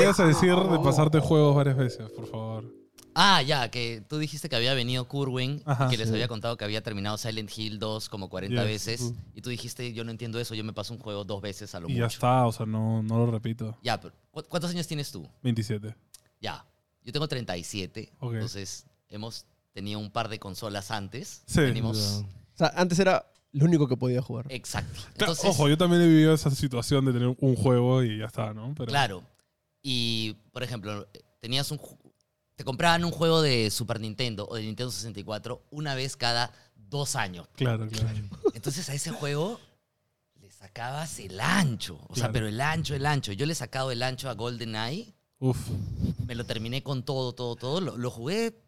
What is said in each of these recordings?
ibas a decir de pasarte juegos varias veces, por favor. Ah, ya, que tú dijiste que había venido Kurwin Ajá, y que les sí. había contado que había terminado Silent Hill 2 como 40 Yes. veces. Ujú. Y tú dijiste, yo no entiendo eso, yo me paso un juego dos veces a lo Y ya mucho. está, o sea, no, no lo repito. Ya, pero ¿cu- ¿cuántos años tienes tú? 27. Ya, yo tengo 37, Ok. entonces hemos tenido un par de consolas antes. Sí. Venimos- O sea, antes era lo único que podía jugar. Exacto. Entonces, Ojo, yo también he vivido esa situación de tener un juego y ya está, ¿no? Pero, Claro. Y, por ejemplo, tenías un... Te compraban un juego de Super Nintendo o de Nintendo 64 una vez cada dos años. Claro, claro. Entonces a ese juego le sacabas el ancho. O sea, pero el ancho, el ancho. Yo le he sacado el ancho a GoldenEye. Uf. Me lo terminé con todo, todo, todo. Lo, lo jugué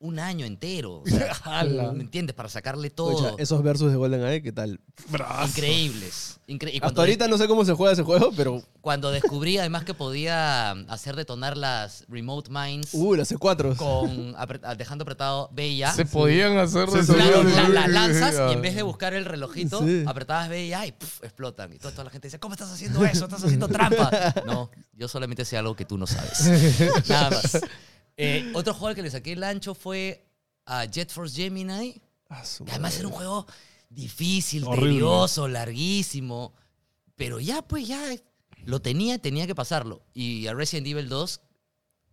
un año entero. O sea. ¿Me entiendes? Para sacarle todo. esos versus de GoldenEye, ¿qué tal? Brazo. Increíbles. Incre- y Hasta ahorita no sé cómo se juega ese juego, pero. cuando descubrí además que podía hacer detonar las remote mines Uh, las C4. con apre- dejando apretado B y A. Se podían hacer Sí, Claro, la, la lanzas y en vez de buscar el relojito, Sí. apretabas B y A y puf, explotan. Y toda, toda la gente dice, ¿cómo estás haciendo eso? ¿Estás haciendo trampa? No, yo solamente sé algo que tú no sabes. Nada más. Eh, otro juego al que le saqué el ancho fue a Jet Force Gemini. Ah, su que además madre. era un juego difícil, Horrible. tedioso, larguísimo. Pero ya, pues ya lo tenía, tenía que pasarlo. Y a Resident Evil 2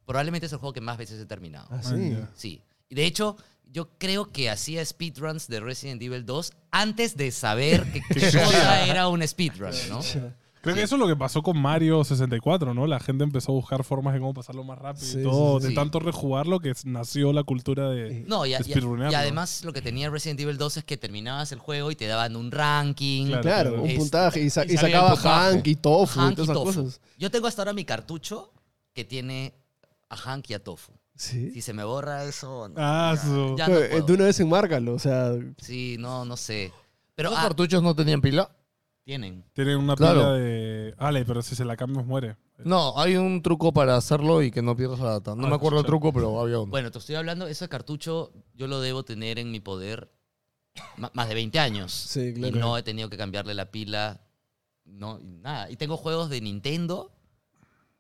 probablemente es el juego que más veces he terminado. Ah, sí. Sí. Y de hecho, yo creo que hacía speedruns de Resident Evil 2 antes de saber que qué cosa era un speedrun, ¿no? Creo que eso es lo que pasó con Mario 64, ¿no? La gente empezó a buscar formas de cómo pasarlo más rápido Sí, y todo. sí, de sí. tanto rejugarlo que nació la cultura de... No, y, a- y a- Speedrunearlo. y además lo que tenía Resident Evil 2 es que terminabas el juego y te daban un ranking. Claro. Claro, un Es- puntaje. Y, sa- y sacaba. Hank y Tofu Hank y todas y esas Tofu. cosas. Yo tengo hasta ahora mi cartucho que tiene a Hank y a Tofu. Sí. Si se me borra eso, no, Ah, ya- su- ya no Eh, puedo. de una vez enmárcalo, o sea. Sí, no, no sé. Pero ¿Los ah, cartuchos no tenían pila? Tienen. Tiene una Claro. pila de... Ale, pero si se la cambias muere. No, hay un truco para hacerlo y que no pierdas la data. No Ah, me acuerdo el chucha. truco, pero había uno. Bueno, te estoy hablando, ese cartucho yo lo debo tener en mi poder ma- más de 20 años. Sí, Y claro. no he tenido que cambiarle la pila. No, y nada. Y tengo juegos de Nintendo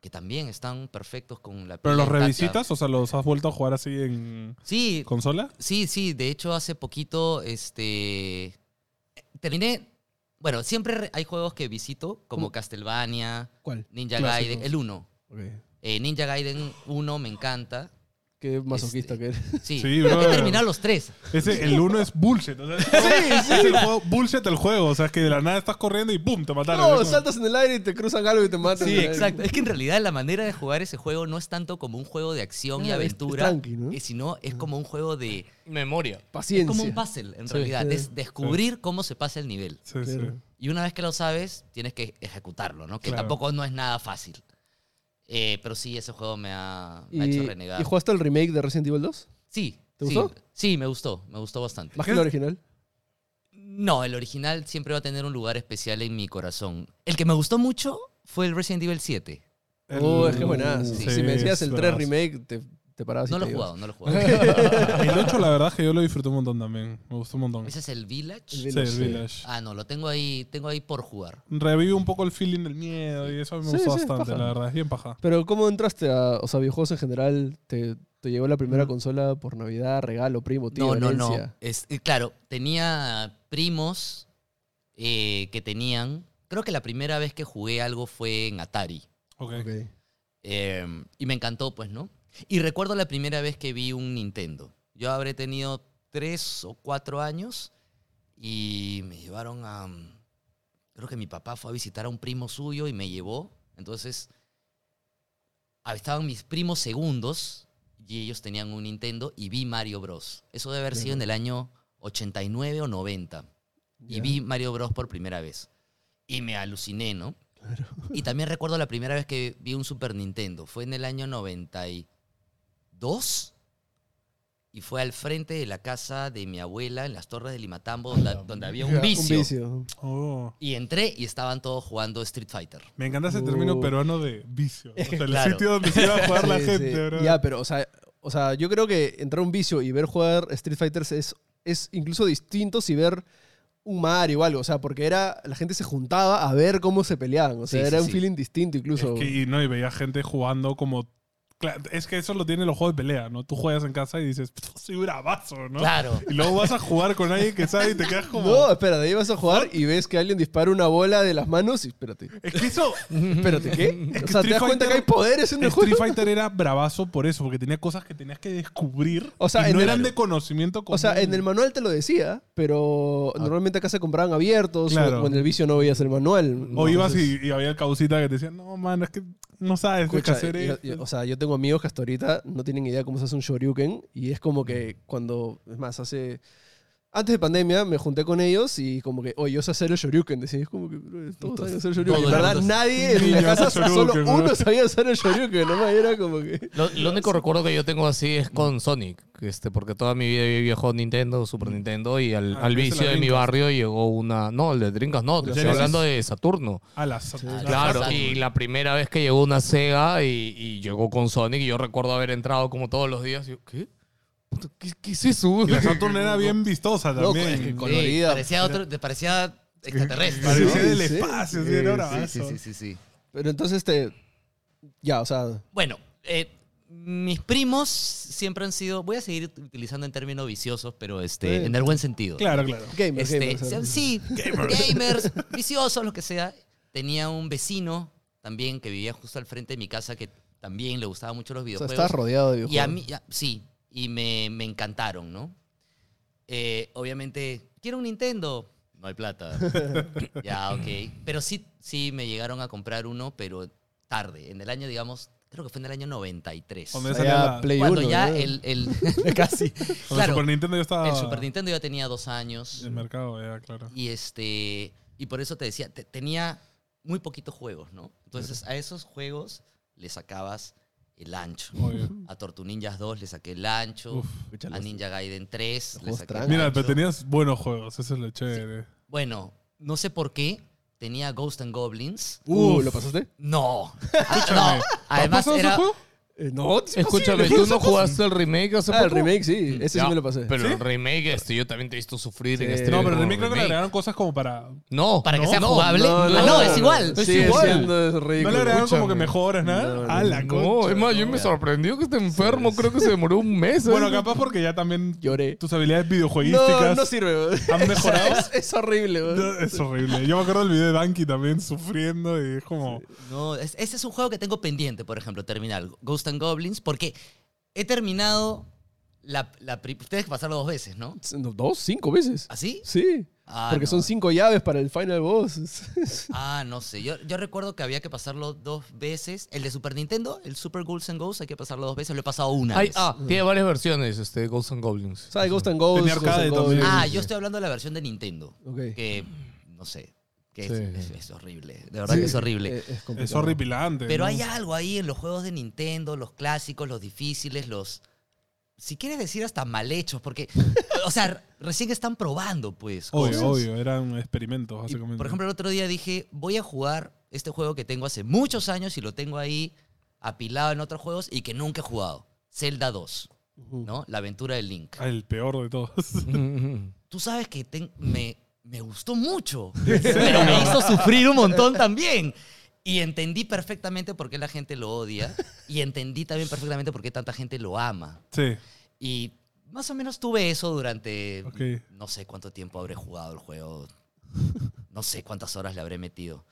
que también están perfectos con la pila. ¿Pero los intacta. revisitas? O sea, ¿los has vuelto a jugar así en Sí, consola? sí, sí. De hecho, hace poquito, este. Terminé. Bueno, siempre re- hay juegos que visito, como ¿Cómo? Castlevania, ¿Cuál? Ninja. Gaiden, el 1. Ok. Eh, Ninja Gaiden 1 me encanta. Qué masoquista Este, que eres. Sí, Sí, he brother. terminado los tres. Ese, el uno es bullshit. O sea, es el juego, bullshit el juego. O sea, es que de la nada estás corriendo y ¡pum! Te mataron. No, Es como- saltas en el aire y te cruzan algo y te matan. Sí, exacto. Es que en realidad la manera de jugar ese juego no es tanto como un juego de acción y es- es aventura, tranqui, ¿no? eh, sino es como un juego de... Memoria. Es Paciencia. como un puzzle, en Sí. realidad. Sí. Es descubrir cómo se pasa el nivel. Sí, sí. Claro. Y una vez que lo sabes, tienes que ejecutarlo, ¿no? Que Claro. tampoco no es nada fácil. Eh, pero sí, ese juego me ha, me ha ¿Y, hecho renegar. ¿Y jugaste el remake de Resident Evil 2? Sí. ¿Te sí, gustó? Sí, me gustó. Me gustó bastante. Más que el original. No, el original siempre va a tener un lugar especial en mi corazón. El que me gustó mucho fue el Resident Evil 7. El- Oh, es que buenazo. Sí, si me decías el es 3 bravazo. remake, te, te parabas y No lo he jugado, no lo he jugado. El 8, la verdad es que yo lo disfruté un montón también. Me gustó un montón. ¿Ese es el Village? El Sí, Village, el sí. Village. Ah, no, lo tengo ahí, tengo ahí por jugar. Revive un poco el feeling del miedo y eso a mí me Sí, gustó sí, es bastante, paja. la verdad. Es bien paja. Pero ¿cómo entraste a, o sea, videojuegos en general? ¿Te, te llegó la primera Mm. consola por Navidad, regalo, primo, tío, no, no, no. herencia? Es, eh, claro, tenía primos eh, que tenían. Creo que la primera vez que jugué algo fue en Atari. Ok. Ok. Eh, y me encantó, pues, ¿no? Y recuerdo la primera vez que vi un Nintendo. Yo habré tenido tres o cuatro años y me llevaron a... Creo que mi papá fue a visitar a un primo suyo y me llevó. Entonces, ah, estaban mis primos segundos y ellos tenían un Nintendo y vi Mario Bros. Eso debe haber sido en el año 89 o 90. Y vi Mario Bros por primera vez. Y me aluciné, ¿no? Y también recuerdo la primera vez que vi un Super Nintendo. Fue en el año 92. Y fue al frente de la casa de mi abuela en las Torres de Limatambo, donde, donde había un vicio. Un vicio. Oh. Y entré y estaban todos jugando Street Fighter. Me encanta ese Uh. término peruano de vicio. O sea, el Claro. sitio donde se iba a jugar la gente, sí. bro. Ya, pero, o sea, o sea, yo creo que entrar a un vicio y ver jugar Street Fighters es, es incluso distinto si ver un Mario o algo, o sea, porque era la gente se juntaba a ver cómo se peleaban, o sea, Sí, era sí, un sí. feeling distinto incluso. Es que, y no, y veía gente jugando como. Cla- Es que eso lo tienen los juegos de pelea, ¿no? Tú juegas en casa y dices, soy bravazo, ¿no? Claro. Y luego vas a jugar con alguien que sabe y te quedas como. No, espera, de ahí vas a jugar y ves que alguien dispara una bola de las manos y espérate. Es que eso. Espérate, ¿qué? Es que o sea, ¿te Street das cuenta Fighter- que hay poderes en el Street juego? Fighter era bravazo por eso, porque tenía cosas que tenías que descubrir. O sea, y no el- eran de conocimiento común. O sea, en el manual te lo decía, pero normalmente acá se compraban abiertos Ah. Claro. o, o en el vicio no veías el manual. O ibas Entonces, y, y había el causita que te decía, no, mano, es que no sabes qué escucha, hacer yo- esto". yo- o sea, yo tengo amigos que hasta ahorita no tienen idea cómo se hace un shoryuken y es como que cuando, es más, hace... Antes de pandemia me junté con ellos y como que, oye, yo sé hacer el shoryuken. Decía, es como que, todos saben hacer el shoryuken. En verdad, nadie en la casa, solo uno sabía hacer el shoryuken. Nomás era como que... Lo, lo único recuerdo que yo tengo así es con Sonic, este, porque toda mi vida he viajado Nintendo, Super Nintendo, y al, Ah, al ese vicio la de mi Dreamcast. barrio llegó una... No, el de Drinkas no, te ¿El estoy Genesis? hablando de Saturno. A las. Ah, Claro, y la primera vez que llegó una Sega y, y llegó con Sonic, y yo recuerdo haber entrado como todos los días, y yo, ¿qué? ¿Qué, qué es eso? Y la Saturn era bien vistosa Loco, también. es que Sí, colorida. parecía otro, te parecía extraterrestre. Parecía Sí, del espacio, sí, Sí, era Sí, sí, sí, sí, sí. Pero entonces, este... Ya, o sea... Bueno, eh, mis primos siempre han sido, voy a seguir utilizando en términos viciosos, pero este, Sí. en el buen sentido. Claro, claro. Gamers, Este, gamers, sí, gamers, viciosos, lo que sea. Tenía un vecino también que vivía justo al frente de mi casa que también le gustaban mucho los O sea, videojuegos. estás rodeado de y a videojuegos. mí, ya, sí, y me, me encantaron, ¿no? Eh, obviamente, quiero un Nintendo. No hay plata. ya, ok. Pero sí, sí me llegaron a comprar uno, pero tarde. En el año, digamos, creo que fue en el año 93. Cuando O ya sea, salía ya la- Play Cuando 1, ya ¿no? el, el casi. cuando claro, Super Nintendo ya estaba. el Super Nintendo ya tenía dos años. En el mercado, ya, claro. Y este. Y por eso te decía, te- tenía muy poquitos juegos, ¿no? Entonces a esos juegos le sacabas el ancho. A Tortu Ninjas 2 le saqué el ancho. Uf. A Ninja Gaiden 3 le saqué el tranqui. Mira, ancho. pero tenías buenos juegos, eso es lo chévere. Bueno, no sé por qué. Tenía Ghost and Goblins. Uh, Uf. ¿lo pasaste? No. Escúchame, no. ¿Has Además era. juego? Eh, no, es Escúchame. ¿tú no jugaste el remake hace Ah, el poco? remake, sí. Ese Ya, sí me lo pasé. Pero ¿Sí? el remake, este, yo también te he visto sufrir en este No, pero el remake creo que le agregaron cosas como para. No, Para que no, sea no, jugable. No, ah, no, no, no, es no. igual. Es Sigue igual. siendo No ridículo. le agregaron como que mejoras, No, nada. no, A la No, concha, es más, yo no. me sorprendió que esté enfermo. Creo que se demoró un mes. ¿eh? Bueno, capaz porque ya también Lloré. tus habilidades No, videojueguísticas no sirve. weón. han mejorado. Es, es horrible. No, Es horrible. Yo me acuerdo del video de Danky también sufriendo y es como. No, es- ese es un juego que tengo pendiente, por ejemplo, terminar. Ghost and Goblins, porque he terminado la, la pri- Ustedes que pasarlo dos veces, ¿no? ¿Dos? ¿Cinco veces? ¿Así? Sí. Ah, Porque no. son cinco llaves para el final boss. Ah, no sé. Yo, yo recuerdo que había que pasarlo dos veces. El de Super Nintendo, el Super Ghouls and Ghosts, hay que pasarlo dos veces. Lo he pasado una Ay, vez. ah, tiene varias versiones, este, Ghosts and Goblins. O sea, Ghost and. Tenía arcade también. Ah, yo estoy hablando de la versión de Nintendo. Ok. Que, no sé, que es, Sí. es- es horrible. De verdad Sí, que es horrible. Es, Es horripilante. Pero ¿no? hay algo ahí en los juegos de Nintendo, los clásicos, los difíciles, los... Si quieres decir hasta mal hechos, porque, o sea, recién están probando, pues. Obvio, cosas. obvio. Eran experimentos, Y, básicamente. por ejemplo, el otro día dije, voy a jugar este juego que tengo hace muchos años y lo tengo ahí apilado en otros juegos y que nunca he jugado. Zelda 2, Ujú. ¿no? La aventura de Link. Ah, el peor de todos. Tú sabes que me, me gustó mucho, pero me hizo sufrir un montón también. Y entendí perfectamente por qué la gente lo odia y entendí también perfectamente por qué tanta gente lo ama. sí. Y más o menos tuve eso durante Ok. no sé cuánto tiempo habré jugado el juego. No sé cuántas horas le habré metido.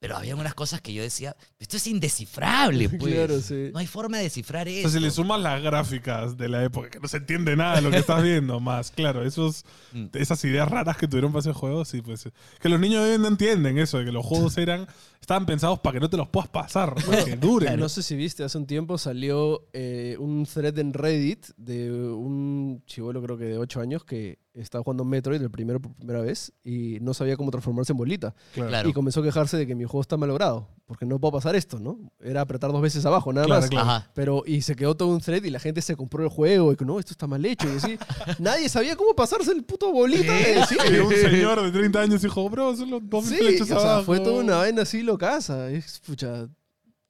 Pero había unas cosas que yo decía, esto es indescifrable, pues. Claro, sí. No hay forma de descifrar O eso. sea, si le sumas las gráficas de la época, que no se entiende nada de lo que estás viendo, más, claro, esos, Mm. esas ideas raras que tuvieron para ese juego, sí, pues. Que los niños de hoy no entienden eso, de que los juegos eran, estaban pensados para que no te los puedas pasar, para que duren. No sé si viste, hace un tiempo salió eh, un thread en Reddit de un chivolo, creo que de 8 años, que estaba jugando Metroid el primero por primera vez y no sabía cómo transformarse en bolita. Claro. Y comenzó a quejarse de que mi juego está malogrado, porque no puedo pasar esto, ¿no? Era apretar dos veces abajo, nada Claro, más. claro. Pero, y se quedó todo un thread y la gente se compró el juego y que no, esto está mal hecho. Y así, nadie sabía cómo pasarse el puto bolita. de-. Y un señor de 30 años dijo, bro, son los dos Sí, flechas o sea, abajo. fue toda una vaina así locaza. Es, pucha,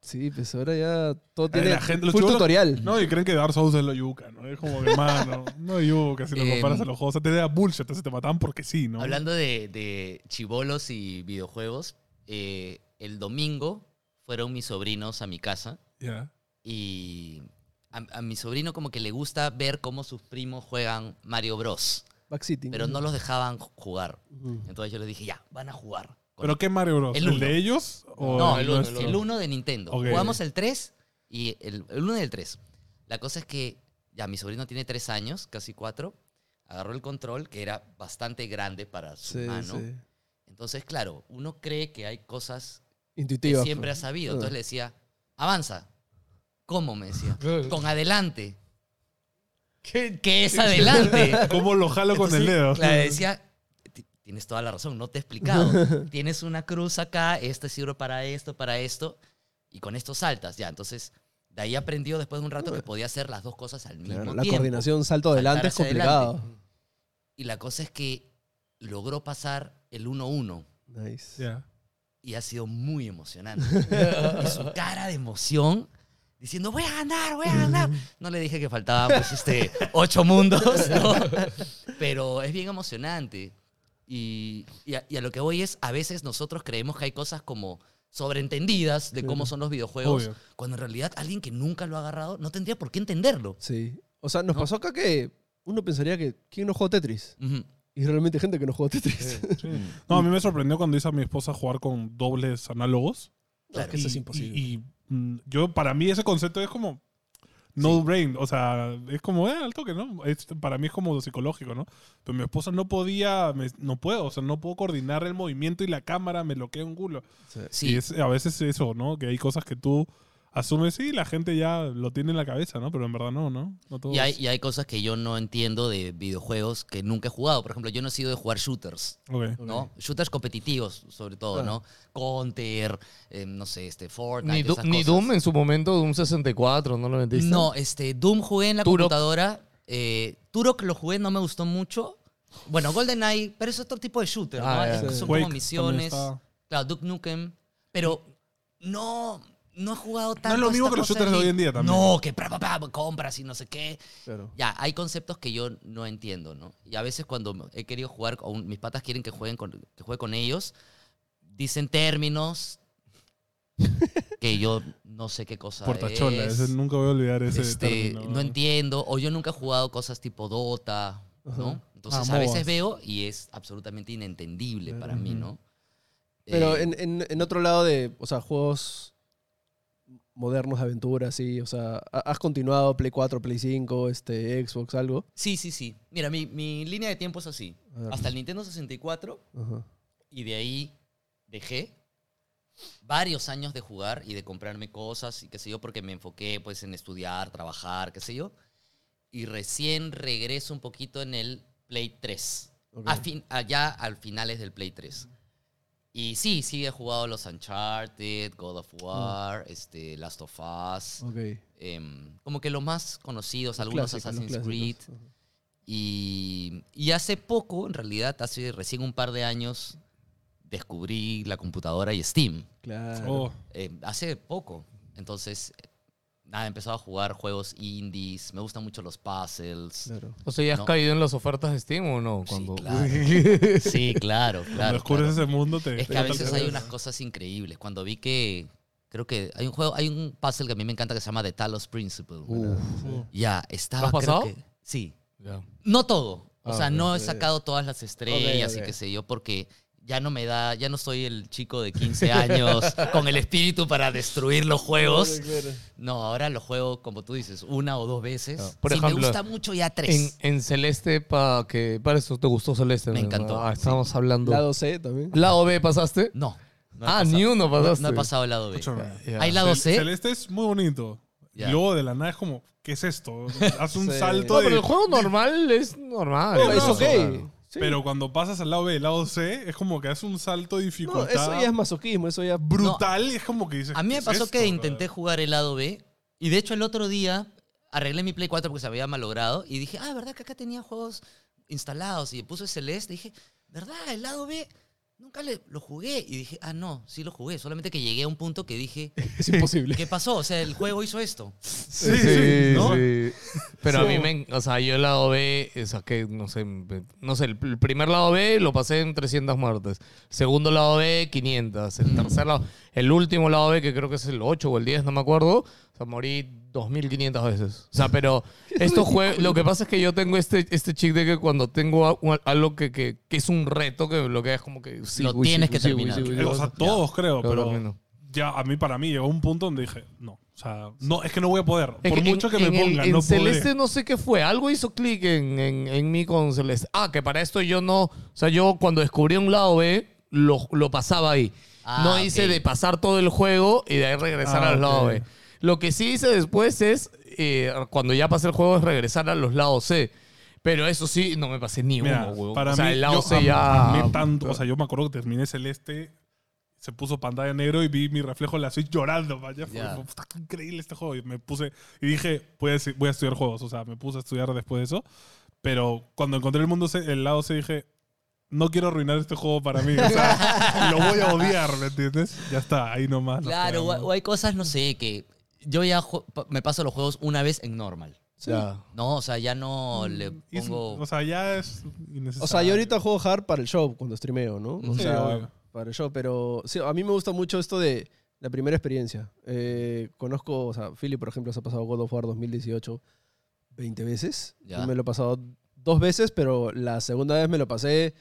Sí, pues ahora ya todo tiene la gente- los full chibolos- tutorial. No, y creen que Dark Souls es lo yuca, ¿no? Es como que, mano, no yuca si lo Em, comparas a los juegos. O sea, te da bullshit, entonces te mataban porque sí, ¿no? Hablando de, de chivolos y videojuegos, eh, el domingo fueron mis sobrinos a mi casa Ya. y a, a mi sobrino como que le gusta ver cómo sus primos juegan Mario Bros. Backseating. Pero no los dejaban ju- jugar. Entonces yo les dije, ya, van a jugar. ¿Pero qué Mario Bros? El ¿El, uno. de ellos? O no, el uno, nuestro? el uno de Nintendo. Jugamos el 3 y el, el 1 y el 3. La cosa es que ya mi sobrino tiene 3 años, casi 4. Agarró el control, que era bastante grande para su Sí, mano. sí. Entonces, claro, uno cree que hay cosas que Intuitiva. siempre ha sabido. Entonces Ah. le decía, avanza. ¿Cómo? Me decía. Con adelante. ¿Qué, qué es adelante? ¿Cómo lo jalo con el dedo? Claro, decía, "Ti- tienes toda la razón, no te he explicado. tienes una cruz acá, este sirve para esto, para esto, y con esto saltas, ya. Entonces, de ahí aprendió después de un rato que podía hacer las dos cosas al mismo Claro, la tiempo. coordinación salto adelante es complicado. Y la cosa es que logró pasar el 1-1 Nice. Ya. y ha sido muy emocionante. y su cara de emoción diciendo, voy a ganar, voy a ganar. No le dije que faltaban pues este ocho mundos, ¿no? Pero es bien emocionante. Y, y a, y a lo que voy es, a veces nosotros creemos que hay cosas como sobreentendidas de cómo son los videojuegos, Obvio. cuando en realidad alguien que nunca lo ha agarrado no tendría por qué entenderlo. Sí. O sea, nos ¿No? pasó acá que uno pensaría que ¿quién no juega Tetris? Y realmente hay gente que no juega Tetris. Sí. No, a mí me sorprendió cuando hice a mi esposa jugar con dobles análogos. Claro, que eso es Y- imposible. Y, y, mm, yo, para mí, ese concepto es como no brain. O sea, es como, eh, al toque, ¿no? Es- para mí es como psicológico, ¿no? Pero mi esposa no podía, me- no puedo, o sea, no puedo coordinar el movimiento y la cámara me bloquea un culo. Sí. Sí, Y es, a veces eso, ¿no? Que hay cosas que tú asumes y la gente ya lo tiene en la cabeza, ¿no? Pero en verdad no, ¿no? Y hay, y hay cosas que yo no entiendo de videojuegos que nunca he jugado. Por ejemplo, yo no he sido de jugar shooters. Ok. ¿no? Shooters competitivos, sobre todo, Claro. ¿no? Counter, eh, no sé, este, Fortnite, Ni, esas ni cosas. Doom en su momento, Doom 64, ¿no lo metiste? No, este, Doom jugué en la Turok. computadora. Eh, Turok lo jugué, no me gustó mucho. Bueno, GoldenEye, pero es otro tipo de shooter, Ah, ¿no? Sí. Son Quake como misiones. Claro, Duke Nukem. Pero no, no he jugado tanto. lo mismo que los shooters de hoy en día también. No, que pra, pra, pra, compras y no sé qué. Claro. Ya, hay conceptos que yo no entiendo, ¿no? Y a veces cuando he querido jugar, o un- mis patas quieren que, jueguen con, que juegue con ellos, dicen términos que yo no sé qué cosa Portachola, es. ese- nunca voy a olvidar ese Este, término. no entiendo, o yo nunca he jugado cosas tipo Dota, ¿no? Entonces Ah, a veces veo y es absolutamente inentendible para mí. ¿no? Pero Eh, en, en- en otro lado de, o sea, juegos modernos de aventura, sí, o sea, ¿ha- ¿has continuado Play 4, Play 5, este, Xbox, algo? Sí, sí, sí. Mira, mi, mi línea de tiempo es así. Hasta el Nintendo 64 Ajá. y de ahí dejé varios años de jugar y de comprarme cosas y qué sé yo, porque me enfoqué pues en estudiar, trabajar, qué sé yo. Y recién regreso un poquito en el Play 3. Ok. A fin- allá al finales del Play 3. Y sí, sí he jugado los Uncharted, God of War, este, Last of Us, Ok. em, como que los más conocidos, Los algunos clásicos, Assassin's. Creed. Y, y hace poco, en realidad, hace recién un par de años, descubrí la computadora y Steam. Claro. Oh, Eh, hace poco. Entonces, nada, he empezado a jugar juegos indies. Me gustan mucho los puzzles. Claro. O sea, ¿ya has No. caído en las ofertas de Steam o no? Sí, claro. Sí, claro, cuando descubres claro. ese mundo te... Es que a veces hay unas cosas increíbles. Cuando vi que. Creo que hay un juego, hay un puzzle que a mí me encanta que se llama The Talos Principle. Uh, Ya, estaba. ¿Lo has creo pasado? que- sí. No todo. O Ah, sea, no he sacado todas las estrellas Ok, ok. y qué sé yo, porque ya no me da, ya no soy el chico de 15 años con el espíritu para destruir los juegos. No, ahora los juego, como tú dices, una o dos veces. Ah, por si ejemplo, me gusta mucho, ya tres. en Celeste, para que para eso te gustó Celeste. Me ¿no? encantó, Ah, estamos hablando. Lado C también. ¿Lado B pasaste? No. ah, pasado. ni uno No, pasaste. no he pasado el lado B. Hay lado C. Celeste es muy bonito. Ya. Y luego de la nada es como, ¿qué es esto? Hace un Sí. salto No, de... pero el juego normal es normal. No, No, es ok. no. Sí. Pero cuando pasas al lado B, el lado C, es como que hace un salto de No, dificultad eso ya es masoquismo, eso ya... brutal y es como que dices... A mí ¿qué me es pasó esto, que intenté jugar el lado B y de hecho el otro día arreglé mi Play 4 porque se había malogrado y dije, ah, ¿verdad que acá tenía juegos instalados? Y puse Celeste y dije, ¿verdad? El lado B nunca le, lo jugué. Y dije, ah, no, sí lo jugué. Solamente que llegué a un punto que dije, Es imposible. ¿qué pasó? O sea, el juego hizo esto. Sí, sí, ¿no? sí. Pero a mí me, o sea, yo el lado B saqué, no sé, no sé, el, el primer lado B lo pasé en 300 muertes. Segundo lado B, 500. El tercer lado, el último lado B, que creo que es el 8 o el 10, no me acuerdo, o sea, morí 2500 veces. O sea, pero estos juegos, lo que pasa es que yo tengo este, este chic de que cuando tengo algo que, que, que es un reto, que lo que es como que sí, Lo uy, sí, tienes que uy, sí, uy, terminar. sí, uy, O sea, todos creo, Pero ya a mí, para mí, llegó un punto donde dije, no. O sea, no, es que no voy a poder. Es Por que mucho en- que me en el- ponga, en no Celeste podré. no sé qué fue. Algo hizo clic en, en, en mí con Celeste. Ah, que para esto yo no. O sea, yo cuando descubrí un lado B, lo, lo pasaba ahí. Ah, no hice de pasar todo el juego y de ahí regresar Ah, al lado ok. B. Lo que sí hice después es, eh, cuando ya pasé el juego, es regresar a los lados C. Pero eso sí, no me pasé ni Mira, uno, huevón. para o sea, mí, el lado yo C ya. amé tanto, o sea, yo me acuerdo que terminé Celeste, se puso pantalla negro y vi mi reflejo en la Switch llorando, man. Ya fue, Ya. fue, "Puta, qué increíble este juego. Y me puse, y dije, voy a, voy a estudiar juegos, o sea, me puse a estudiar después de eso. Pero cuando encontré el mundo C, el lado C, dije, no quiero arruinar este juego para mí. O sea, lo voy a odiar, ¿me entiendes? Ya está, ahí nomás. Claro, o hay cosas, no sé, que yo ya me paso los juegos una vez en normal. Ya. No, o sea, ya no le Mm, es- pongo... O sea, ya es innecesario. O sea, yo ahorita juego hard para el show cuando streameo, ¿no? O Sí, sea, obvio. para el show, pero sí, a mí me gusta mucho esto de la primera experiencia. Eh, conozco, o sea, Philly, por ejemplo, se ha pasado God of War 2018 20 veces. Ya. Yo me lo he pasado dos veces, pero la segunda vez me lo pasé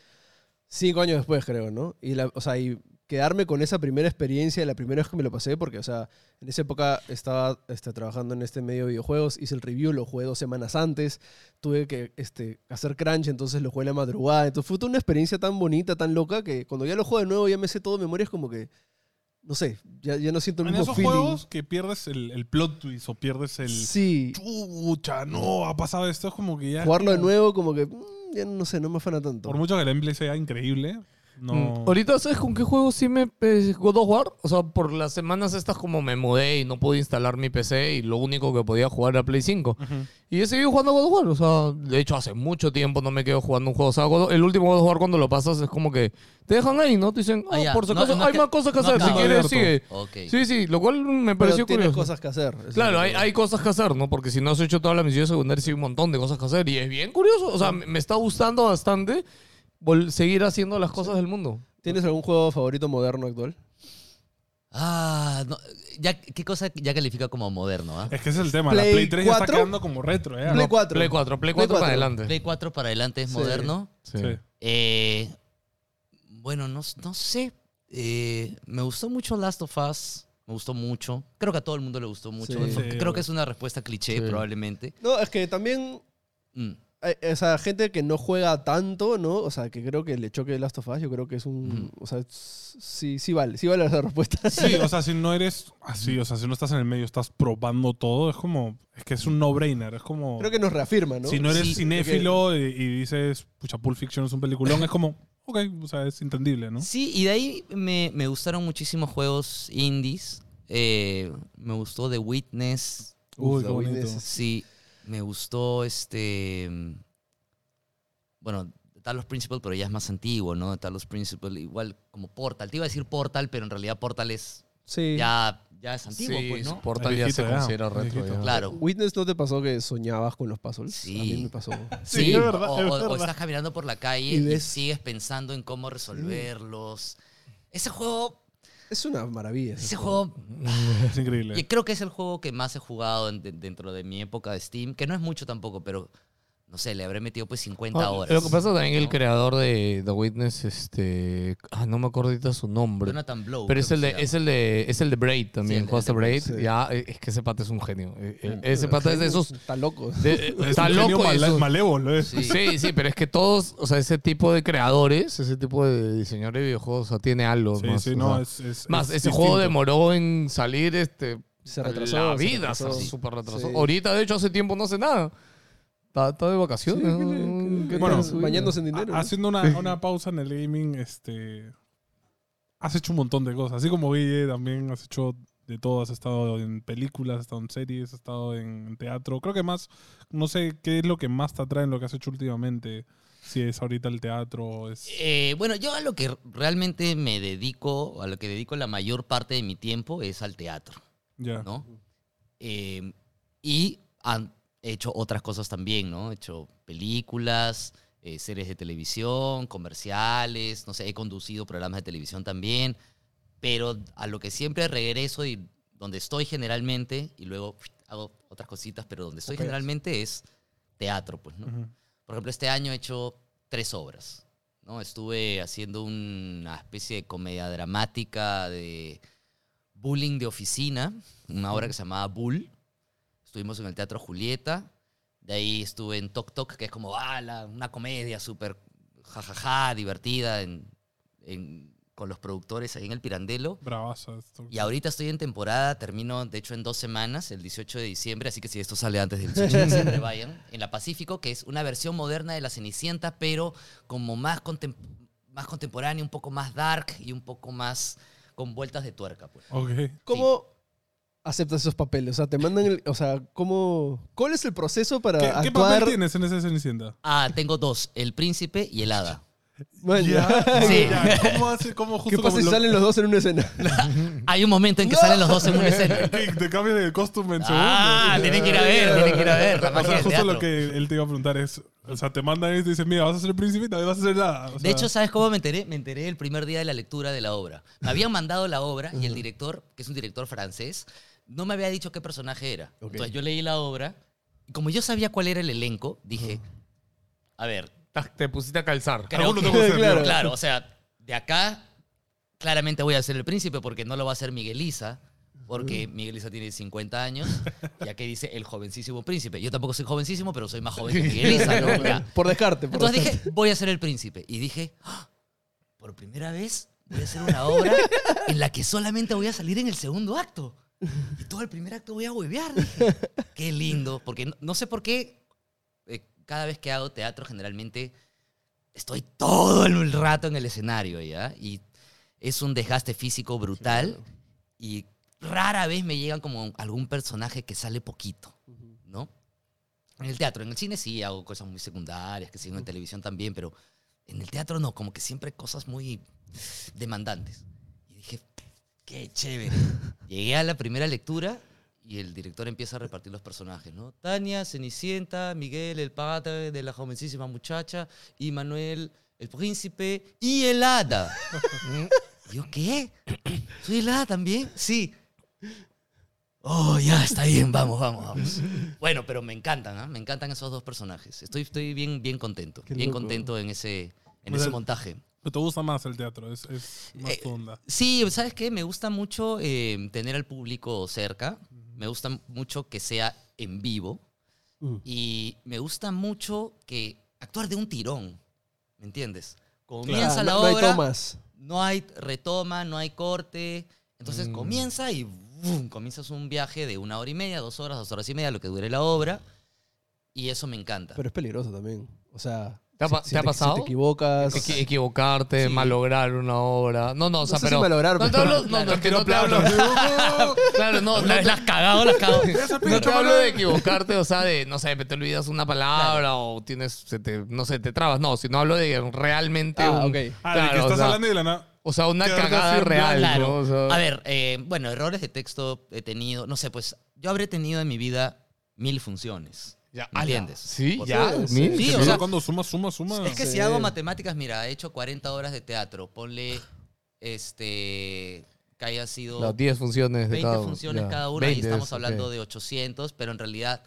cinco años después, creo, ¿no? Y, la, o sea, y quedarme con esa primera experiencia, la primera vez que me lo pasé, porque, o sea, en esa época estaba este, trabajando en este medio de videojuegos, hice el review, lo jugué dos semanas antes, tuve que este, hacer crunch, entonces lo jugué en la madrugada. Entonces fue toda una experiencia tan bonita, tan loca, que cuando ya lo juego de nuevo ya me sé todo de memoria, es como que, no sé, ya, ya no siento el En mismo esos feeling. juegos que pierdes el, el plot twist o pierdes el... Sí, Chucha, no, ha pasado esto, es como que ya... jugarlo de nuevo como que, mm, ya no sé, no me afana tanto. Por mucho que el gameplay sea increíble, no... Mm, Ahorita, ¿sabes con qué juego sí me... eh, God of War? O sea, por las semanas estas como me mudé y no pude instalar mi PC y lo único que podía jugar era Play 5. Ujú. Y he seguido jugando God of War. O sea, de hecho, hace mucho tiempo no me quedo jugando un juego. O sea, God el último God of War cuando lo pasas es como que te dejan ahí, ¿no? Te dicen, Ah, "Ah, ya. por si No, acaso no hay que- más cosas que no hacer. Si acaba. quieres, Abierto. sigue. Ok. Sí, sí, lo cual me Pero pareció tienes curioso. cosas que hacer. eso Claro, es hay, hay cosas que hacer, ¿no? Porque si no has hecho todas las misiones secundarias, hay un montón de cosas que hacer. Y es bien curioso. O sea, me me está gustando bastante seguir haciendo las cosas del mundo. ¿Tienes algún juego favorito moderno actual? Ah, no, ya, ¿qué cosa ya califica como moderno? ah? Es que ese es el tema, Play la Play 3 ya está 4? quedando como retro, ¿eh? Play No, 4. Play 4, Play Play 4 para 4. adelante. Play 4 para adelante es Sí. moderno. Sí. Eh, bueno, no, no sé. Eh, me gustó mucho Last of Us. Me gustó mucho. Creo que a todo el mundo le gustó mucho. Sí. Sí, Creo que es una respuesta cliché, Sí. probablemente. No, es que también Mm. Esa gente que no juega tanto, ¿no? O sea, que creo que le choque de Last of Us, yo creo que es un... O sea, sí, sí vale, sí vale esa respuesta. Sí, o sea, si no eres así, o sea, si no estás en el medio, estás probando todo, es como, es que es un no-brainer, es como, Creo que nos reafirma, ¿no? si no eres Sí, cinéfilo y, y dices, pucha, Pulp Fiction es un peliculón, es como, ok, o sea, es entendible, ¿no? Sí, y de ahí me, me gustaron muchísimos juegos indies. Eh, me gustó The Witness. Uy, Uf, bonito. Witness. Sí, me gustó este. mm, Bueno, Talos Principle, pero ya es más antiguo, ¿no? Talos Principle, igual como Portal. Te iba a decir Portal, pero en realidad Portal es. Sí. Ya, ya es antiguo, Sí, pues, ¿no? Portal ya se considera retro. ya. Claro. ¿Witness no te pasó que soñabas con los puzzles? Sí. A mí me pasó. Sí, es verdad, o, es o- o verdad. estás caminando por la calle Y sigues pensando en cómo resolverlos. Ese juego, Es una maravilla. ese juego Es increíble. Y creo que es el juego que más he jugado en- de- dentro de mi época de Steam, que no es mucho tampoco, pero no sé, le habré metido pues 50 Ah, horas. Lo que pasa también el ¿no? creador de The Witness, este, ah, no me acuerdo ahorita su nombre. Jonathan Blow. Pero es el de, es el de, es el de Braid también. el ¿Jugaste el de Braid? Sí. Ya, es que ese pata es un genio. Eh, eh, Ese pata es de esos. Está loco. de- Es está un genio loco. male- esos- malévolo, ¿eh? Sí. Sí, sí, pero es que todos, o sea, ese tipo de creadores, ese tipo de diseñadores de videojuegos, o sea, tiene algo Sí, más. sí, no, sea, es, es- más, es ese distinto. juego demoró en salir, este, Se retrasó. la se vida, retrasó. se súper retrasó. Sí. Ahorita, de hecho, hace tiempo no hace nada. Está, está de vacaciones. Sí, ¿no? ¿qué le- qué- ¿Qué Bueno, tal bañándose en dinero. Haciendo una, una pausa en el gaming, este. Has hecho un montón de cosas. Así como Guille, también has hecho de todo. Has estado en películas, has estado en series, has estado en teatro. Creo que más. No sé qué es lo que más te atrae en lo que has hecho últimamente. Si es ahorita el teatro, es... Eh, bueno, yo a lo que realmente me dedico, a lo que dedico la mayor parte de mi tiempo es al teatro, Ya. ¿no? Eh, y han hecho otras cosas también, ¿no? He hecho películas, eh, series de televisión, comerciales, no sé, he conducido programas de televisión también, pero a lo que siempre regreso y donde estoy generalmente, y luego hago otras cositas, pero donde estoy Operas. generalmente es teatro, pues, ¿no? Ujú. Por ejemplo, este año he hecho tres obras. ¿no? Estuve haciendo una especie de comedia dramática de bullying de oficina, una obra que se llamaba Bull. Estuvimos en el Teatro Julieta. De ahí estuve en Tok Tok, que es como ah, la- una comedia súper jajaja, divertida en- en- con los productores ahí en el Pirandello. Bravaza esto. Y ahorita estoy en temporada, termino de hecho en dos semanas, el 18 de diciembre, así que si esto sale antes del 18 de diciembre, vayan. En la Pacífico, que es una versión moderna de La Cenicienta, pero como más, contem- más contemporánea, un poco más dark y un poco más con vueltas de tuerca. Pues. Ok. ¿Cómo aceptas esos papeles? O sea, te mandan el, o sea, ¿cómo, ¿cuál es el proceso para ¿Qué, qué actuar? papel tienes en esa Cenicienta? Ah, tengo dos, El Príncipe y El Hada. Man, Ya, Sí. ya. ¿Cómo hace? ¿Cómo justo ¿Qué pasa como si lo- salen los dos en una escena? Hay un momento en que salen los dos en una escena. te cambias de costume en Ah, segundos? tienen que ir a ver, tienen que ir a ver. La O sea, justo lo que él te iba a preguntar es, o sea, te mandan y te dicen, mira, vas a ser el príncipe y también vas a ser la... o De hecho, ¿sabes cómo me enteré? Me enteré el primer día de la lectura de la obra. Me habían mandado la obra y el director, que es un director francés, no me había dicho qué personaje era. Entonces yo leí la obra y como yo sabía cuál era el elenco, dije, a ver, Te pusiste a calzar. creo que- que Claro. claro, o sea, de acá claramente voy a ser el príncipe porque no lo va a ser Miguel Isa, porque Miguel Isa tiene 50 años y aquí dice el jovencísimo príncipe. Yo tampoco soy jovencísimo, pero soy más joven que Miguel Isa, ¿no? Por descarte. Por Entonces descarte. dije, voy a ser el príncipe. Y dije, "Ah, por primera vez voy a hacer una obra en la que solamente voy a salir en el segundo acto. Y todo el primer acto voy a huevear. Dije, qué lindo. Porque no, no sé por qué eh, cada vez que hago teatro generalmente estoy todo el rato en el escenario, ¿ya? Y es un desgaste físico brutal. Y rara vez me llegan como algún personaje que sale poquito, ¿no? En el teatro, en el cine sí hago cosas muy secundarias, que sigo en televisión también, pero en el teatro no, como que siempre cosas muy demandantes. Qué chévere. Llegué a la primera lectura y el director empieza a repartir los personajes, ¿no? Tania, Cenicienta, Miguel, el padre de la jovencísima muchacha, y Manuel, el príncipe, y el hada. Y yo, ¿qué? ¿Soy el hada también? Sí. Oh, ya, está bien, vamos, vamos, vamos. Bueno, pero me encantan, ¿ah? Me encantan esos dos personajes. Estoy, estoy bien, bien contento. Qué bien loco. contento en ese, en ese montaje. Pero te gusta más el teatro, es, es más Eh, tu onda. Sí, ¿sabes qué? Me gusta mucho eh, tener al público cerca. Me gusta mucho que sea en vivo. Mm. Y me gusta mucho que actuar de un tirón. ¿Me entiendes? Claro, Comienza la no, no hay obra. tomas. no hay retoma, no hay corte. Entonces Mm. comienza y comienzas un viaje de una hora y media, dos horas, dos horas y media, lo que dure la obra. Y eso me encanta. Pero es peligroso también. O sea, ¿Te ha si- si te ha pasado? Si te equivocas. Equi- equivocarte, Sí. malograr una obra. No, no, o sea, No sé si pero. malograr, no, hablo, no, no, es que no te hablo. claro, no, no, las cagado, las cago. no te hablo de equivocarte, o sea, de, no sé, te olvidas una palabra o tienes, se te- no sé, te trabas. No, sino hablo de realmente. Ah, un- ok. Ah, de claro, que o estás sea, hablando de la nada... O sea, una cagada real. Claro. ¿no? O sea, A ver, eh, bueno, errores de texto he tenido, no sé, pues yo habré tenido en mi vida mil funciones. Ya, ¿Me ala. entiendes? Sí, ya. Sí, mil. sí, Sí, o sea- cuando suma, suma, suma... Es que Sí. si hago matemáticas, mira, he hecho 40 horas de teatro, ponle, este, que haya sido Las 10 funciones de 20 cada funciones ya. cada una, y 20 estamos es, hablando de 800, pero en realidad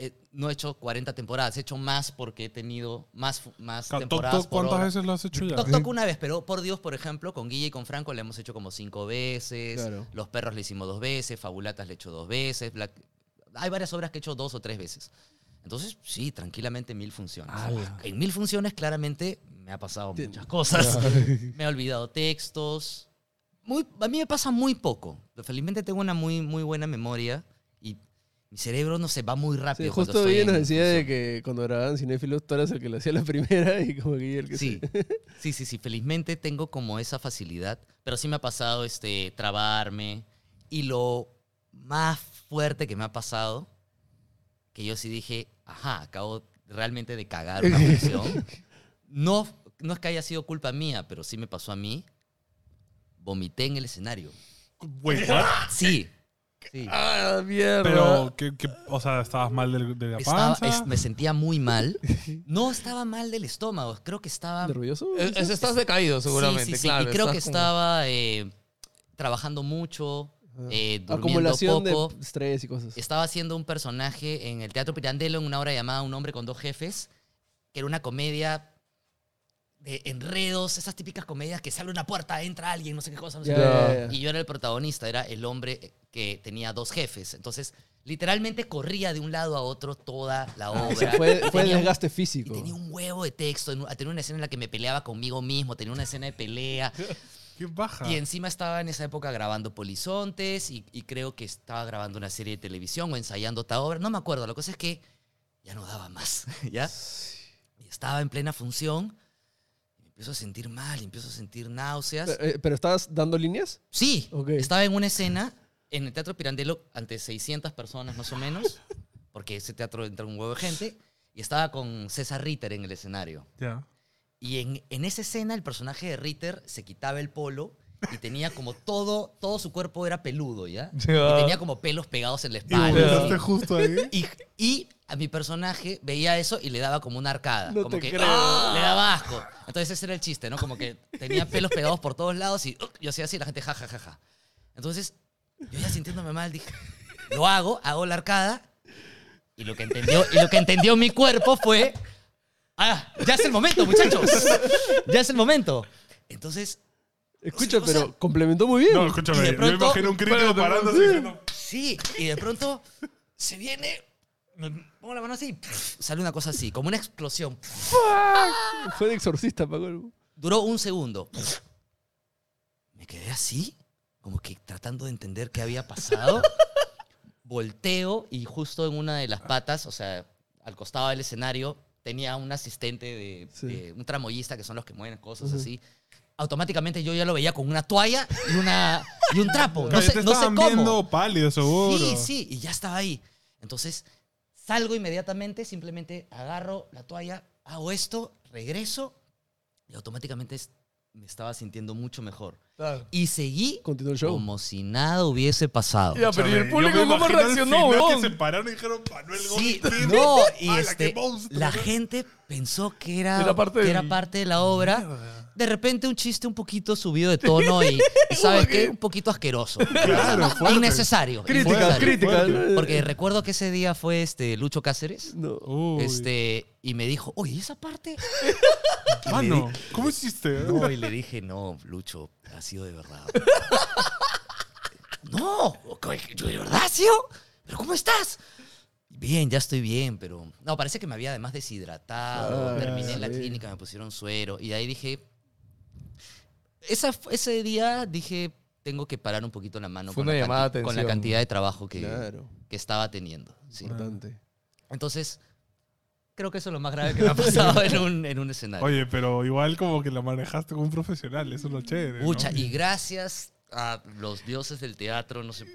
eh, no he hecho 40 temporadas, he hecho más porque he tenido más, más Toc, temporadas toc, por ¿Cuántas hora. veces lo has hecho ya? Toc Toc una vez, pero por Dios, por ejemplo, con Guille y con Franco le hemos hecho como cinco veces. Claro. Los perros le hicimos dos veces, Fabulatas le he hecho dos veces. Black- Hay varias obras que he hecho dos o tres veces. Entonces, sí, tranquilamente mil funciones. Ala. En mil funciones, claramente, me ha pasado muchas cosas. me he olvidado textos. Muy, a mí me pasa muy poco. Felizmente tengo una muy, muy buena memoria y mi cerebro, no sé, va muy Sí, rápido. cuando justo bien nos decía de que cuando grababan Cinéfilos, tú eras el que lo hacía la primera y como que el que Sí, se- sí, sí, sí. Felizmente tengo como esa facilidad, pero sí me ha pasado este, trabarme. Y lo más fuerte que me ha pasado, que yo sí dije, ajá, acabo realmente de cagar una función, No, no es que haya sido culpa mía, pero sí me pasó a mí. Vomité en el escenario. Wait, what? Sí. sí. Ah, mierda. Pero, ¿qué, qué- o sea, estabas mal de, de la Estaba- panza. es- me sentía muy mal. No estaba mal del estómago, creo que estaba... ¿Nervioso? Es- es- estás decaído, seguramente, Sí, sí, sí. claro. Y creo que como- estaba eh, trabajando mucho, eh, durmiendo Acumulación poco. de estrés y cosas. Estaba haciendo un personaje en el Teatro Pirandello en una obra llamada Un hombre con dos jefes, que era una comedia de enredos, esas típicas comedias que sale una puerta, entra alguien, no sé qué cosa. no sé qué. Y yo era el protagonista, era el hombre que tenía dos jefes. Entonces, literalmente corría de un lado a otro toda la O obra. fue, fue un- desgaste y físico. tenía un huevo de texto, en- tenía una escena en la que me peleaba conmigo mismo, tenía una escena de pelea. Qué baja. Y encima estaba en esa época grabando Polizontes y, y creo que estaba grabando una serie de televisión o ensayando otra obra. No me acuerdo. La cosa es que ya no daba más. ¿Ya? Y estaba en plena función. Empiezo a sentir mal, y empiezo a sentir náuseas. Eh, eh, ¿Pero estabas dando líneas? Sí, Ok. estaba en una escena en el Teatro Pirandello ante 600 personas más o menos, porque ese teatro entra un huevo de gente, y estaba con César Ritter en el escenario. Ya. Y en, en esa escena el personaje de Ritter se quitaba el polo y tenía como todo, todo su cuerpo era peludo, ¿ya? Y Ya. tenía como pelos pegados en la espalda. justo ahí. Y, y a mi personaje veía eso y le daba como una arcada. No como te que creo. ¡ah! le daba asco. Entonces ese era el chiste, ¿no? Como que tenía pelos pegados por todos lados y ¡ugh! yo hacía así y la gente ja, ja, ja, ja. Entonces yo ya sintiéndome mal dije, lo hago, hago la arcada y lo que entendió, y lo que entendió mi cuerpo fue, ah, ya es el momento, muchachos. Ya es el momento. Entonces, Escucha, o sea- pero complementó muy bien. No, escúchame. de Yo pronto- imagino un crítico parándose sí. diciendo. Sí, y de pronto se viene, me pongo la mano así, sale una cosa así, como una explosión. Fue de exorcista, Paco. Duró un segundo. Me quedé así, como que tratando de entender qué había pasado. Volteo y justo en una de las patas, o sea, al costado del escenario, tenía un asistente de, Sí. de- un tramoyista, que son los que mueven cosas así. Automáticamente yo ya lo veía con una toalla y, una, y un trapo. No "Oye, sé, te no sé cómo. viendo pálido, seguro. Sí, sí, y ya estaba ahí. Entonces, salgo inmediatamente, simplemente agarro la toalla, hago esto, regreso y automáticamente me estaba sintiendo mucho mejor. Claro. Y seguí Continuó el show. como si nada hubiese pasado. Ya, pero ¿y el público cómo reaccionó, final weón? que se pararon y dijeron, Manuel Sí, Gómez. no, y ¡Hala, este, qué monstruo! la gente pensó que era, Era parte que del- era parte de la obra. De repente un chiste un poquito subido de tono y, y ¿sabes qué? Un poquito asqueroso. Claro, fuerte. Innecesario. Crítica, innecesario. crítica. fuerte. Porque recuerdo que ese día fue este Lucho Cáceres. No. Uy. Este, y me dicho, oye, esa parte. Mano, ¿cómo hiciste? No, y le dije, no, Lucho, ha sido de verdad. no, ¿de verdad ha sido? ¿Pero cómo estás? Bien, ya estoy bien, pero. No, parece que me había además deshidratado. Ah, terminé en la sí. clínica, me pusieron suero. Y de ahí dije. Esa, ese día dije, tengo que parar un poquito la mano Fue con, una la llamada canti- con la cantidad de trabajo que, Claro. que estaba teniendo. sí. Importante. Entonces, creo que eso es lo más grave que me ha pasado en un, en un escenario. Oye, pero igual como que la manejaste como un profesional, eso es lo chévere. ¿no? Pucha, y gracias a los dioses del teatro, no sé.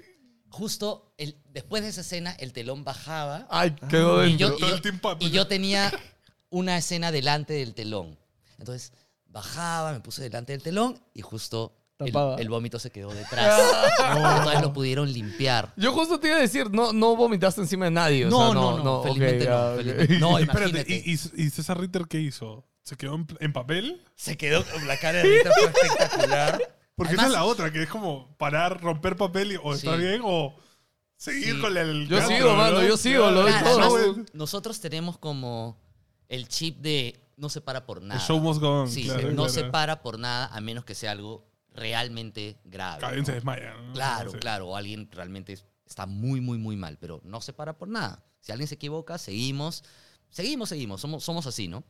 Justo el, después de esa escena, el telón bajaba Ay, quedó y, yo, dentro. y Todo yo- el tiempo- y yo tenía una escena delante del telón. Entonces, bajaba, me puse delante del telón y justo Tapaba. el vómito se quedó detrás. Entonces lo pudieron limpiar. Yo justo te iba a decir, no, no vomitaste encima de nadie. o No, sea, no, no, felizmente no, ok. felizmente no. Espérate, imagínate. ¿y, y, y César Ritter qué hizo? ¿Se quedó en, en papel? Se quedó con la cara de Rita, fue espectacular. Porque Además- esa es la otra, que es como parar, romper papel y o está Sí. bien o seguir Sí. con el... Yo sigo, ¿no? mano, yo sigo, lo doy Claro, todo. además, güey. nosotros tenemos como el chip de no se para por nada. El show must go on. Sí, claro, no claro. se para por nada a menos que sea algo realmente grave. Alguien se desmaya. ¿no? Claro, Sí. claro. O alguien realmente está muy, muy, muy mal, pero no se para por nada. Si alguien se equivoca, seguimos. Seguimos, seguimos. Somos, somos así, ¿no?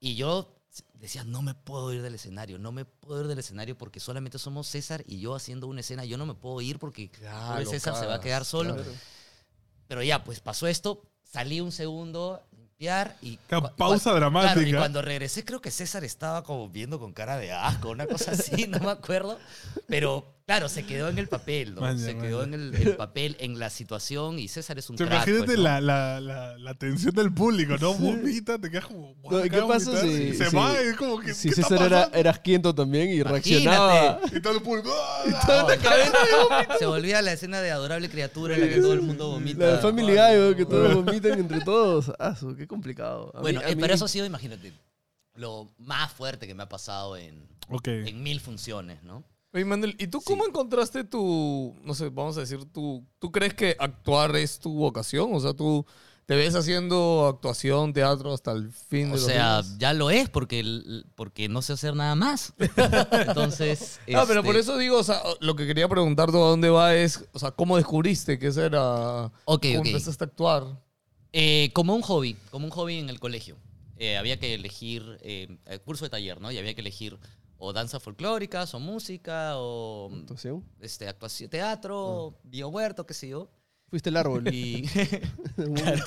Y yo decía, no me puedo ir del escenario, no me puedo ir del escenario porque solamente somos César y yo haciendo una escena. Yo no me puedo ir porque Claro, César se va a quedar solo. Claro. Pero ya, pues pasó esto, salí un segundo, limpiar y... Pausa dramática. Claro, y cuando regresé creo que César estaba como viendo con cara de asco, una cosa así, no me acuerdo. Pero Claro, se quedó en el papel, ¿no? Maña, se maña. quedó en el, el papel, en la situación y César es un sea, crack. imagínate pues, ¿no? la, la, la, la tensión del público, ¿no? Vomita, te quedas como. No, ¿y qué pasa si- y se si- va, y es como que. Si ¿qué está César era, pasando? eras quiento también y Imagínate. reaccionaba. Y todo el público. ¡ah! No, se volvía la escena de adorable criatura en la que todo el mundo vomita. La de Family Guy, que todos vomitan entre todos. Ah, qué complicado. A Bueno, mí- eh, mí- pero eso ha sido, imagínate, lo más fuerte que me ha pasado en, en mil funciones, ¿no? Oye, Manuel, ¿y tú cómo encontraste tu, no sé, vamos a decir, tu, ¿tú crees que actuar es tu vocación? O sea, tú te ves haciendo actuación, teatro hasta el fin de O los sea, días? ya lo es porque, porque no sé hacer nada más. Entonces. Ah, pero por este, eso digo, o sea, lo que quería preguntarte a dónde va es, o sea, ¿cómo descubriste que eso era... Ok, ¿Cómo empezaste a actuar? Eh, como un hobby, como un hobby en el colegio. Eh, había que elegir eh, el curso de taller, ¿no? Y había que elegir o danzas folclóricas, o música, o Actuación. este, actuación, teatro, biohuerto, qué sé yo. Fuiste el árbol. Y, Claro.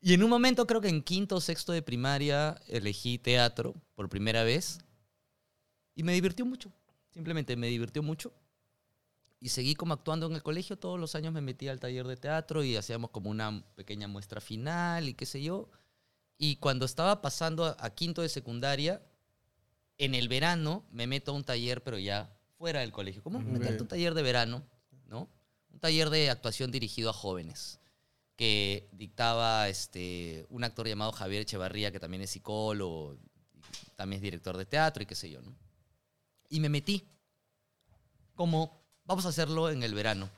Y en un momento, creo que en quinto o sexto de primaria, elegí teatro por primera vez. Y me divirtió mucho. Simplemente me divirtió mucho. Y seguí como actuando en el colegio. Todos los años me metía al taller de teatro y hacíamos como una pequeña muestra final y qué sé yo. Y cuando estaba pasando a, a quinto de secundaria, en el verano me meto a un taller, pero ya fuera del colegio. ¿Cómo? Meterte a un taller de verano, ¿no? Un taller de actuación dirigido a jóvenes que dictaba este, un actor llamado Javier Echevarría, que también es psicólogo, también es director de teatro y qué sé yo, ¿no? Y me metí como, vamos a hacerlo en el verano.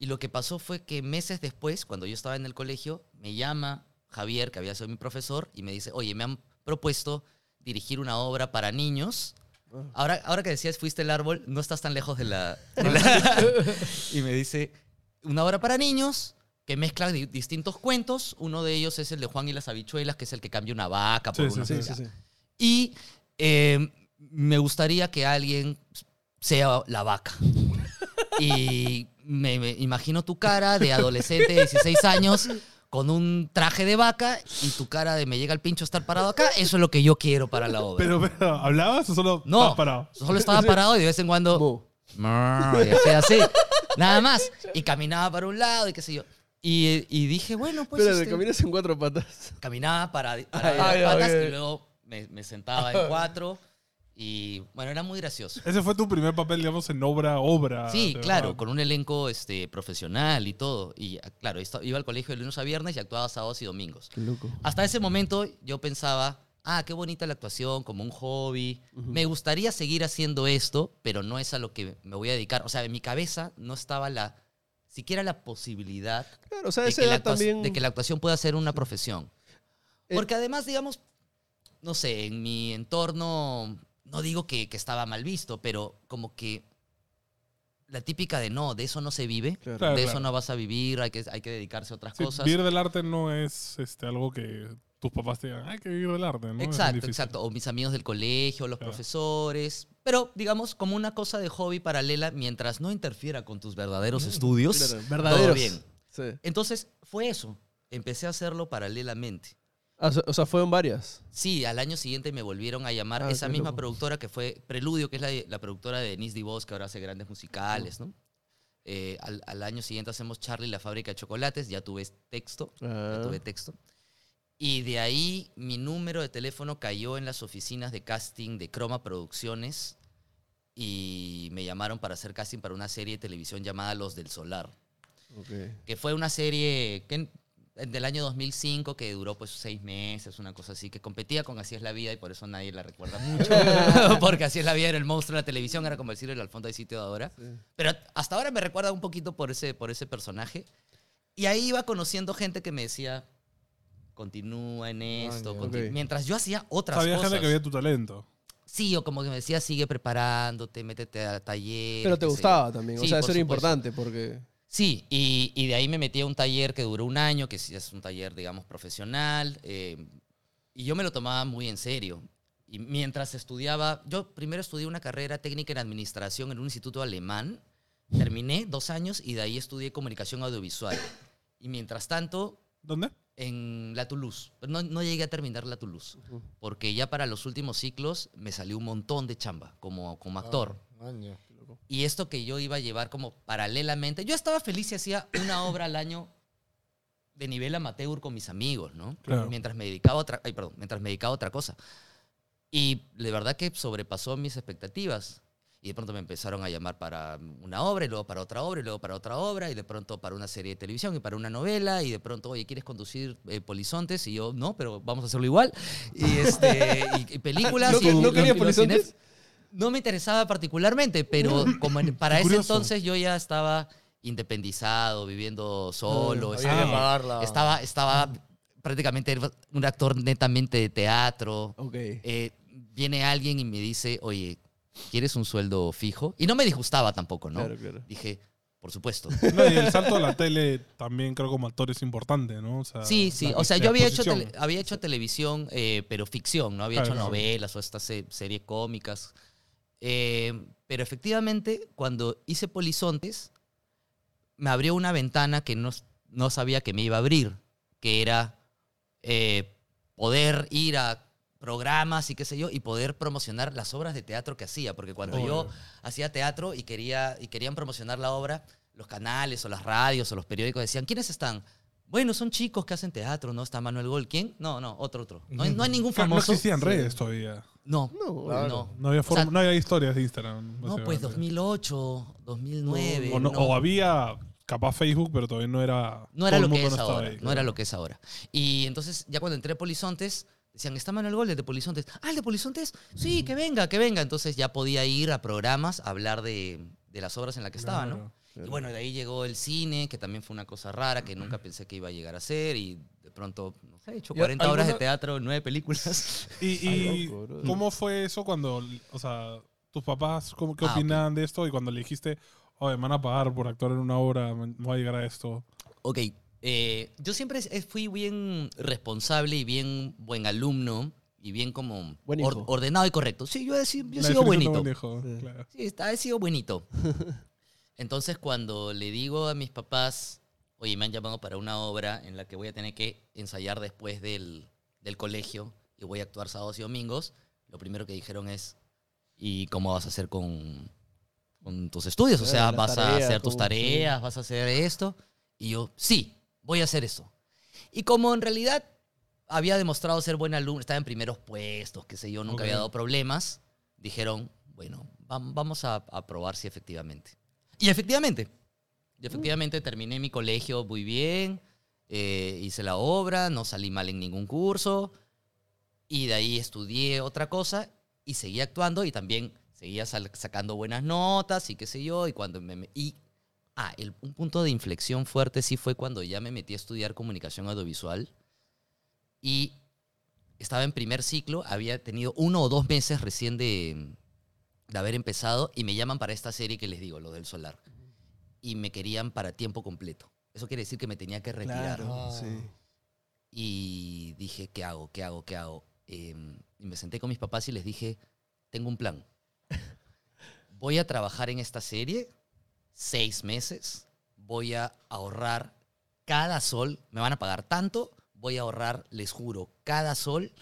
Y lo que pasó fue que meses después, cuando yo estaba en el colegio, me llama Javier, que había sido mi profesor, y me dice, oye, me han propuesto dirigir una obra para niños. Ahora, ahora que decías fuiste el árbol, no estás tan lejos de la... de la- y me dice, una obra para niños que mezcla di- distintos cuentos. Uno de ellos es el de Juan y las habichuelas, que es el que cambia una vaca por Sí, una... sí, Sí, sí, sí. Y eh, me gustaría que alguien sea la vaca. Y me, me imagino tu cara de adolescente de 16 años con un traje de vaca y tu cara de me llega el pincho estar parado acá. Eso es lo que yo quiero para la obra. Pero, pero, ¿hablabas o solo no, estabas parado? solo estaba parado y de vez en cuando... Y así, nada más. Y caminaba para un lado y qué sé yo. Y, y dije, bueno, pues... Espera, este, caminas en cuatro patas. caminaba para, para Ah, patas y luego me, me sentaba en cuatro y bueno, era muy gracioso. Ese fue tu primer papel, digamos, en obra, obra. Sí, claro, verdad. con un elenco este, profesional y todo. Y ah, claro, iba al colegio de lunes a viernes y actuaba sábados y domingos. Qué loco. Hasta ese momento yo pensaba, ah, qué bonita la actuación, como un hobby. Me gustaría seguir haciendo esto, pero no es a lo que me voy a dedicar. O sea, en mi cabeza no estaba la siquiera la posibilidad Claro, o sea, de que, la también. de que la actuación pueda ser una profesión. Eh, Porque además, digamos, no sé, en mi entorno, no digo que, que estaba mal visto, pero como que la típica de no, de eso no se vive, Claro. De claro. eso no vas a vivir, hay que, hay que dedicarse a otras Sí, cosas. vivir del arte no es este, algo que tus papás te digan, hay que vivir del arte, ¿no? Exacto, exacto. O mis amigos del colegio, los Claro. profesores. Pero, digamos, como una cosa de hobby paralela, mientras no interfiera con tus verdaderos estudios, Claro, todo verdaderos. bien. Sí. Entonces, fue eso. Empecé a hacerlo paralelamente. Ah, o sea- fueron varias. Sí, al año siguiente me volvieron a llamar Ah, esa misma loco. productora que fue Preludio, que es la, la productora de Denise DeVos, que ahora hace grandes musicales, ¿no? Eh, al, al año siguiente hacemos Charlie y la fábrica de chocolates, ya tuve texto, ya Ah. tuve texto. Y de ahí mi número de teléfono cayó en las oficinas de casting de Croma Producciones y me llamaron para hacer casting para una serie de televisión llamada Los del Solar Ok. que fue una serie que del año 2005 que duró pues seis meses, una cosa así, que competía con Así es la vida y por eso nadie la recuerda mucho, porque Así es la vida era el monstruo de la televisión, era como decir el Alfonso de sitio de ahora. Sí. Pero hasta ahora me recuerda un poquito por ese, por ese personaje. Y ahí iba conociendo gente que me decía, continúa en esto, ya. conti-". Ok. mientras yo hacía otras Había cosas. gente que veía tu talento. Sí, o como que me decía, sigue preparándote, métete a taller. Pero te gustaba también. O Sí, sea, por eso era supuesto. importante porque. Sí, y, y de ahí me metí a un taller que duró un año, que es un taller, digamos, profesional. eh, y yo me lo tomaba muy en serio. Y mientras estudiaba, yo primero estudié una carrera técnica en administración en un instituto alemán. Terminé dos años y de ahí estudié comunicación audiovisual. Y mientras tanto, ¿Dónde? en la Toulouse. Pero no, no llegué a terminar la Toulouse. Porque ya para los últimos ciclos me salió un montón de chamba como, como actor. Maña. Loco. Y esto que yo iba a llevar como paralelamente. Yo estaba feliz si hacía una obra al año de nivel amateur con mis amigos, ¿no? Claro. Mientras me dedicaba a otra, ay, perdón, mientras me dedicaba a otra cosa. Y de verdad que sobrepasó mis expectativas. Y de pronto me empezaron a llamar para una obra, y luego para otra obra, y luego para otra obra, y de pronto para una serie de televisión, y para una novela, y de pronto, oye, ¿quieres conducir eh, Polizontes? Y yo, no, pero vamos a hacerlo igual. Y, este, y, y películas. ¿No, y- no y- querías y Polizontes? No me interesaba particularmente, pero como en- para ese Curioso. entonces yo ya estaba independizado, viviendo solo. Había estaba, que pagarla. estaba, estaba prácticamente un actor netamente de teatro. Ok. Eh, viene alguien y me dice, oye, ¿quieres un sueldo fijo? Y no me disgustaba tampoco, ¿no? Claro, claro. Dije, por supuesto. No, y el salto a la tele también creo como actor es importante, ¿no? O sea, Sí, sí. la- O sea, la yo había hecho, exposición. tele- había hecho televisión, eh, pero ficción, ¿no? Había Claro, hecho claro. novelas o estas se- series cómicas. Eh, pero efectivamente, cuando hice Polizontes, me abrió una ventana que no, no sabía que me iba a abrir, que era eh, poder ir a programas y qué sé yo, y poder promocionar las obras de teatro que hacía. Porque cuando yo hacía teatro y, quería, y querían promocionar la obra, los canales o las radios o los periódicos decían, ¿quiénes están? Bueno, son chicos que hacen teatro, ¿no? Está Manuel Gol. ¿Quién? No, no, otro, otro. No hay, no hay ningún no famoso. existían redes todavía. No, No, Claro. no. No había, forma- sea, no había historias de Instagram. No, pues básicamente. 2008, 2009. O, no- no. o había capaz Facebook, pero todavía no era. No era lo que es no ahora. ahí, No claro. era lo que es ahora. Y entonces, ya cuando entré a Polizontes, decían, ¿está Manuel Gol el de Polizontes? Ah, el de Polizontes. Sí, que venga, que venga. Entonces ya podía ir a programas a hablar de, de las obras en las que estaba, ¿no? Claro. Y bueno, de ahí llegó el cine, que también fue una cosa rara que nunca pensé que iba a llegar a ser. Y de pronto, no sé, he hecho ¿Y 40 horas de teatro, nueve películas. ¿Y, y loco, cómo fue eso cuando, o sea, tus papás, cómo, qué Ah, opinaban de esto? Y cuando le dijiste, oye, me van a pagar por actuar en una obra, me voy a llegar a esto. Ok, eh, yo siempre fui bien responsable y bien buen alumno y bien como Buen or- ordenado y correcto. Sí, yo he, sido- yo he sido buenito. buen hijo, Sí. claro. Sí, he sido buenito. Entonces, cuando le digo a mis papás, oye, me han llamado para una obra en la que voy a tener que ensayar después del, del colegio y voy a actuar sábados y domingos, lo primero que dijeron es, ¿y cómo vas a hacer con, con tus estudios? O Claro, sea, ¿vas a hacer tus sí. tareas? ¿Vas a hacer esto? Y yo, sí, voy a hacer eso. Y como en realidad había demostrado ser buen alumno, estaba en primeros puestos, qué sé yo, nunca había dado problemas, dijeron, bueno, vam- vamos a, a probar si efectivamente. Y efectivamente, y efectivamente terminé mi colegio muy bien, eh, hice la obra, no salí mal en ningún curso, y de ahí estudié otra cosa y seguí actuando y también seguía sacando buenas notas y qué sé yo, y cuando me... me- y, ah, el, un punto de inflexión fuerte sí fue cuando ya me metí a estudiar comunicación audiovisual y estaba en primer ciclo, había tenido uno o dos meses recién de, de haber empezado y me llaman para esta serie que les digo, lo del solar. Y me querían para tiempo completo. Eso quiere decir que me tenía que retirar. Claro, Ah. sí. Y dije, ¿qué hago? ¿Qué hago? ¿Qué hago? Eh, y me senté con mis papás y les dije, tengo un plan. Voy a trabajar en esta serie seis meses. Voy a ahorrar cada sol. Me van a pagar tanto. Voy a ahorrar, les juro, cada sol.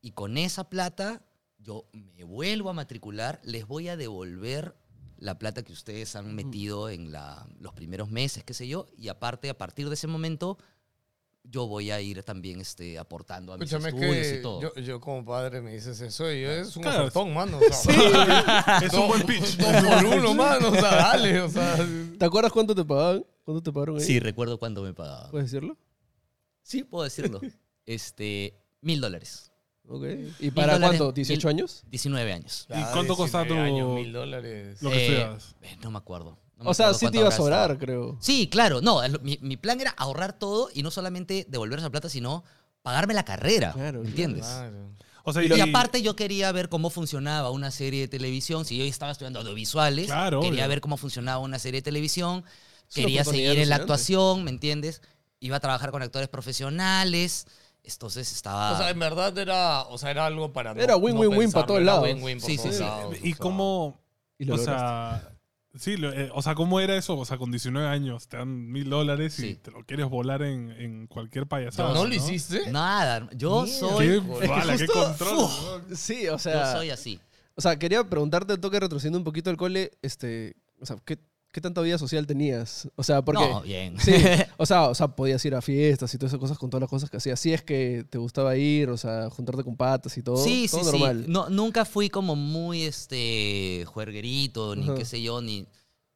Y con esa plata yo me vuelvo a matricular. Les voy a devolver la plata que ustedes han metido en la- los primeros meses, qué sé yo. Y aparte, a partir de ese momento, yo voy a ir también este, aportando a mis Escúchame estudios que y todo. yo, yo como padre me dices eso y yo es un Claro. ofertón, mano. O sea, Es un buen pitch. Dos por uno, mano. O sea, dale. O sea, ¿Te acuerdas cuánto te pagaban? ¿Cuánto te pagaron ahí? Sí, recuerdo cuándo me pagaban. ¿Puedes decirlo? Sí, puedo decirlo. este, mil dólares. Ok. ¿Y para dólares, cuánto? ¿18 mil- años? 19 años. ¿Y cuánto costaba tu- mil dólares. Lo que Eh, eh, no me acuerdo. No me O sea, sí te cuánto iba a estado. creo. Sí, claro. No, mi, mi plan era ahorrar todo y no solamente devolver esa plata, sino pagarme la carrera. Claro, ¿Me claro. entiendes? Claro. O sea, Y, aparte yo quería ver cómo funcionaba una serie de televisión. Si yo estaba estudiando audiovisuales, Claro, quería obvio. ver cómo funcionaba una serie de televisión. Es Quería seguir en la actuación, ¿me entiendes? Iba a trabajar con actores profesionales. Entonces estaba... O sea, en verdad era, o sea, era algo para Era win-win-win no para todos lados. era win-win por Sí, sí, todos sí. lados, ¿Y o cómo, Y lo o lograste. sea, sí, lo- eh, o sea, ¿cómo era eso? O sea, con 19 años te dan mil dólares y Sí. te lo quieres volar en, en cualquier payasada. ¿No lo hiciste? Nada, yo Mierda. soy... Qué, Es que qué justo- control. Sí, o Yo sea, soy así. O sea, quería preguntarte, toque retrocediendo un poquito al cole, este, o sea, ¿qué, qué tanta vida social tenías? O sea, porque... No, bien. Sí, o sea, o sea, podías ir a fiestas y todas esas cosas con todas las cosas que hacías. Si es que te gustaba ir, o sea, juntarte con patas y todo. Sí, todo sí, normal. sí. No, nunca fui como muy este juerguerito, ni Ajá. qué sé yo, ni,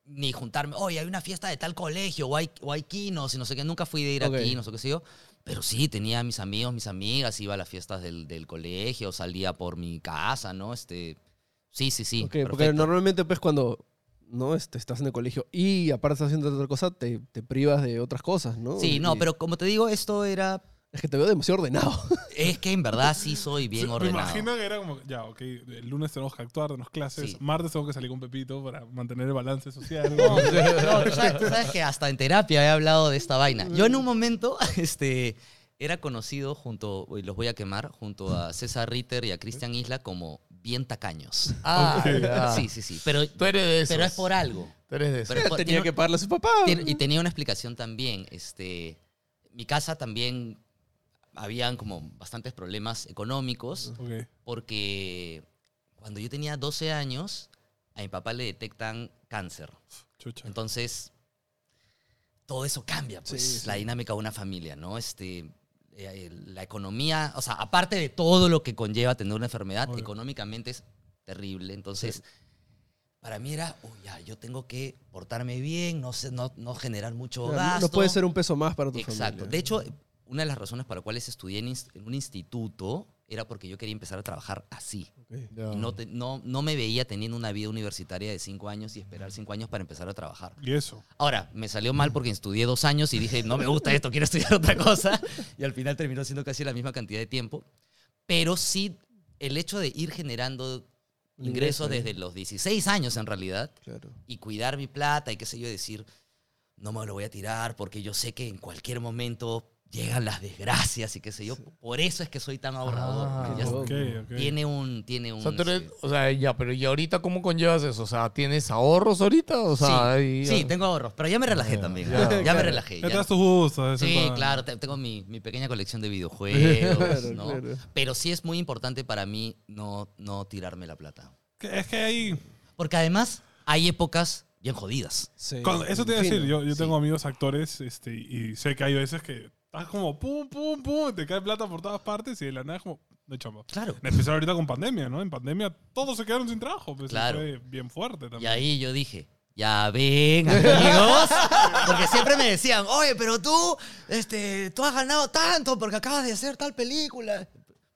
ni juntarme, oye, hay una fiesta de tal colegio, o hay, o hay quinos, y no sé qué. Nunca fui de ir Ok. a quinos o qué sé yo. Pero sí, tenía mis amigos, mis amigas, iba a las fiestas del, del colegio, salía por mi casa, ¿no? Este, sí, sí, sí. Ok, porque normalmente, pues, cuando no este, estás en el colegio y aparte estás haciendo otra cosa, te, te privas de otras cosas, ¿no? Sí, no, Y- pero como te digo, esto era... Es que te veo demasiado ordenado. Es que en verdad sí soy bien Sí, Me ordenado. imagino que era como, ya, ok, el lunes tenemos que actuar, tenemos clases, Sí. martes tengo que salir con Pepito para mantener el balance social. No, no, tú sabes, tú sabes que hasta en terapia he hablado de esta vaina. Yo en un momento este, era conocido junto, y los voy a quemar, junto a César Ritter y a Cristian Isla como bien tacaños. Ah, ya. Sí, sí, sí. Pero, Tú eres de esos. pero es por algo. Tú eres de esos. Pero es por- Tenía tiene- que pagarle a su papá. tiene- y tenía una explicación también. Este, mi casa también habían como bastantes problemas económicos Ok. porque cuando yo tenía 12 años, a mi papá le detectan cáncer. Chucha. Entonces, todo eso cambia, pues, Sí, sí. la dinámica de una familia, ¿no? Este, eh, la economía, o sea, aparte de todo lo que conlleva tener una enfermedad, Obvio. económicamente es terrible. Entonces, para mí era, "Uy, ya, yo tengo que portarme bien, no, sé, no, no generar mucho Claro, gasto. no puede ser un peso más para tu Exacto. familia. De hecho, una de las razones para las cuales estudié en un instituto era porque yo quería empezar a trabajar así. No, te- no, no me veía teniendo una vida universitaria de cinco años y esperar cinco años para empezar a trabajar. Y eso. Ahora, me salió mal porque estudié dos años y dije, no me gusta esto, quiero estudiar otra cosa. Y al final terminó siendo casi la misma cantidad de tiempo. Pero sí, el hecho de ir generando ingresos ingreso, ¿eh? desde los 16 años en realidad Claro. y cuidar mi plata y qué sé yo, decir, no me lo voy a tirar porque yo sé que en cualquier momento llegan las desgracias y qué sé yo. Por eso es que soy tan ahorrador. Ah, Ya. Tiene un... Tiene un O sea, tú eres- sí. o sea, ya, pero ¿y ahorita cómo conllevas eso? O sea, ¿tienes ahorros ahorita? O sea, sí, sí, tengo ahorros, pero ya me relajé también. ya. Ya, me relajé. Ya tus gustos. Sí, claro, te- tengo mi, mi pequeña colección de videojuegos, Claro, ¿no? claro. Pero sí es muy importante para mí no, no tirarme la plata. Es que ahí. Porque además hay épocas bien jodidas. Sí. cuando- eso te iba a decir. Yo, yo Sí. tengo amigos actores este, y sé que hay veces que estás como pum, pum, pum, te cae plata por todas partes y de la nada es como. No chamba. Claro. En especial ahorita con pandemia, ¿no? En pandemia todos se quedaron sin trabajo. Pues, Claro. Fue bien fuerte también. Y ahí yo dije, ya ven, amigos. Porque siempre me decían, oye, pero tú, este, tú has ganado tanto porque acabas de hacer tal película.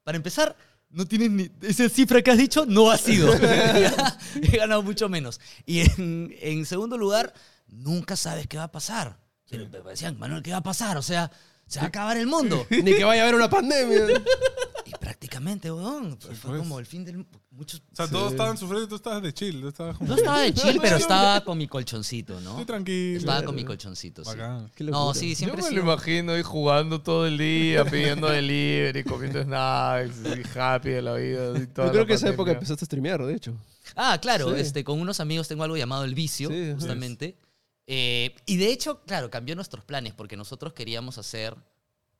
Para empezar, no tienes ni. Esa cifra que has dicho no ha sido. He ganado mucho menos. Y en, en segundo lugar, nunca sabes qué va a pasar. Pero me decían, Manuel, ¿qué va a pasar? O sea, se va a acabar el mundo. Ni que vaya a haber una pandemia. Y prácticamente, weón, fue pues. como el fin del. Muchos. O sea, todos estaban sufriendo y tú estabas de chill. Tú estabas como. No estaba de chill, pero estaba con mi colchoncito, ¿no? Estoy tranquilo. Estaba con mi colchoncito, sí. Bacán. No, sí, Yo siempre me he lo imagino ahí jugando todo el día, pidiendo delivery, comiendo snacks, y happy de la vida. y toda Yo creo la que esa época pandemia. empezaste a streamear, de hecho. Ah, claro, Sí. este, con unos amigos tengo algo llamado El Vicio, Sí, justamente. Eh, y de hecho, claro, cambió nuestros planes porque nosotros queríamos hacer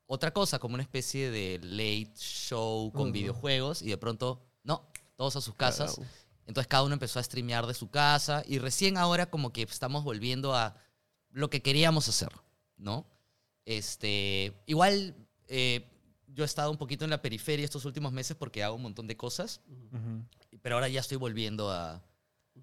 otra cosa, como una especie de late show con videojuegos y de pronto, no, todos a sus casas. Entonces cada uno empezó a streamear de su casa y recién ahora como que estamos volviendo a lo que queríamos hacer, ¿no? Este, igual eh, yo he estado un poquito en la periferia estos últimos meses porque hago un montón de cosas, Ujú. pero ahora ya estoy volviendo a,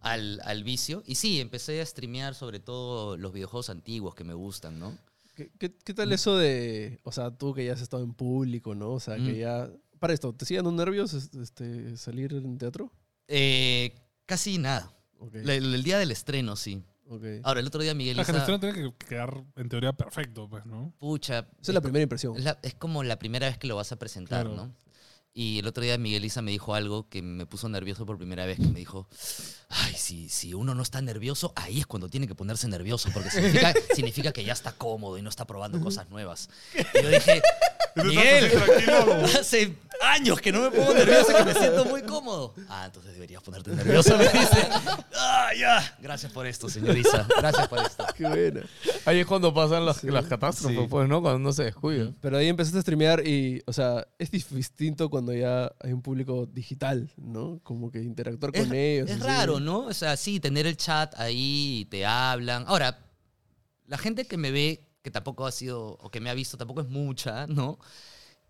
al, al vicio. Y sí, empecé a streamear sobre todo los videojuegos antiguos que me gustan, ¿no? ¿Qué, qué, qué tal eso de, o sea, tú que ya has estado en público, ¿no? O sea, que Mm. ya... Para esto, ¿te siguen dando nervios este, salir en teatro? Eh, casi nada. El, día del estreno, sí. Ahora, el otro día Miguel La hizo... gestión tiene que quedar en teoría perfecto, pues, ¿no? Pucha. Esa es la primera impresión. Es, la- es como la primera vez que lo vas a presentar, Claro. ¿no? Y el otro día Miguelisa me dijo algo que me puso nervioso por primera vez, que me dijo, ay, si, si uno no está nervioso, ahí es cuando tiene que ponerse nervioso, porque significa, significa que ya está cómodo y no está probando cosas nuevas. Y yo dije, Miguel, hace años que no me pongo nervioso, que me siento muy cómodo. Ah, entonces deberías ponerte nervioso, me dice. Ah, ya. Gracias por esto, señor Isa. Gracias por esto. Qué buena. Ahí es cuando pasan las, las catástrofes, Sí. pues, ¿no? Cuando uno se descuida. Pero ahí empezaste a streamear y, o sea, es distinto cuando ya hay un público digital, ¿no? Como que interactuar Es, con ellos. es así. raro, ¿no? O sea, sí, tener el chat ahí y te hablan. Ahora, la gente que me ve, que tampoco ha sido, o que me ha visto, tampoco es mucha, ¿no?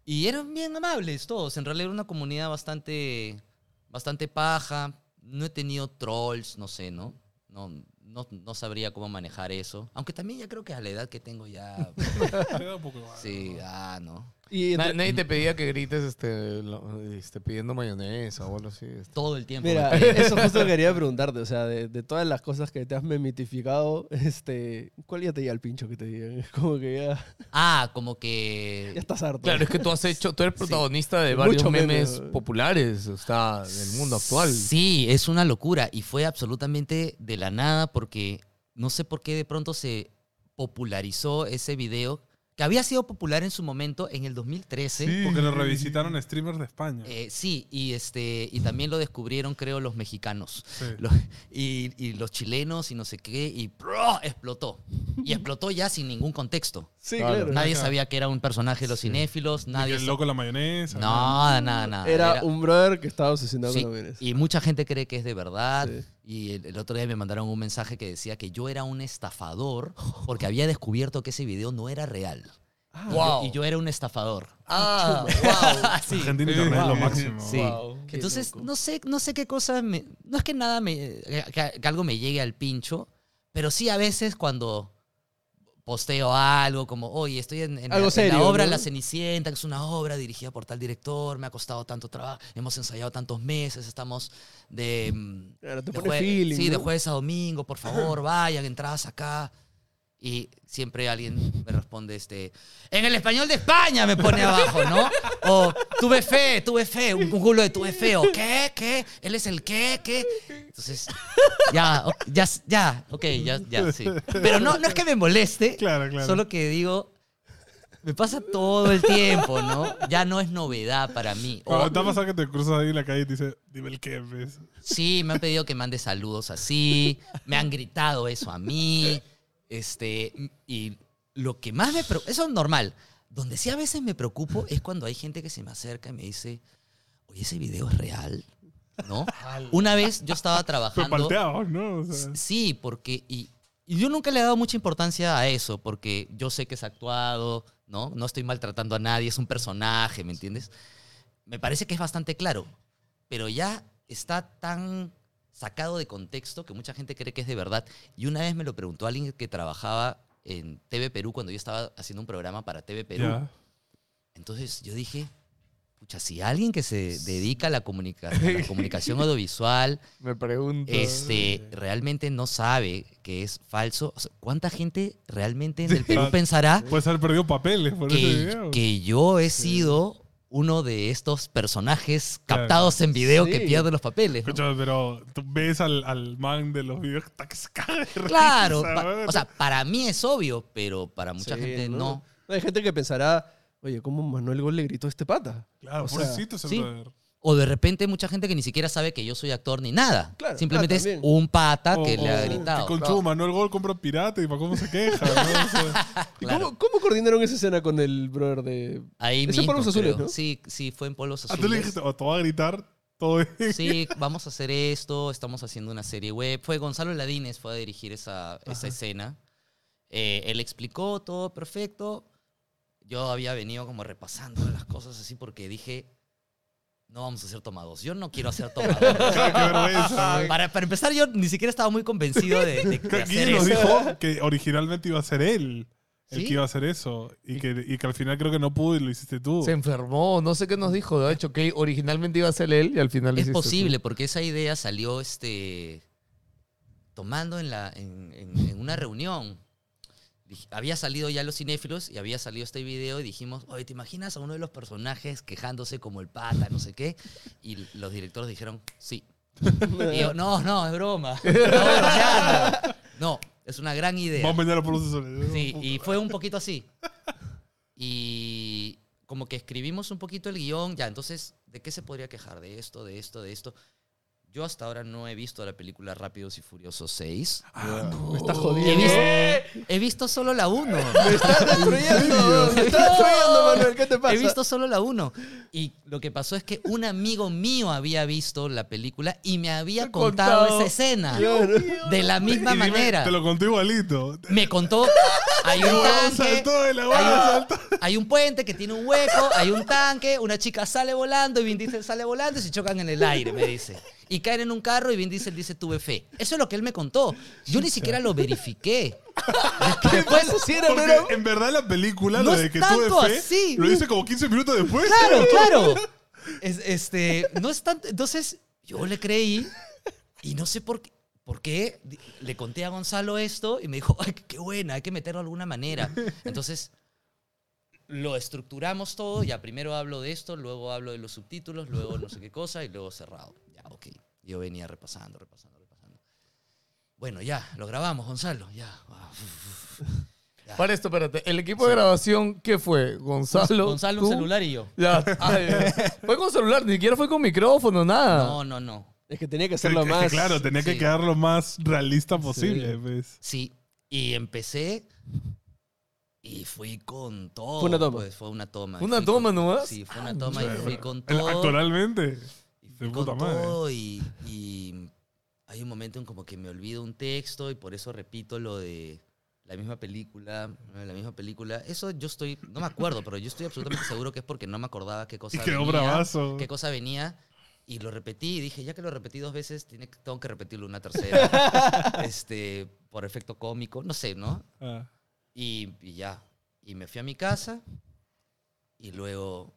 Y eran bien amables todos. En realidad era una comunidad bastante, bastante paja. No he tenido trolls, no sé, ¿no? No, no, no sabría cómo manejar eso. Aunque también ya creo que a la edad que tengo ya... Me da un poco igual. sí, ah, no. Y entre- nadie te pedía que grites este, lo- este, pidiendo mayonesa o algo así. este. Todo el tiempo. Mira, eso justo quería preguntarte, o sea, de, de todas las cosas que te has memitificado, este, ¿cuál ya te llega al pincho que te digan? Es como que ya, Ah, como que... ya estás harto. Claro, es que tú has hecho, tú eres protagonista de De varios mucho memes populares, o sea, del mundo actual. Sí, es una locura y fue absolutamente de la nada porque no sé por qué de pronto se popularizó ese video que había sido popular en su momento en el 2013. Porque lo revisitaron streamers de España. Eh, sí, y este y también lo descubrieron creo los mexicanos Sí. Y, y los chilenos y no sé qué y ¡pro! explotó y explotó ya sin ningún contexto. Sí, Claro. claro. Nadie sabía que era un personaje de los cinéfilos, Ni nadie que el loco de la mayonesa. nada, nada, nada. Era, un brother que estaba obsesionado Sí, con la mayonesa. y mucha gente cree que es de verdad. Y el, el otro día me mandaron un mensaje que decía que yo era un estafador porque había descubierto que ese video no era real. Ah, Wow. Y yo era un estafador. Ah, wow. Sí. Argentina internet es lo máximo. Sí. Wow. Qué Entonces, no sé, no sé qué cosa me. No es que nada me. Que, que algo me llegue al pincho, pero sí a veces cuando posteo algo como, oye, estoy en, en la- en obra ¿no? La Cenicienta, que es una obra dirigida por tal director, me ha costado tanto trabajo, hemos ensayado tantos meses, estamos de. mm, Claro, te de pone jue- feeling, Sí, de jueves a domingo, por favor, vayan, entradas acá. Y siempre alguien me responde, este, en el español de España me pone abajo, ¿no? O tuve fe, tuve fe, un, culo de tuve fe, o qué, qué, él es el qué, qué. Entonces, ya, ya, ya, ok, ya, ya, sí. Pero no, no es que me moleste, Claro, claro. solo que digo, me pasa todo el tiempo, ¿no? Ya no es novedad para mí. O- te ha pasado que te cruzas ahí en la calle y te dice, dime el qué, pues. Sí, me han pedido que mande saludos así, me han gritado eso a mí, este, y lo que más me preocupa, eso es normal, donde sí a veces me preocupo es cuando hay gente que se me acerca y me dice, oye, ese video es real, ¿no? Una vez yo estaba trabajando... palteados, ¿no? O sea, Sí, porque. Y, y yo nunca le he dado mucha importancia a eso, porque yo sé que es actuado, ¿no? No estoy maltratando a nadie, es un personaje, ¿me entiendes? Me parece que es bastante claro, pero ya está tan sacado de contexto que mucha gente cree que es de verdad. Y una vez me lo preguntó alguien que trabajaba en TV Perú cuando yo estaba haciendo un programa para TV Perú. ya. Entonces yo dije, pucha, si alguien que se dedica a la, comunica- a la comunicación audiovisual Me pregunto. este, realmente no sabe que es falso. O sea, ¿Cuánta gente realmente en el Perú pensará Puedes haber perdido papeles por ese que, video. que yo he sido uno de estos personajes Claro. captados en video que Sí. pierden los papeles? pero tú ves al, al man de los videos que está que se caga de risa, Claro, pa- o sea, para mí es obvio, pero para mucha Sí, gente no. Hay gente que pensará, oye, ¿cómo Manuel Gol le gritó a este pata? claro, o sea, pobrecito ese sí. O de repente mucha gente que ni siquiera sabe que yo soy actor ni nada. Claro, Simplemente ah, es también. un pata O- que le o ha Que gritado. con Claro. su Manuel Gol compra pirata y para cómo se queja, ¿no? O sea, ¿Y Claro. cómo, cómo coordinaron esa escena con el brother de...? Ahí Es en mismo, Polvos Azules, creo. ¿no? Sí, sí, fue en Polos ah, Azules. tú le dijiste, o te va a gritar todo bien. Sí, vamos a hacer esto, estamos haciendo una serie web. Fue Gonzalo Ladines, fue a dirigir esa, esa escena. Eh, él explicó todo perfecto. Yo había venido como repasando las cosas así porque dije, no vamos a ser tomados. Yo no quiero ser tomado. Claro, qué vergüenza. ¿no? para, para empezar, yo ni siquiera estaba muy convencido de, de- de hacer Guille nos eso. dijo que originalmente iba a ser él el ¿Sí? que iba a hacer eso. Y que, y que al final creo que no pudo y lo hiciste tú. Se enfermó, no sé qué nos dijo. De hecho, que originalmente iba a ser él y al final lo Es hiciste tú. posible, porque esa idea salió este, tomando en, la, en, en- en una reunión. Había salido ya los cinéfilos y había salido este video y dijimos, oye, ¿te imaginas a uno de los personajes quejándose como el pata, no sé qué? Y los directores dijeron, sí. Y yo, no, no, es broma. Estamos bromeando". No, es una gran idea. Vamos a vender por los. Sí, y fue un poquito así. Y como que escribimos un poquito el guion, ya, entonces, ¿de qué se podría quejar? De esto, de esto, de esto. Yo hasta ahora no he visto la película Rápidos y Furiosos 6. Me está He jodiendo. visto, he visto solo la 1. Me está destruyendo. Me está destruyendo, Manuel. ¿Qué te pasa? He visto solo la 1. Y lo que pasó es que un amigo mío había visto la película y me había contado contado. esa escena. Claro. De la misma Y dime, manera. Te lo conté igualito. Me contó, hay un tanque, saltó de la hay un, saltó. hay un puente que tiene un hueco, hay un tanque, una chica sale volando y Vin Diesel sale volando y se chocan en el aire, me dice. Y caen en un carro y Vin Diesel dice, tuve fe. Eso es lo que él me contó. Yo ni siquiera lo verifiqué. Después, Porque en verdad la película, No lo de es que tanto tuve fe, así. lo hice como 15 minutos después. Claro, claro. Es- este, no es tanto. Entonces, yo le creí y no sé por qué. ¿Por qué? Le conté a Gonzalo esto y me dijo, ay, qué buena, hay que meterlo de alguna manera. Entonces, lo estructuramos todo. Ya primero hablo de esto, luego hablo de los subtítulos, luego no sé qué cosa y luego cerrado. Ya, ok. Yo venía repasando, repasando, repasando. Bueno, ya, lo grabamos, Gonzalo. Ya. Ya. Para esto, espérate. ¿El equipo de grabación qué fue? ¿Gonzalo? Gonzalo, un celular y yo. Ya. Ay, fue con celular, ni siquiera fue con micrófono, nada. No, no, no. Es que tenía que Es que, hacerlo es que, más. claro, tenía que sí. quedar lo más realista posible. pues. Sí, y empecé y fui con todo. Fue una toma. Pues, fue una toma. ¿Una Fui toma con- nomás? Sí, fue una toma y fui con todo. Actualmente. y fui puta con madre. todo y, y hay un momento en como que me olvido un texto y por eso repito lo de la misma película, la misma película. Eso yo estoy, no me acuerdo, pero yo estoy absolutamente seguro que es porque no me acordaba qué cosa Y quedó venía, bravazo. qué cosa venía. Y lo repetí y dije, ya que lo repetí dos veces, tiene, tengo que repetirlo una tercera. este, por efecto cómico, no sé, ¿no? Ah. Y, y ya. Y me fui a mi casa y luego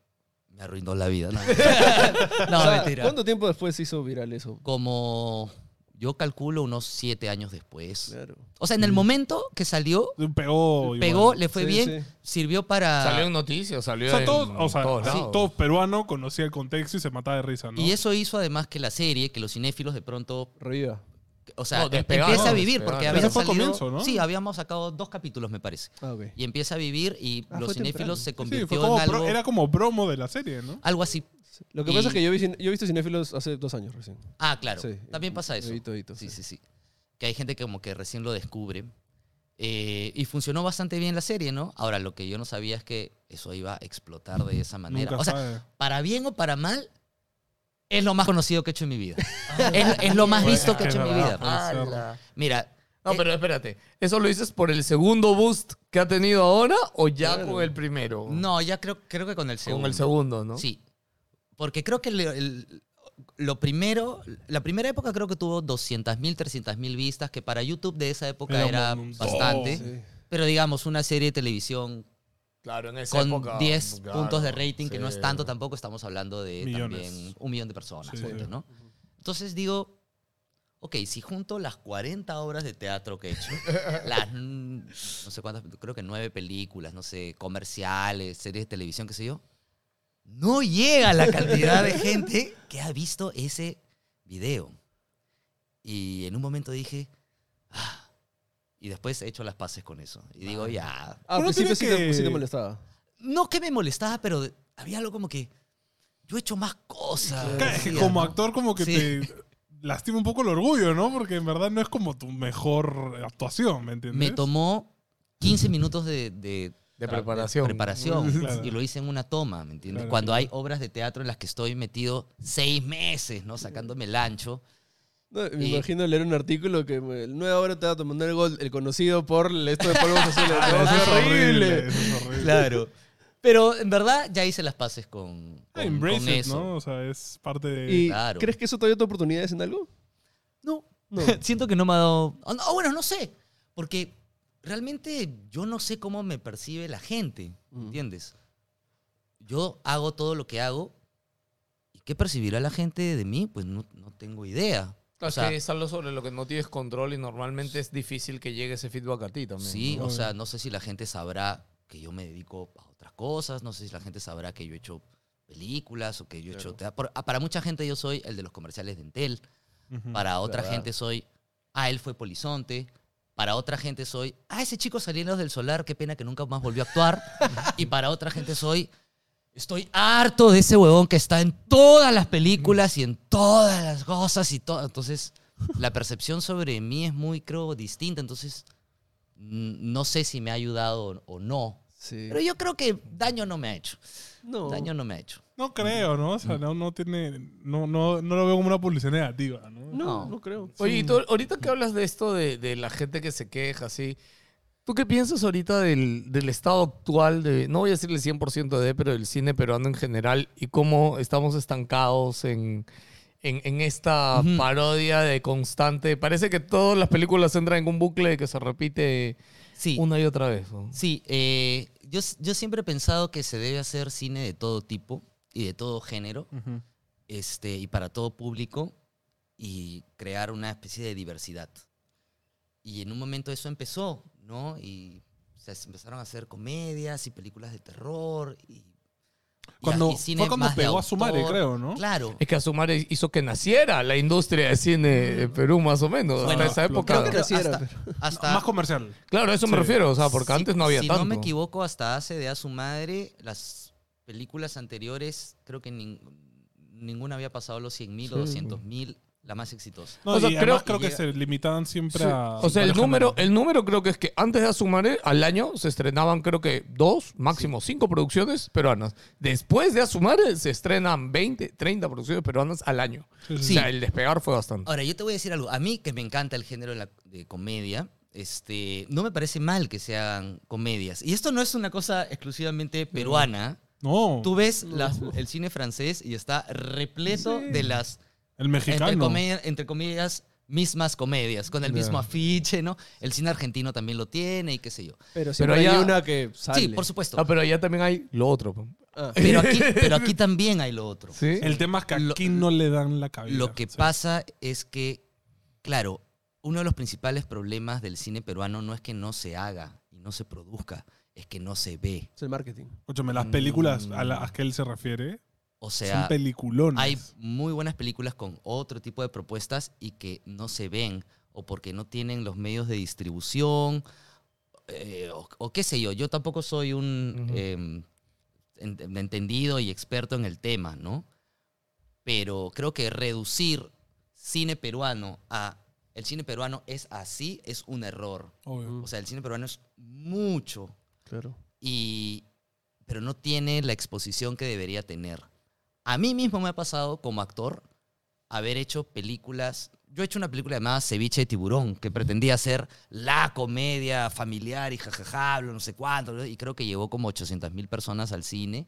me arruinó la vida. No, no O sea, mentira. ¿Cuánto tiempo después se hizo viral eso? Como yo calculo unos siete años después. Claro. O sea, en el momento que salió, Pegó. igual. pegó, le fue Sí, bien, sí. sirvió para... Salió en noticias, salió O sea, en todos, o sea, todos sí, lados. todo peruano conocía el contexto y se mataba de risa, ¿no? Y eso hizo además que la serie, que los cinéfilos de pronto, Reviva. o sea, No, em- empieza a vivir, porque había salido... comienzo, ¿no? Sí, habíamos sacado dos capítulos, me parece. Ah, ok. Y empieza a vivir y Ah, los temprano. cinéfilos se convirtió en pro- algo, era como promo de la serie, ¿no? algo así. Lo que Y- pasa es que yo, vi, cine- yo he visto cinéfilos hace dos años recién. Ah, claro. Sí, También pasa eso. Edito, edito, sí, sí. sí, sí. Que hay gente que como que recién lo descubre. Eh, y funcionó bastante bien la serie, ¿no? Ahora, lo que yo no sabía es que eso iba a explotar de esa manera. Nunca o sea, sabe. para bien o para mal, es lo más conocido que he hecho en mi vida. es, es lo más visto que he hecho en mi vida. Mira, No, eh, pero espérate. ¿Eso lo dices por el segundo boost que ha tenido ahora o ya Claro. con el primero? no, ya creo, creo que con el segundo. Con el segundo, ¿no? Sí. Porque creo que el- el- lo primero, la primera época creo que tuvo 200.000, 300.000 vistas, que para YouTube de esa época Era era, un montón. bastante. Sí. Pero digamos, una serie de televisión Claro, en esa con época. 10 claro, puntos de rating, que no es tanto tampoco, estamos hablando de Millones. también un millón de personas, Sí, ponte, sí. ¿no? Entonces digo, ok, si junto las 40 obras de teatro que he hecho, las, no sé cuántas, creo que nueve películas, no sé, comerciales, series de televisión, qué sé yo, no llega la cantidad de gente que ha visto ese video. Y en un momento dije, ah, y después he hecho las paces con eso. Y digo, ya, Ah, al principio sí que- sí te molestaba. no que me molestaba, pero había algo como que yo he hecho más cosas. Claro, es que decía, como ¿no? actor como que Sí. te lastima un poco el orgullo, ¿no? Porque en verdad no es como tu mejor actuación, ¿me entiendes? Me tomó 15 minutos de, de, De preparación. preparación, Claro. y lo hice en una toma, ¿me entiendes? Claro, Cuando hay obras de teatro en las que estoy metido seis meses, ¿no? Sacándome el ancho. No, me Y- imagino leer un artículo que el nueva hora te va a tomar el gol, el conocido por el esto de polvos azules. Ah, No, eso qué es horrible. eso es horrible. Claro. Pero en verdad ya hice las paces con, Ah, con, embrace con it, eso. ¿no? O sea, es parte de... ¿Y Claro. crees que eso todavía te oportunidades en algo? No, No. siento que no me ha dado... Ah, no, bueno, no sé. Porque realmente yo no sé cómo me percibe la gente, Mm. ¿entiendes? Yo hago todo lo que hago y qué percibirá la gente de mí, pues no, no tengo idea. Claro, O sea, es que es algo sobre lo que no tienes control y normalmente es difícil que llegue ese feedback a ti también. sí, ¿no? o sea, no sé si la gente sabrá que yo me dedico a otras cosas, no sé si la gente sabrá que yo he hecho películas o que yo he hecho teatro. Por- ah, Para mucha gente yo soy el de los comerciales de Entel, Ujú. para otra verdad. gente soy, ah, él fue polizonte. Para otra gente soy, ah, ese chico salió en los del solar, qué pena que nunca más volvió a actuar. y para otra gente soy, Estoy harto de ese huevón que está en todas las películas y en todas las cosas y todo. Entonces, la percepción sobre mí es muy, creo, distinta. Entonces, no sé si me ha ayudado o no. Sí. Pero yo creo que daño no me ha hecho. No. Daño no me ha hecho. No creo, ¿no? O sea, no, no tiene. No, no, no lo veo como una publicidad negativa, ¿no? No, No. no creo. Oye, y tú, ahorita que hablas de esto, de, de la gente que se queja, así, ¿tú qué piensas ahorita del, del estado actual de, no voy a decirle 100% de, pero del cine peruano en general y cómo estamos estancados en, en, en esta parodia de constante? Parece que todas las películas entran en un bucle que se repite Sí. una y otra vez. ¿no? Sí, eh, yo, yo siempre he pensado que se debe hacer cine de todo tipo y de todo género Ujú. este, y para todo público y crear una especie de diversidad. Y en un momento eso empezó, ¿no? Y se empezaron a hacer comedias y películas de terror y- Cuando, fue cuando pegó a su madre, autor. creo, ¿no? Claro. Es que Asumare hizo que naciera la industria de cine de Perú, más o menos. Bueno, hasta esa época. Creo que hasta- Más comercial. Claro, a eso me refiero, o sea, porque Si- antes no había si tanto. no me equivoco, hasta hace de a su madre, las películas anteriores, creo que nin- ninguna había pasado los 100 mil o Sí. 200 mil, la más exitosa. No, O sea, y creo- además creo, y que llega- se limitaban siempre Sí. a. O sea, el número, el número creo que es que antes de Asumare, al año se estrenaban creo que dos, máximo cinco producciones peruanas. Después de Asumare se estrenan 20, 30 producciones peruanas al año. Sí, O sea, el despegar fue bastante. Ahora, yo te voy a decir algo. A mí, que me encanta el género de, la- de comedia, este, no me parece mal que se hagan comedias. Y esto no es una cosa exclusivamente peruana. No, Tú ves las- el cine francés y está repleto de las, el entre, mexicano. comedia- entre comillas, mismas comedias, con el mismo afiche, ¿no? El cine argentino también lo tiene y qué sé yo. Pero allá- hay una que sale. Sí, por supuesto. Ah, pero allá también hay lo otro. Ah. Pero aquí, pero aquí también hay lo otro. ¿Sí? El tema es que Lo- aquí no le dan la cabida. Lo que Sí. pasa es que, claro, uno de los principales problemas del cine peruano no es que no se haga y no se produzca, es que no se ve. Es el marketing. Escúchame, las películas a Mm. las que él se refiere O son sea, peliculones. hay muy buenas películas con otro tipo de propuestas y que no se ven o porque no tienen los medios de distribución eh, o, o qué sé yo. Yo tampoco soy un em, en- entendido y experto en el tema, ¿no? Pero creo que reducir cine peruano a el cine peruano es así es un error. Obvio. O sea, el cine peruano es mucho Claro. y pero no tiene la exposición que debería tener. A mí mismo me ha pasado como actor haber hecho películas. Yo he hecho una película llamada Ceviche de Tiburón, que pretendía ser la comedia familiar y jajaja, no sé cuánto, y creo que llevó como 800 mil personas al cine.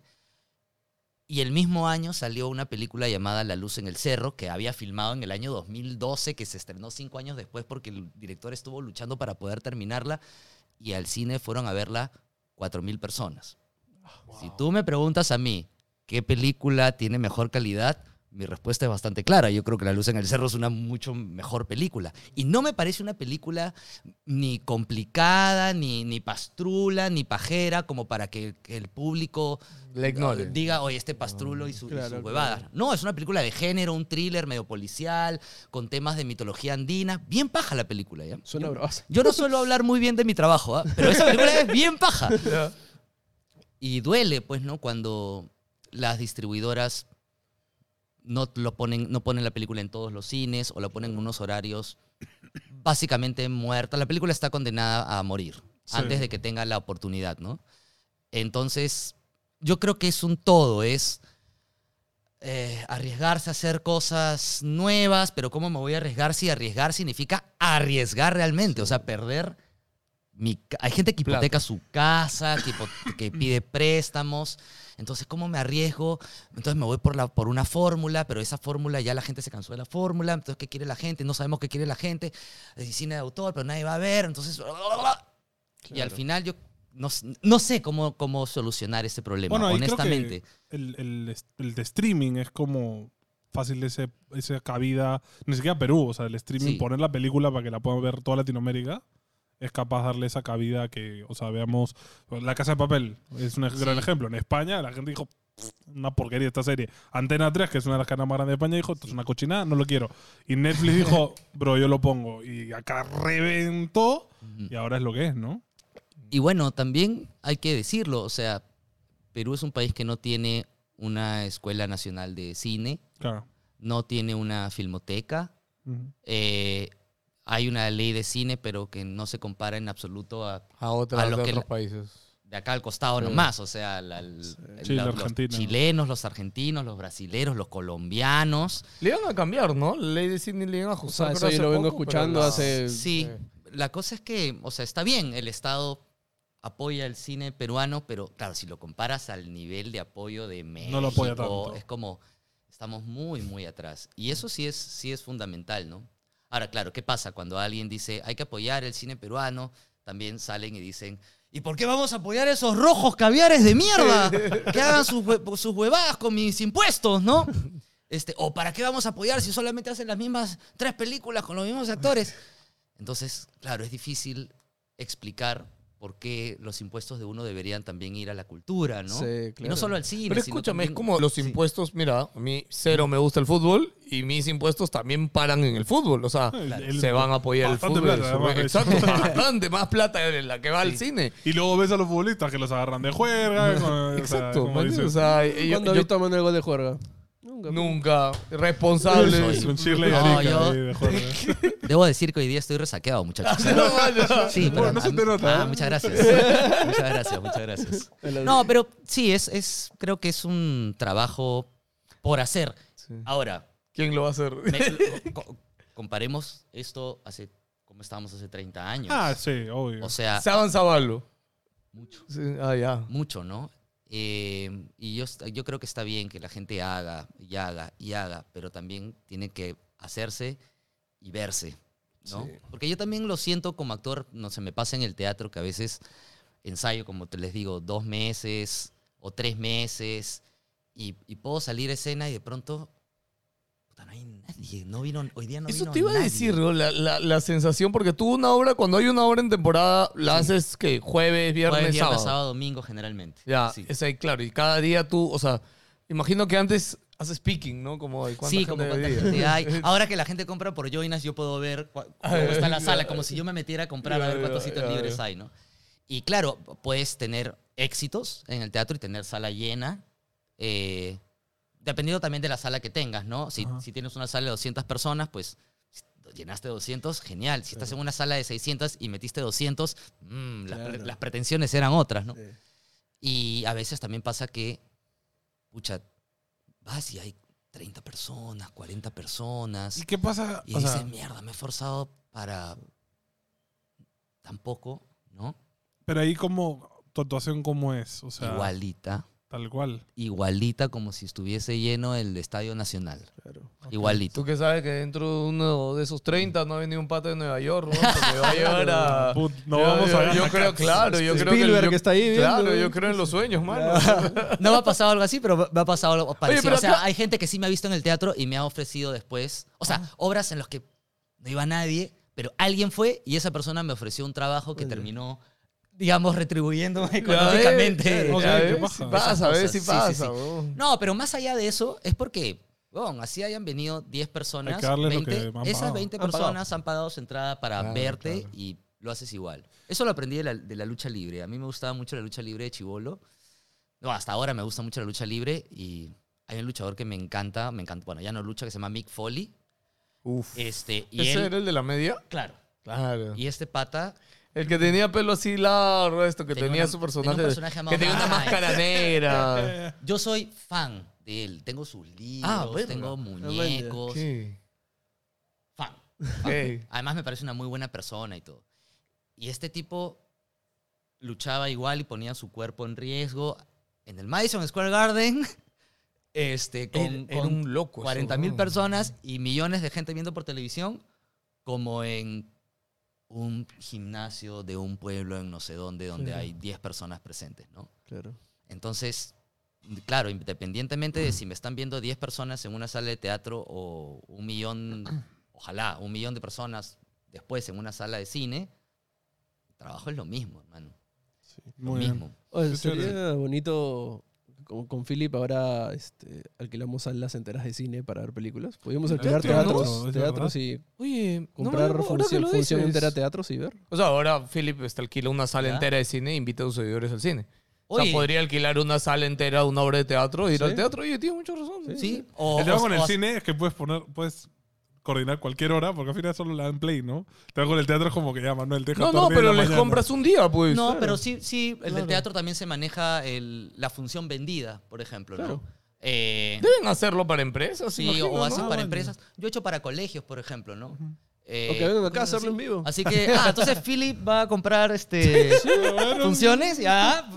Y el mismo año salió una película llamada La Luz en el Cerro, que había filmado en el año 2012, que se estrenó cinco años después porque el director estuvo luchando para poder terminarla, y al cine fueron a verla 4 mil personas. Si tú me preguntas a mí qué película tiene mejor calidad, mi respuesta es bastante clara. Yo creo que La Luz en el Cerro es una mucho mejor película. Y no me parece una película ni complicada, ni, ni pastrula, ni pajera, como para que, que el público La ignore. diga, oye, este pastrulo y su, y su Claro, huevada. claro. No, es una película de género, un thriller medio policial, con temas de mitología andina. Bien paja la película, ¿ya? Suena Yo- yo no suelo hablar muy bien de mi trabajo, ¿ah? pero esa película es bien paja. Y duele, pues, ¿no? Cuando las distribuidoras no, lo ponen, no ponen la película en todos los cines o la ponen en unos horarios básicamente muerta. La película está condenada a morir Sí. antes de que tenga la oportunidad, ¿no? Entonces, yo creo que es un todo, es eh, arriesgarse a hacer cosas nuevas, pero ¿cómo me voy a arriesgar si arriesgar significa arriesgar realmente? O sea, perder mi... Hay gente que hipoteca su casa, que, que pide préstamos. Entonces, ¿cómo me arriesgo? Entonces me voy por, la, por una fórmula, pero esa fórmula ya la gente se cansó de la fórmula. Entonces, ¿qué quiere la gente? No sabemos qué quiere la gente. Es cine de autor, pero nadie va a ver. Entonces, y al Claro. final yo no, no sé cómo, cómo solucionar ese problema, Bueno, honestamente. el, el, el de streaming es como fácil ese, esa cabida, ni siquiera Perú, o sea, el streaming, Sí. poner la película para que la puedan ver toda Latinoamérica, es capaz de darle esa cabida que, o sea, veamos, La Casa de Papel es un gran Sí. ejemplo. En España la gente dijo, "Pff, una porquería esta serie. Antena 3, que es una de las cadenas más grandes de España, dijo, esto es una cochinada, no lo quiero. Y Netflix dijo, bro, yo lo pongo. Y acá reventó y ahora es lo que es, ¿no? Y bueno, también hay que decirlo, o sea, Perú es un país que no tiene una escuela nacional de cine, Claro. no tiene una filmoteca, eh, hay una ley de cine, pero que no se compara en absoluto a A, otras, A lo de que otros la- países. de acá al costado Sí. nomás, o sea, la- Sí, los chilenos, los argentinos, los brasileros, los colombianos. Le iban a cambiar, ¿no? La ley de cine le iban a O ajustar. sea, eso yo hace lo vengo poco, escuchando hace... Sí, Sí. la cosa es que, o sea, está bien, el Estado apoya el cine peruano, pero claro, si lo comparas al nivel de apoyo de México, No lo apoya tanto. es como, estamos muy, muy atrás. Y eso sí es, sí es fundamental, ¿no? Ahora, claro, ¿qué pasa cuando alguien dice, hay que apoyar el cine peruano? También salen y dicen, ¿y por qué vamos a apoyar a esos rojos caviares de mierda? Que hagan sus, sus huevadas con mis impuestos, ¿no? Este, o ¿para qué vamos a apoyar si solamente hacen las mismas tres películas con los mismos actores? Entonces, claro, es difícil explicar por qué los impuestos de uno deberían también ir a la cultura, ¿no? Sí, Y no claro. solo al cine. Pero sino escúchame, es como los Sí. impuestos, mira, a mí cero me gusta el fútbol y mis impuestos también paran en el fútbol. O sea, El- el- se van a apoyar el fútbol. plata, hecho. Exacto, bastante más plata de la que va al cine. Y luego ves a los futbolistas que los agarran de juerga. con- o sea, Exacto, como man, dices, o sea, yo- ¿Cuándo yo has visto a Manuel gol de juerga? Nunca. nunca responsable. es un Shirley No, Arica yo- ahí de. Debo decir que hoy día estoy resaqueado, muchachos. Sí, Bueno, pero no se te nota, Ah, ¿eh? muchas gracias. muchas gracias, muchas gracias. No, pero sí, es, es, creo que es un trabajo por hacer. Sí. Ahora, ¿Quién lo va a hacer? me- co- comparemos esto hace, como estábamos hace 30 años. Ah, sí, obvio. o sea, Se avanzaba algo. mucho. Sí, Ah, ya. mucho, ¿no? Eh, y yo, yo creo que está bien que la gente haga y haga y haga, pero también tiene que hacerse y verse, ¿no? Sí. Porque yo también lo siento como actor, no se me pasa en el teatro que a veces ensayo, como te les digo, dos meses o tres meses y, y puedo salir a escena y de pronto puta, no hay nadie, no vino, hoy día no Eso vino te iba a decir, ¿no? la, la, la sensación, porque tú una obra, cuando hay una obra en temporada, la haces que jueves, viernes, Jueves, viernes, sábado. sábado, domingo generalmente. Ya, Sí. es ahí, claro. Y cada día tú, o sea, imagino que antes haces picking, ¿no? Como cuánta Sí, gente como cuánta gente hay. Ahora que la gente compra por Joinas, yo puedo ver cómo está la sala, como si yo me metiera a comprar a ver cuántos sitios libres hay, ¿no? Y claro, puedes tener éxitos en el teatro y tener sala llena, eh, dependiendo también de la sala que tengas, ¿no? Si, si tienes una sala de 200 personas, pues llenaste 200, genial. Si estás en una sala de 600 y metiste 200, mm, las, pre- Claro. las pretensiones eran otras, ¿no? Sí. Y a veces también pasa que, pucha, vas y hay 30 personas, 40 personas. ¿Y qué pasa? Y O sea, dices, mierda, me he esforzado para tan poco, ¿no? pero ahí como tu actuación cómo es, o sea, igualita, tal cual. igualita como si estuviese lleno el Estadio Nacional. Claro. Igualito. Tú que sabes que dentro de uno de esos 30 no ha venido un pato de Nueva York, ¿no? Que me va a llevar a... Put, no yo, vamos yo- a yo a- creo, claro, yo creo que... Yo- está ahí viendo. Claro, yo creo en los sueños, mano. No me ha pasado algo así, pero me ha pasado algo parecido. pero o sea, acá- hay gente que sí me ha visto en el teatro y me ha ofrecido después, o sea, Ah. obras en las que no iba nadie, pero alguien fue y esa persona me ofreció un trabajo que Oye. terminó, digamos, retribuyéndome ves, económicamente. ya, ya Ok, ¿qué ves, pasa? sí pasa, sí cosas, sí, pasa. sí, sí. weón. No, pero más allá de eso, es porque, bueno, así hayan venido 10 personas, Hay que darle lo 20, que han esas pagado. 20 Han pagado. personas han pagado su entrada para Claro, verte claro. y lo haces igual. Eso lo aprendí de la, de la lucha libre. A mí me gustaba mucho la lucha libre de Chivolo. No, hasta ahora me gusta mucho la lucha libre y hay un luchador que me encanta, me encanta, bueno, ya no lucha, que se llama Mick Foley. Uf. Este, y ¿Ese él, era el de la media? claro, Claro. y este pata El que tenía pelo así largo, esto, que Tenía tenía, una- su tenía personaje. llamado que tenía una máscara negra. Yo soy fan de él. Tengo sus libros, Ah, tengo muñecos. Fan. Además me parece una muy buena persona y todo. Y este tipo luchaba igual y ponía su cuerpo en riesgo en el Madison Square Garden. Este, con, con un loco. eso, 40 mil ¿no? personas y millones de gente viendo por televisión, como en un gimnasio de un pueblo en no sé dónde, donde hay 10 personas presentes, ¿no? Claro. Entonces, claro, independientemente de si me están viendo 10 personas en una sala de teatro o un millón, ojalá, un millón de personas después en una sala de cine, el trabajo es lo mismo, hermano. Lo Muy bien. mismo. Sería bonito con, con Philip ahora este, alquilamos salas enteras de cine para ver películas. Podríamos alquilar teatros, teatros y Oye, no me comprar había- ahora que función, lo función dices. entera teatros y ver. O sea, ahora Philip este, alquila una sala ¿Ya? entera de cine e invita a sus seguidores al cine. O sea, Oye. podría alquilar una sala entera de una obra de teatro, ir Sí. al teatro y tiene mucha razón. Sí. O, El tema o- con el o- cine es que puedes poner, puedes coordinar cualquier hora, porque al final solo la dan play, ¿no? Tema con el teatro es como que ya, Manuel, deja No, no, pero les mañana. compras un día, pues. No, Claro. pero sí, sí, el del Claro. teatro también se maneja el- la función vendida, por ejemplo, Claro. ¿no? Eh, Deben hacerlo para empresas, sí, imagino, o hacen Ah, para empresas. Yo he hecho para colegios, por ejemplo, ¿no? Eh, O que vengan acá a hacerlo en así. vivo. Así que, ah, entonces Philip va a comprar este funciones, ya.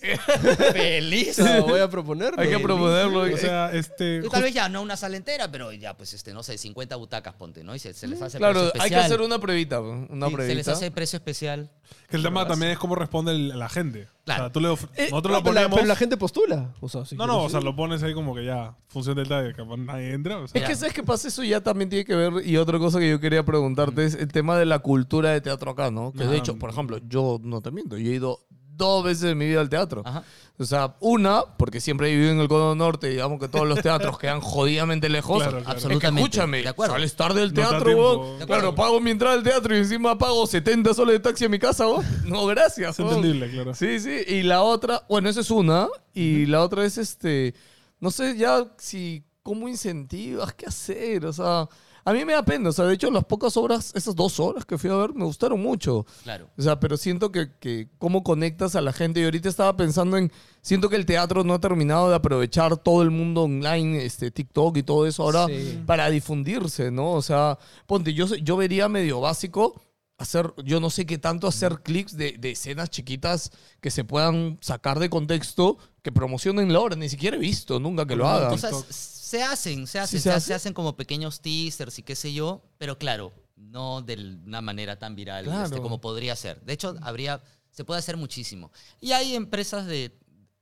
Feliz. O sea, voy a proponerlo. Hay que proponerlo. O sea, este... Y tal vez ya no una sala entera, pero ya, pues, este, no sé, 50 butacas, ponte, ¿no? Y se, se les hace Claro, precio hay que especial. hacer una pruebita. pues, Una Sí, se pruebita. les hace precio especial. Que el tema también es cómo responde el- la gente. Claro. O sea, tú le Eh, nosotros no, lo ponemos... pero la gente postula. O sea, si no, no, quieres, o sea, lo pones ahí como que ya, función del taller, capaz nadie entra. O sea, Es que, ¿sabes qué pasa? Eso ya también tiene que ver. Y otra cosa que yo quería preguntarte es el tema de la cultura de teatro acá, ¿no? Que de Ah. hecho, por ejemplo, yo no te miento, yo he ido dos veces en mi vida al teatro. Ajá. O sea, una, porque siempre he vivido en el Cono Norte, digamos que todos los teatros quedan jodidamente lejos. Claro, claro. Absolutamente. Es que escúchame, De acuerdo. sales tarde del No teatro, weón. De. Claro, pago mi entrada al teatro y encima pago 70 soles de taxi a mi casa, weón. No, gracias. es entendible, claro. Sí, sí. Y la otra, bueno, esa es una. Y la otra es este. No sé ya si. ¿Cómo incentivas? ¿Qué hacer? O sea. A mí me da pena. O sea, de hecho, las pocas obras, esas dos horas que fui a ver, me gustaron mucho. Claro. O sea, pero siento que, que cómo conectas a la gente. Y ahorita estaba pensando en. Siento que el teatro no ha terminado de aprovechar todo el mundo online, este, TikTok y todo eso ahora Sí. para difundirse, ¿no? O sea, ponte, yo, yo vería medio básico hacer, yo no sé qué tanto hacer clips de, de escenas chiquitas que se puedan sacar de contexto, que promocionen la obra. Ni siquiera he visto nunca que lo No, hagan. O sea, s- se hacen, se hacen, ¿Sí se, se hace? se hacen como pequeños teasers y qué sé yo, pero claro, no de una manera tan viral Claro. este, como podría ser. De hecho, habría, se puede hacer muchísimo. Y hay empresas de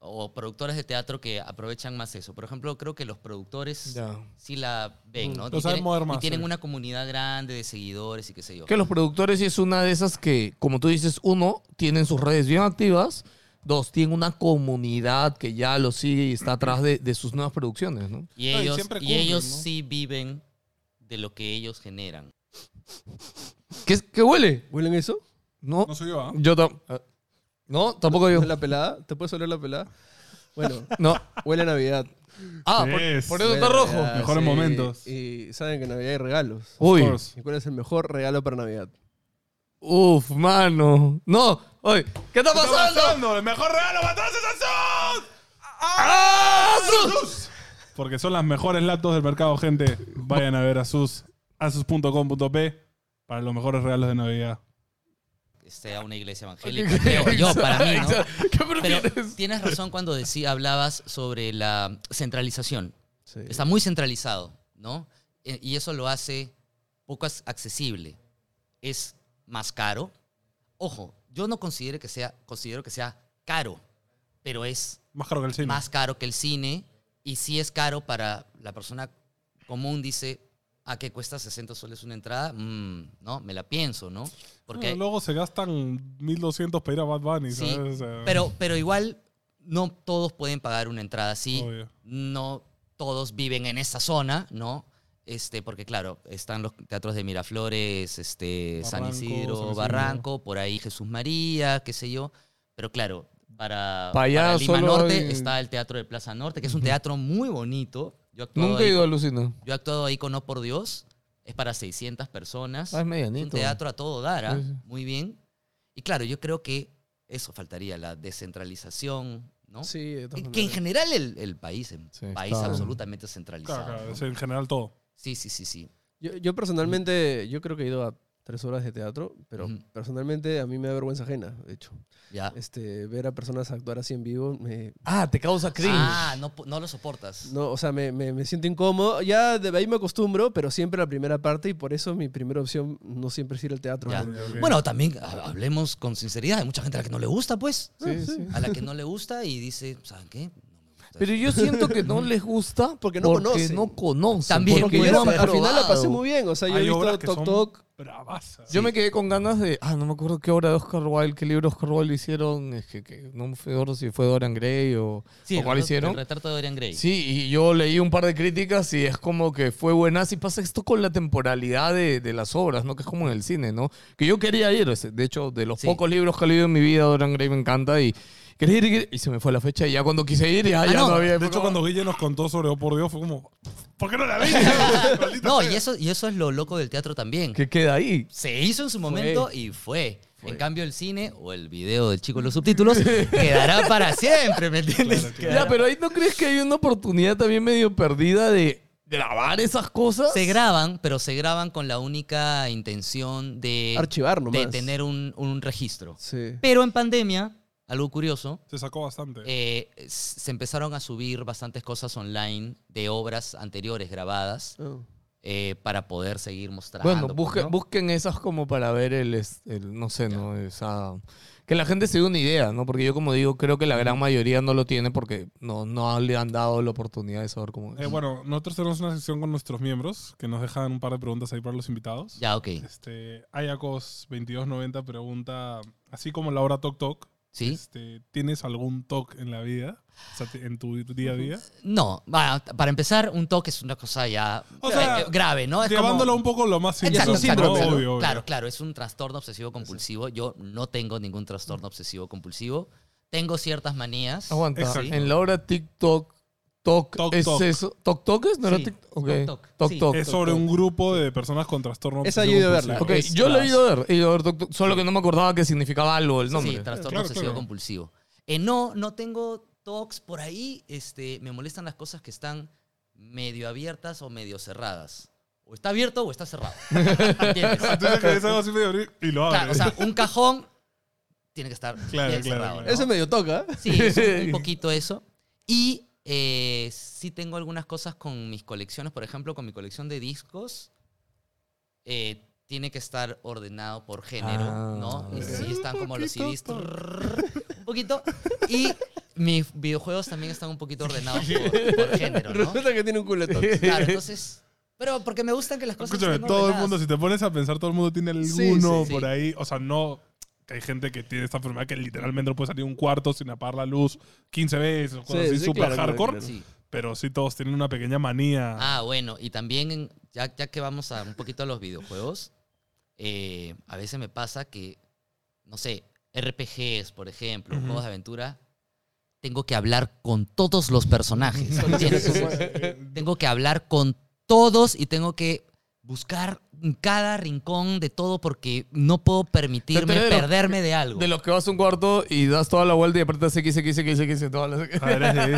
o productores de teatro que aprovechan más eso. Por ejemplo, creo que los productores Ya. sí la ven, ¿no? Lo Y saben tienen, mover y más, tienen sí. una comunidad grande de seguidores y qué sé yo. Que los productores sí es una de esas que, como tú dices, uno, tienen sus redes bien activas. Dos, tienen una comunidad que ya lo sigue y está atrás de, de sus nuevas producciones, ¿no? Y No, y ellos, y ellos ¿no? sí viven de lo que ellos generan. ¿Qué, qué huele? ¿Huelen eso? No, No soy yo, ¿ah? yo tam- ah, No, tampoco yo. ¿La pelada? ¿Te puedes oler la pelada? Bueno, No. huele a Navidad. Ah, por, por eso está rojo. Navidad, Mejores momentos. Y saben que en Navidad hay regalos. Uy. Of course. ¿Y cuál es el mejor regalo para Navidad? Uf, mano. No, oye, ¿qué está ¿Qué está pasando? ¡El mejor regalo para todos es Asus! ¡Ah! ¡Sus! Porque son las mejores laptops del mercado, gente. Vayan a ver Asus, asus.com.p para los mejores regalos de Navidad. Sea una iglesia evangélica, creo yo, para mí, ¿no? Exacto. ¿Qué Pero tienes razón cuando decía, hablabas sobre la centralización. Sí. Está muy centralizado, ¿no? E- Y eso lo hace poco accesible. Es más caro. Ojo, yo no considero que sea, considero que sea caro, pero es Más caro que el cine. más caro que el cine. Y si es caro para la persona común, dice, ¿a qué cuesta 60 soles una entrada? Mm, no, me la pienso, ¿no? Porque luego se gastan 1200 para ir a Bad Bunny, Sí, ¿sabes? O sea, pero, pero igual no todos pueden pagar una entrada así. Obvio. No todos viven en esa zona, ¿no? Este, porque claro, están los teatros de Miraflores, este, San Isidro, San Isidro. Barranco, por ahí Jesús María, qué sé yo. Pero claro, para, Pa' allá para Lima Norte hay- está el Teatro de Plaza Norte, que es un teatro muy bonito. Yo Nunca he ido a Lucina. yo he actuado ahí con No por Dios. Es para 600 personas. Ah, es Es un medianito. teatro a todo dar, ¿ah? Sí, sí. muy bien. Y claro, yo creo que eso faltaría, la descentralización, ¿no? Sí, de todas que en general el, el país es un país absolutamente centralizado. Claro, claro, ¿no? es en general todo. Sí, sí, sí, sí. Yo, yo personalmente, yo creo que he ido a tres horas de teatro, pero personalmente a mí me da vergüenza ajena, de hecho. Ya. Este, ver a personas actuar así en vivo, me, Ah, te causa cringe. Ah, no, no lo soportas. no, o sea, me, me- me siento incómodo. Ya de ahí me acostumbro, pero siempre la primera parte y por eso mi primera opción no siempre es ir al teatro. Ya. Bueno, también ha- hablemos con sinceridad. Hay mucha gente a la que no le gusta, pues. Sí, sí. A la que no le gusta y dice, ¿saben qué? Pero yo siento que no les gusta Porque no conocen. no conocen. También, Porque yo al final la pasé probado. muy bien. O sea, yo Hay he obras visto que Tok son Tok. bravasas. Yo me quedé con ganas de. Ah, no me acuerdo qué obra de Oscar Wilde, qué libro de Oscar Wilde hicieron. Es que, que no me acuerdo si fue Dorian Gray o, Sí, o el cuál retrato- hicieron. El retrato de Dorian Gray. Sí, y yo leí un par de críticas y es como que fue buena. Si pasa esto con la temporalidad de, de las obras, ¿no? Que es como en el cine, ¿no? Que yo quería ir. ese- De hecho, de los Sí. pocos libros que he leído en mi vida, Dorian Gray me encanta y, ¿querés ir? Y se me fue la fecha y ya cuando quise ir ya, Ah, ya no. no, había. De hecho, cuando Guille nos contó sobre Oh por Dios, fue como, ¿por qué no la vi? Maldita No, sea. y eso, y eso es lo loco del teatro también. ¿Qué queda ahí? Se hizo en su momento y fue. En cambio, el cine o el video del chico con los subtítulos quedará para siempre, ¿me entiendes? Ya, pero ahí no crees que hay una oportunidad también medio perdida de grabar esas cosas. Se graban, pero se graban con la única intención de, Archivar nomás. de tener un, un registro. Sí. Pero en pandemia, algo curioso, Se sacó bastante. eh, se empezaron a subir bastantes cosas online de obras anteriores grabadas Oh. eh, para poder seguir mostrando. Bueno, pues, busque- ¿no? busquen esas como para ver el, el- no sé, ¿no? Esa, que la gente se dé una idea, ¿no? Porque yo como digo, creo que la gran mayoría no lo tiene porque no, no le han dado la oportunidad de saber cómo es. Eh, bueno, nosotros tenemos una sección con nuestros miembros que nos dejan un par de preguntas ahí para los invitados. Ya, ok. Este, Ayacos2290 pregunta, así como la hora Tok Tok, ¿Sí? este, ¿tienes algún TOC en la vida? O sea, en tu día a día. No, bueno, para empezar, un toque es una cosa ya O sea, eh, grave, ¿no? Es Llevándolo como... un poco lo más simple. Exacto, síndrome, obvio. Claro, claro, es un trastorno obsesivo compulsivo. Yo no tengo ningún trastorno obsesivo compulsivo. Tengo ciertas manías. Aguanta, en la hora TikTok, Tok, Tok ¿es Tok. eso? ¿Tok Tok es? ¿No era Sí, TikTok? Ok. Sí. Tok. Es sobre un grupo de personas con trastorno Esa obsesivo yo he ido a verla. Ok, Es yo lo he ido a ver, he ido a ver Tok Tok, solo que no me acordaba que significaba algo el nombre. Sí, trastorno Claro, obsesivo claro. compulsivo. Eh, no, no tengo talks por ahí. Este, me molestan las cosas que están medio abiertas o medio cerradas. O está abierto o está cerrado. ¿Entiendes? Entonces que algo así medio abrir y lo Claro, o sea, un cajón tiene que estar Claro, bien claro, cerrado. claro. ¿no? Ese medio toca. Sí, es un, un poquito eso. Y eh, sí tengo algunas cosas con mis colecciones. Por ejemplo, con mi colección de discos. eh, tiene que estar ordenado por género, Ah, ¿no? Y sí están como los CDs. trrr, un poquito. Y mis videojuegos también están un poquito ordenados por, por género, ¿no? Resulta que tiene un toque. Claro, entonces... Pero porque me gustan que las cosas Escúchame, estén todo el mundo, si te pones a pensar, todo el mundo tiene Sí, alguno sí, por sí. ahí. O sea, no. Que Hay gente que tiene esta enfermedad que literalmente no puede salir de un cuarto sin apagar la luz 15 veces, o cosas Sí, así sí, súper claro, claro, hardcore. claro. Pero sí, todos tienen una pequeña manía. Ah, bueno, y también, ya, ya que vamos a un poquito a los videojuegos, eh, a veces me pasa que, no sé, RPGs, por ejemplo, juegos de aventura, tengo que hablar con todos los personajes. ¿entiendes? tengo que hablar con todos y tengo que buscar en cada rincón de todo porque no puedo permitirme lo- perderme de algo. De los que vas a un cuarto y das toda la vuelta y aprietas X, X, X, X, todas las...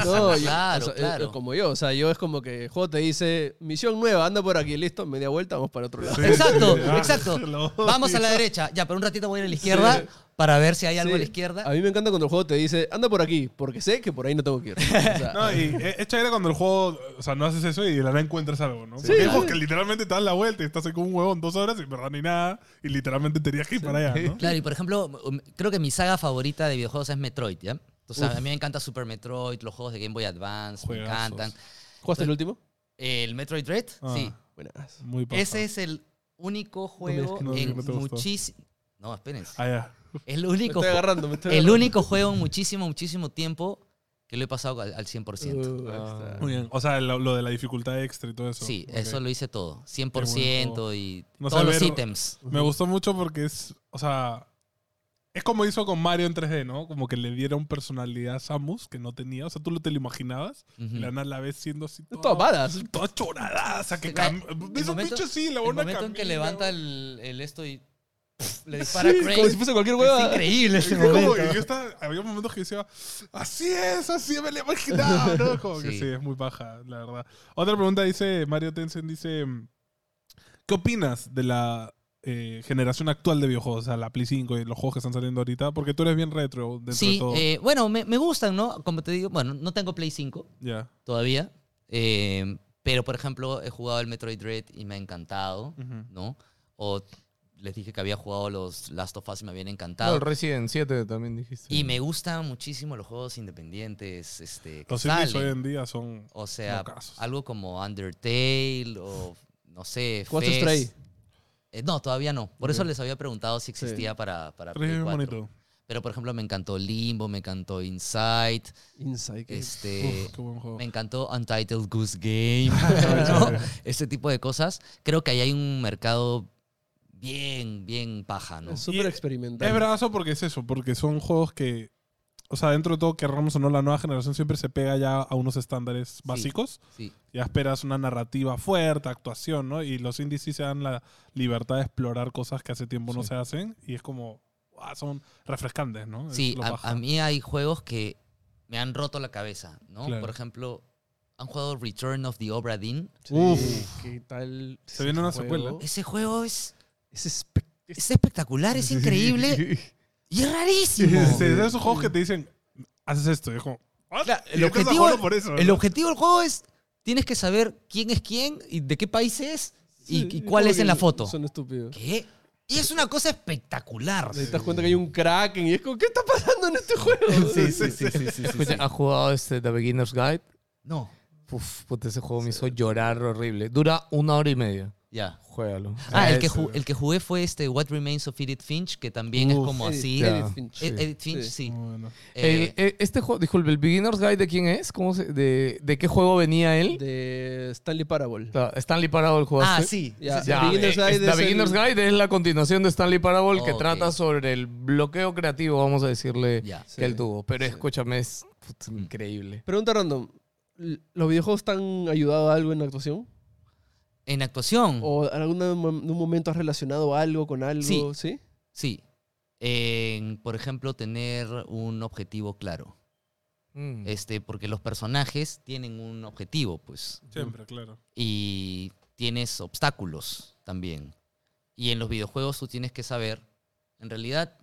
No, yo- Claro, o sea, claro. es- es como yo, o sea, yo es como que el juego te dice, misión nueva, anda por aquí, listo, media vuelta, vamos para otro lado. Sí, Exacto, sí. Ah, exacto. Vamos a la derecha. Ya, pero un ratito voy a ir a la izquierda para ver si hay algo Sí. a la izquierda. A mí me encanta cuando el juego te dice, anda por aquí, porque sé que por ahí no tengo que ir. O sea, No, y es es chévere cuando el juego, o sea, no haces eso y de la nada encuentras algo, ¿no? Sí. juegos que literalmente te dan la vuelta y estás ahí como un huevón dos horas y en verdad ni nada y literalmente tenías que ir para allá, ¿no? Claro, y por ejemplo, um, creo que mi saga favorita de videojuegos es Metroid, ¿ya? Entonces, a mí me encanta Super Metroid, los juegos de Game Boy Advance, me encantan. ¿Jugaste el último? El Metroid Dread, Ah. sí. Buenas. Muy. Ese es el único juego no, en no muchísimo... No, espérense. Ah, ya. El Me único, estoy ju- agarrando, me estoy el agarrando. único juego en muchísimo, muchísimo tiempo que lo he pasado al, al 100%. Uh, está. Muy bien. O sea, lo, lo de la dificultad extra y todo eso. Sí, Ok. eso lo hice todo. Qué 100% bueno. y No todos los ítems. Me gustó mucho porque es, o sea, es como hizo con Mario en 3D, ¿no? Como que le dieron personalidad a Samus que no tenía. O sea, tú lo te lo imaginabas Ujú. y la nana la ves siendo así toda, todo badass. toda chorada. O sea, que cam- ves un momento- bicho así, la El momento en que camina, levanta el, el esto y pff, le dispara Sí, a como si fuese cualquier Es hueva. increíble Es ese que como momento. yo estaba, había momentos que decía, así es, así me lo imaginaba, ¿no? Como que Sí. es muy baja, la verdad. Otra pregunta dice, Mario Tensen dice, ¿qué opinas de la eh, generación actual de videojuegos? O sea, la Play 5 y los juegos que están saliendo ahorita, porque tú eres bien retro dentro de Sí, todo. eh, bueno, me, me gustan, ¿no? Como te digo, bueno, no tengo Play 5 Ya. todavía, eh, pero por ejemplo he jugado el Metroid Dread y me ha encantado. ¿no? O les dije que había jugado los Last of Us y me habían No, encantado. el Resident 7 también dijiste. y me gustan muchísimo los juegos independientes este, que Los indies salen. hoy en día son... O sea, algo como Undertale o no sé, ¿Jugaste Fez. Stray? Eh, no, todavía no. Por eso les había preguntado si existía para, para Play bien 4. bonito. Pero por ejemplo me encantó Limbo, me encantó Inside, Inside. que- este, Uf, qué buen juego. me encantó Untitled Goose Game, ¿no? Este tipo de cosas. Creo que ahí hay un mercado bien, bien paja, ¿no? Es súper experimental. Es bravazo porque es eso, porque son juegos que o sea, dentro de todo, querramos o no, la nueva generación siempre se pega ya a unos estándares básicos. Sí. Ya esperas una narrativa fuerte, actuación, ¿no? Y los indies sí se dan la libertad de explorar cosas que hace tiempo no Sí. se hacen. Y es como, ah, son refrescantes, ¿no? Sí, a, baja. a mí hay juegos que me han roto la cabeza, ¿no? Claro. Por ejemplo, ¿han jugado Return of the Obra Dinn? Uf. ¿Qué tal? Se viene una ese secuela. juego? Ese juego es, Es espe- es espectacular, es increíble y es rarísimo. Sí, de esos juegos que te dicen, haces esto. Y es como, "Ah, Claro, el objetivo- por eso, El objetivo del juego es, tienes que saber quién es quién y de qué país es y, Sí, y cuál es en la foto. Son estúpidos. ¿Qué? Y es una cosa espectacular. Te das cuenta que hay un Kraken y es como, ¿qué está pasando en este juego? Sí, sí, sí, sí, sí, sí. ¿has jugado este The Beginner's Guide? No, Uf, puta, ese juego me hizo llorar horrible. Dura una hora y media. Ya. Juégalo. Ah, el que, el que jugué fue este What Remains of Edith Finch, que también es como Edith- así. Edith Finch. Ed- Edith Finch, Sí. sí. Bueno. Eh, El- eh, este juego, disculpe, ¿el Beginner's Guide de quién es? ¿Cómo se- de, ¿De qué juego venía él? De Stanley Parable. Stanley Parable jugaste. ah, sí. Sí. Ya, The Beginner's eh, Guide es- The es el- Beginner's Guide es la continuación de Stanley Parable que trata sobre el bloqueo creativo, vamos a decirle, que él tuvo. Pero sí. escúchame, es increíble. Pregunta random. ¿Los videojuegos te han ayudado a algo en la actuación? En actuación, ¿O en algún mom- en un momento has relacionado algo con algo? Sí. ¿Sí? sí. En, por ejemplo, tener un objetivo claro. Mm. Este, porque los personajes tienen un objetivo, pues. Siempre, claro. Y tienes obstáculos también. Y en los videojuegos tú tienes que saber, en realidad,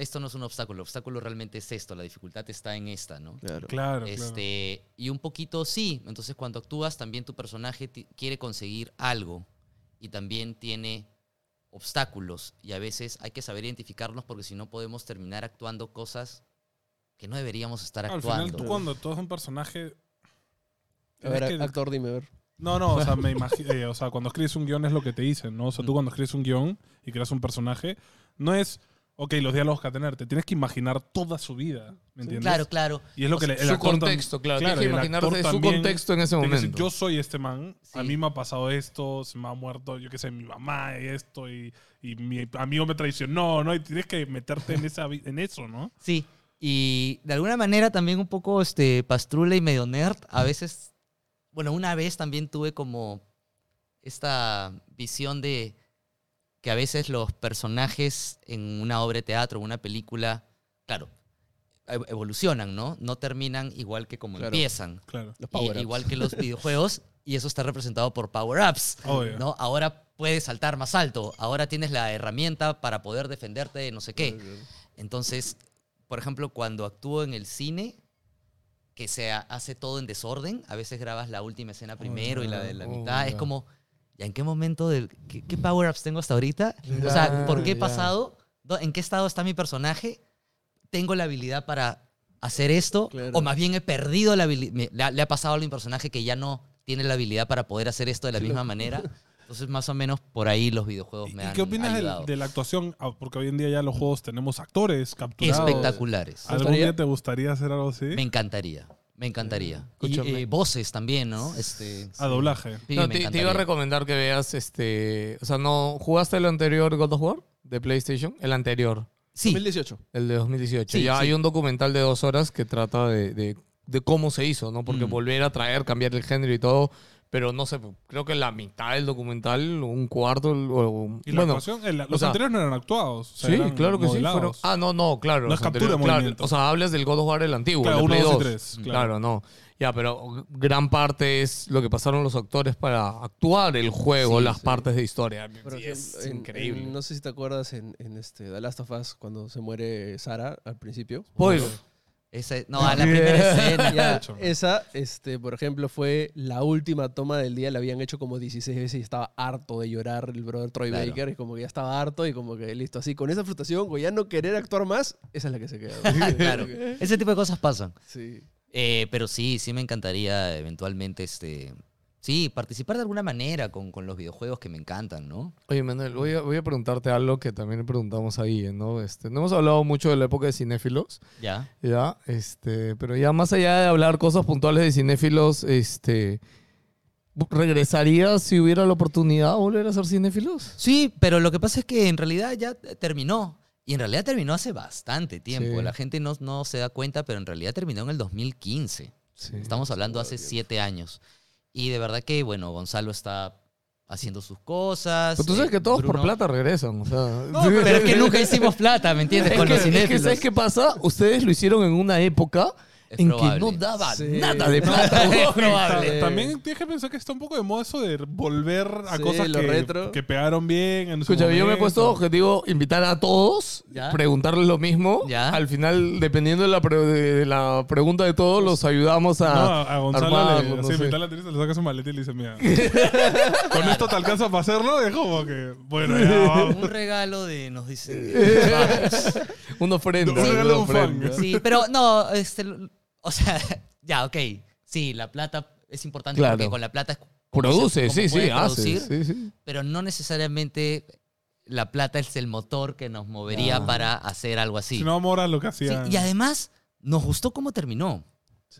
esto no es un obstáculo, el obstáculo realmente es esto, la dificultad está en esta, ¿no? Claro. Claro, claro. Este, y un poquito sí, entonces cuando actúas también tu personaje quiere conseguir algo y también tiene obstáculos y a veces hay que saber identificarlos porque si no podemos terminar actuando cosas que no deberíamos estar Al actuando. final, tú cuando tú eres un personaje. A ver, que- actor, dime, a ver. No, no, o sea, me imagino, o sea, cuando escribes un guion es lo que te dicen, ¿no? O sea, tú cuando escribes un guion y creas un personaje, no es, ok, los diálogos que va a tener, te tienes que imaginar toda su vida, ¿me entiendes? Claro, claro. Y es lo que le- el su actor contexto, claro. claro, Tienes que imaginarte su contexto en ese decir, momento. yo soy este man, a mí me ha pasado esto, se me ha muerto, yo qué sé, mi mamá y esto, y, y mi amigo me traicionó, ¿no? Y tienes que meterte en, esa, en eso, ¿no? Sí. Y de alguna manera también un poco este pastrula y medio nerd. A veces, bueno, una vez también tuve como esta visión de que a veces los personajes en una obra de teatro, una película, claro, ev- evolucionan, ¿no? No terminan igual que como Claro. empiezan. Claro. Los Y- power-ups. igual que los videojuegos, y eso está representado por power-ups. Obvio. ¿no? Ahora puedes saltar más alto, ahora tienes la herramienta para poder defenderte de no sé qué. Entonces, por ejemplo, cuando actúo en el cine, que se ha- hace todo en desorden, a veces grabas la última escena primero y la de la Oh, mitad, es ya. como, ¿ya en qué momento del qué, qué power-ups tengo hasta ahorita? o sea, ¿por qué he pasado? ¿Dó- ¿En qué estado está mi personaje? ¿Tengo la habilidad para hacer esto? Claro. ¿O más bien he perdido la habilidad? Le, ha- pasado a mi personaje que ya no tiene la habilidad para poder hacer esto de la misma manera? Entonces, más o menos por ahí los videojuegos ¿Y, me y han qué opinas ayudado. de la actuación? Ah, Porque hoy en día ya los juegos tenemos actores capturados. Espectaculares. ¿Algún día te gustaría hacer algo así? Me encantaría. Me encantaría. Y Escúchame. eh, voces también, ¿no? Este, A doblaje. sí, No, te, te iba a recomendar que veas este. O sea, ¿no jugaste el anterior God of War de PlayStation? El anterior, Sí, 2018. el de 2018. Sí, ya sí. hay un documental de dos horas que trata de, de- de cómo se hizo, ¿no? Porque Mm. volver a traer, cambiar el género y todo. Pero no sé, creo que la mitad del documental, un cuarto. O, ¿Y la bueno, actuación? El- los sea, anteriores no eran actuados. o sea, sí, eran claro que sí. fueron- ah, no, no, claro. No es los captura claro, movimiento. O sea, hablas del God of War el antiguo, Claro, el Play dos y 2. tres, claro. Claro, no. Ya, pero gran parte es lo que pasaron los actores para actuar el juego, Sí, las sí. partes de historia. Sí, es en- increíble. en- no sé si te acuerdas en, en este The Last of Us cuando se muere Sara al principio. Spoiler. Ese- no, a la primera escena. Ya, esa, este, por ejemplo, fue la última toma del día. La habían hecho como 16 veces y estaba harto de llorar el brother Troy Claro. Baker. Y como que ya estaba harto y como que listo. Así, con esa frustración, con ya no querer actuar más, esa es la que se queda. claro. Ese tipo de cosas pasan. Sí. Eh, pero sí, sí me encantaría eventualmente, este, sí, participar de alguna manera con, con los videojuegos que me encantan, ¿no? Oye, Manuel, voy a, voy a preguntarte algo que también preguntamos ahí, ¿no? Este, no hemos hablado mucho de la época de cinéfilos, Ya. ¿ya? Este, pero ya más allá de hablar cosas puntuales de cinéfilos, este, ¿regresarías si hubiera la oportunidad de volver a ser cinéfilos? Sí, pero lo que pasa es que en realidad ya terminó. Y en realidad terminó hace bastante tiempo. Sí. La gente no, no se da cuenta, pero en realidad terminó en el 2015. Sí. Estamos hablando hace siete años. Y de verdad que, bueno, Gonzalo está haciendo sus cosas. Pero tú sabes eh, que todos por plata regresan. O sea, Pero es que nunca hicimos plata, ¿me entiendes? Es Con que, los es que. ¿sabes qué pasa? Ustedes lo hicieron en una época en probable. que no daba Sí. nada de plata. es probable. Ta- También tienes que pensar que está un poco de moda eso de volver a Sí, cosas lo que, retro. que pegaron bien en su Escúchame, yo me he momento. puesto objetivo invitar a todos, Ya. preguntarles lo mismo. Ya. Al final, dependiendo de la, pre- de, la pregunta de todos, los ayudamos a. No, a, a Gonzalo armarlo, le, no sí, sé. mitad de la entrevista le saca su maleta y le dice, mira, con esto te alcanza para hacerlo, es como que, bueno, ya vamos. Un regalo de, nos dicen. Una ofrenda. Un regalo de una un fan. Sí, pero no, este, o sea, ya, ok. Sí, la plata es importante Claro. porque con la plata Produce, se- sí, sí, puedes hace. producir, Sí, sí. pero no necesariamente la plata es el motor que nos movería Ya. para hacer algo así. Si no amor a lo que Sí, hacía. y además, nos gustó cómo terminó.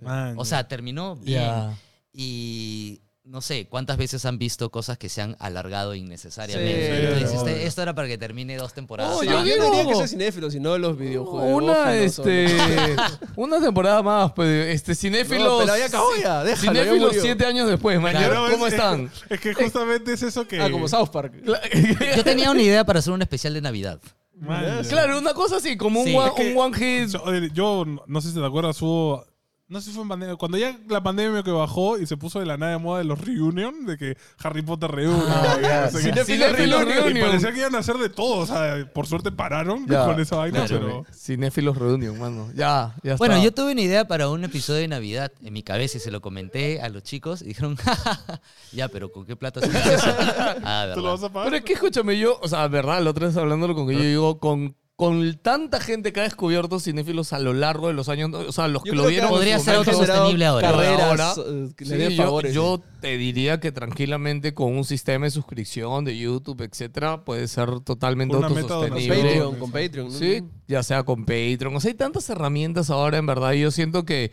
Man, O sea, terminó bien. Y no sé, ¿cuántas veces han visto cosas que se han alargado innecesariamente? Sí. "Este- esto era para que termine dos temporadas. No, yo yo, más". yo no diría que sea cinéfilo, sino los videojuegos. Una, este, una temporada más, pues, este, cinéfilos. No, pero ya acabó ya, déjalo, ya Cinéfilos siete años después, man. Pero ¿Cómo es- están? Es, que justamente es eso que... Ah, como South Park. Yo tenía una idea para hacer un especial de Navidad. Man, Claro, una cosa así, como un, one, Es que- un one hit. Yo, no sé si te acuerdas, hubo. No sé si fue en pandemia. Cuando ya la pandemia que bajó y se puso de la nada de moda de los reunion, de que Harry Potter reunion. Ah, ya. no sé Y parecía que iban a hacer de todo. O sea, por suerte pararon Ya, con esa vaina, pero. Cinéfilos Reunion, mano. Ya, ya Bueno, está. yo tuve una idea para un episodio de Navidad en mi cabeza y se lo comenté a los chicos y dijeron, "Ja, ja, ja, ya, pero ¿con qué plata se hace eso? Ah, ¿Tú lo vas ¿verdad? a pagar? Pero es que escúchame, yo, o sea, verdad, la otra vez hablándolo con que yo digo, con, con tanta gente que ha descubierto cinéfilos a lo largo de los años, o sea, los que Yo lo que vieron. podría ser autosostenible ahora. Carreras, Ahora, eh, que le Sí, den yo, favores. yo te diría que tranquilamente con un sistema de suscripción de YouTube, etcétera, puede ser totalmente Una meta con autosostenible. Patreon, con Patreon. ¿no? Sí, ya sea con Patreon. O sea, hay tantas herramientas ahora, en verdad. Y yo siento que,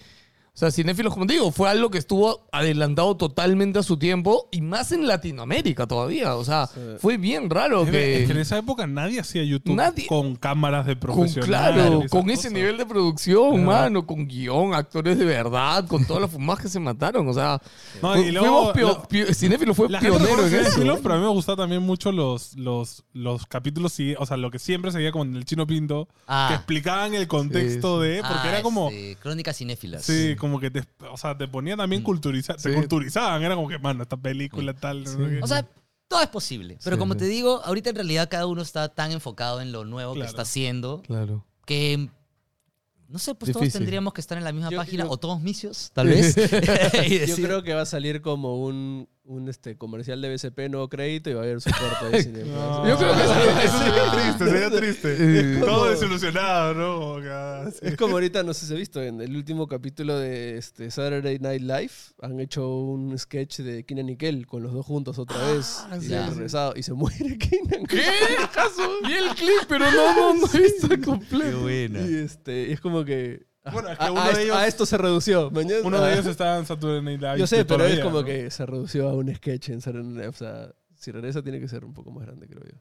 sea, Cinéfilos, como te digo, fue algo que estuvo adelantado totalmente a su tiempo y más en Latinoamérica todavía. O sea, Sí. fue bien raro Es que, que. es que en esa época nadie hacía YouTube Nadie- con cámaras de con, profesionales. claro, con ese nivel de producción, Ajá. mano, con guion, actores de verdad, con todas las fumadas que se mataron. O sea, No, fu- y luego- fuimos pio- lo- pio- Cinéfilo fue pionero en eso. Cinéfilos, pero a mí me gustaba también mucho los, los, los capítulos, sí, o sea, lo que siempre seguía con el chino pinto, Ah. que explicaban el contexto Sí, de, porque Ah, era como, crónicas cinéfilas. sí, como que te, o sea, te ponía también culturizar, te Sí. culturizaban, era como que, mano, esta película tal, no sé qué. O sea, todo es posible. Pero Sí, como sí. te digo, ahorita en realidad cada uno está tan enfocado en lo nuevo Claro. que está haciendo Claro. que. No sé, pues todos tendríamos que estar en la misma Yo- página yo- o todos misios, tal vez. Yo creo que va a salir como un, un este, comercial de BCP nuevo crédito y va a haber soporte de cine. No. Yo creo que eso sería triste, sería triste. Todo desilusionado, ¿no? Ah, sí. Es como ahorita, no sé si has visto, en el último capítulo de este, Saturday Night Live han hecho un sketch de Keenan y Kel con los dos juntos otra vez. y, sí. han regresado, y se muere Keenan. ¿Qué? Vi el clip, pero no, no, no he visto Qué completo. buena. Y este, y es como que... Bueno, es que a, uno a de esto, ellos- a esto se redució. Mañana, Uno de ah, ellos está en Saturday Night Live. Yo sé, pero es como ¿no? que se redució a un sketch en Saturday Night. O sea, si regresa tiene que ser un poco más grande, creo yo.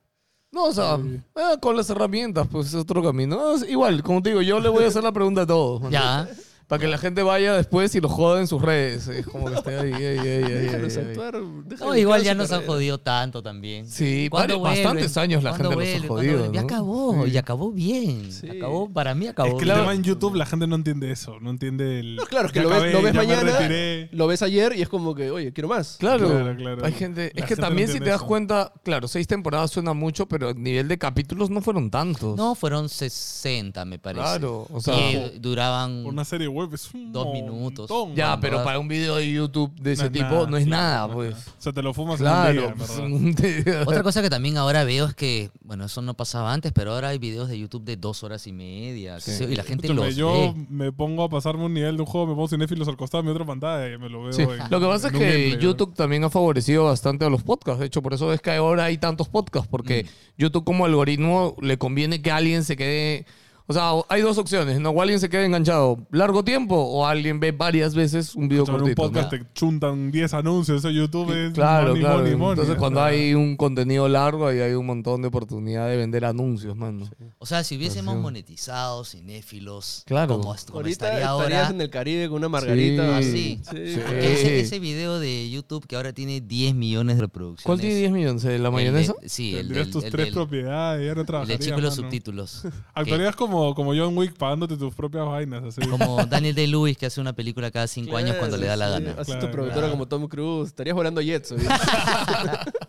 No, o sea, eh, con las herramientas, pues es otro camino. No, es igual, como te digo, yo le voy a hacer la pregunta a todos. man. Ya. Para que la gente vaya después y lo joda en sus redes. Es como que esté ahí, ahí, ahí, ahí, ahí, Déjalos ahí. actuar. No, igual que ya hagan nos su han carrera. jodido tanto también. Sí, ¿Cuándo varios- bastantes vuelven? años la ¿Cuándo gente los ha vuelven? ¿Cuándo jodido. vuelven? Ya ¿no? acabó, Sí. y acabó bien. Sí. Acabó, para mí Es acabó que bien. el tema en YouTube la gente no entiende eso, no entiende el... No, claro, es que ya lo ves, acabé, lo ves ya me mañana, retiré. lo ves ayer y es como que, oye, quiero más. Claro, Claro, claro. hay gente. La es que gente no también si te das eso. cuenta, claro, seis temporadas suena mucho, pero a nivel de capítulos no fueron tantos. No, fueron 60, me parece. Claro, o sea. Y duraban Una serie web es un Dos minutos. montón, Ya, man. pero para un video de YouTube de ese No es tipo nada, no es sí, nada, no es pues. nada. O sea, te lo fumas Claro. en un día, pues, ¿verdad? un día. Otra cosa que también ahora veo es que, bueno, eso no pasaba antes, pero ahora hay videos de YouTube de dos horas y media. Sí. sé yo, Y la gente Escúchame, los yo ve. me pongo a pasarme un nivel de un juego, me pongo cinéfilos al costado de mi otra pantalla y me lo veo. Sí, en- Lo que pasa es en un que gameplay. YouTube también ha favorecido bastante a los podcasts. De hecho, por eso es que ahora hay tantos podcasts, porque Mm. YouTube como algoritmo le conviene que alguien se quede... O sea, hay dos opciones, ¿no? O alguien se queda enganchado largo tiempo o alguien ve varias veces un video un cortito. ¿no? podcast te chuntan 10 anuncios, eso YouTube es Claro, money, claro. money, money. Entonces, cuando Claro. hay un contenido largo, ahí hay un montón de oportunidad de vender anuncios, mano. O sea, si hubiésemos sí. monetizado cinéfilos, Claro. como, como Ahorita estaría estarías ahora. en el Caribe con una margarita. Sí. Sí. Sí. Porque ese, ese video de YouTube que ahora tiene 10 millones de reproducciones. ¿Cuál tiene 10 millones? ¿La El de- mayonesa? sí, el Tendrías del, tus el tres propiedades, ya no el trabajarías, chico y los subtítulos. Actuarías como, como John Wick pagándote tus propias vainas, así. Como Daniel Day-Lewis que hace una película cada 5 años cuando le da la gana. sí. Haces Claro, tu productora claro. como Tom Cruise. Estarías volando jets.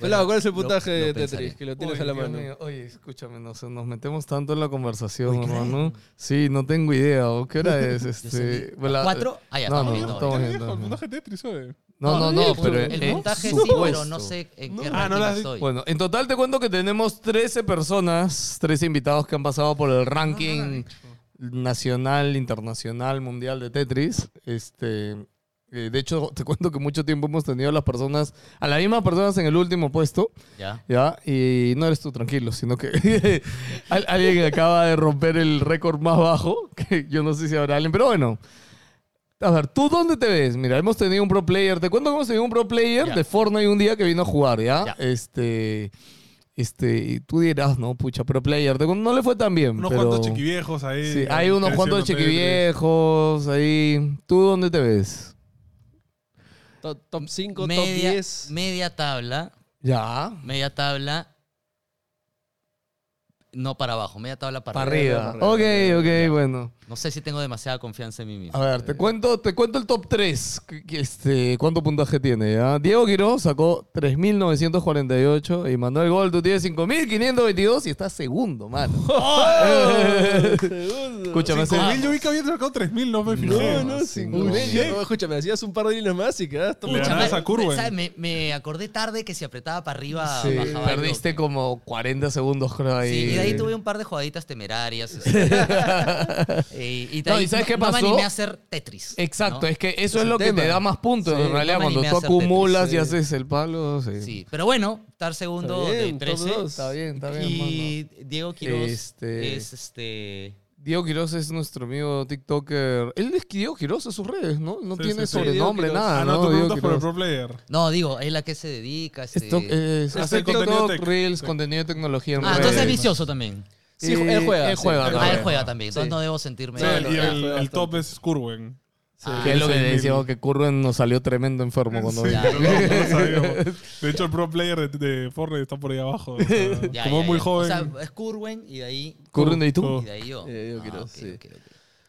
Pelado, ¿cuál es el puntaje lo de. Tetris? Que lo tienes Oye, a la Dios mano. mío, Oye, escúchame, nos metemos tanto en la conversación, hermano. Sí, no tengo idea. ¿o ¿Qué hora es? Este, ¿Cuatro? Ah, ya, No, estamos no, no, ¿Qué estamos puntaje Tetris, oye. No, no, no, pero El puntaje sí, pero no sé en qué. Ah, no ranking estoy. Bueno, en total te cuento que tenemos 13 personas, 13 invitados que han pasado por el ranking nacional, internacional, mundial de Tetris. Este, de hecho, te cuento que mucho tiempo hemos tenido a las personas, a las mismas personas en el último puesto, Ya. ¿ya? Y no eres tú tranquilo, sino que al- alguien acaba de romper el récord más bajo, que yo no sé si habrá alguien, pero bueno. A ver, ¿tú dónde te ves? Mira, hemos tenido un pro player. Te cuento que hemos tenido un pro player Ya. de Fortnite un día que vino a jugar, ¿ya? Ya. Este. Este. Y tú dirás, no, pucha, pro player. Te no le fue tan bien. Unos pero... cuantos chiquiviejos ahí. Sí, hay unos cuantos chiquiviejos ahí. ¿Tú dónde te ves? Top, top 5, top Media, 10. media tabla. Ya. Media tabla. No para abajo, media tabla para, Para arriba. arriba. Ok, ok, bueno. No sé si tengo demasiada confianza en mí mismo. A ver, te cuento, te cuento el top 3. Este, ¿Cuánto puntaje tiene? ya? Diego Quiroz sacó 3.948 y Manuel Gol, tú tienes 5.522 y estás segundo, mano. Segundo. Escúchame, Cinco hace- mil, yo vi que había sacado 3000, no me fijé. No, no, Sí, sí. no. Escúchame, hacías un par de líneas más y quedaste. Le Pucha, ganabas me- a Curwen. ¿sabes? Me, me acordé tarde que si apretaba para arriba Sí, bajaba el perdiste como 40 segundos, creo, ahí. Sí, y de ahí tuve un par de jugaditas temerarias. y, y de No, ¿y sabes qué no me pasó? animé a hacer Tetris. Exacto, ¿no? es que eso Es es lo que tema. te da más puntos. Sí, en realidad, no cuando tú a hacer Tetris, acumulas y sí. haces el palo, sí. Sí, pero bueno, estar segundo Está bien, de top 13. dos. Está bien, está bien. Y Diego Quiroz Este- es este. Diego Quiroz es nuestro amigo TikToker. Él es Diego Quiroz en sus redes, ¿no? No Sí, tiene sí, sí. sobrenombre, Quiroz. nada. Ah, no, ¿no? tú Diego preguntas por el pro player. No, digo, es la que se dedica. Este... Es to- es- Hace contenido TikTok, tech. Reels, Sí. contenido de tecnología en Ah, redes. entonces es vicioso también. Sí, Eh, él juega. Él sí. juega, Él Ah, también. él juega también. Entonces Sí. no debo sentirme. Sí, y el, top es Curwen. Ah, Que es lo que 16.000. decíamos que Curwen nos salió tremendo enfermo cuando Sí, Ya, no, no. De hecho, el pro player de, de Fortnite está por ahí abajo. o sea, Ya, como ya, es muy ya. joven. O sea, es Curwen y de ahí. Curwen y tú. Y de ahí yo. Eh, Diego Ah, Quiroz, ok, sí. ok, ok.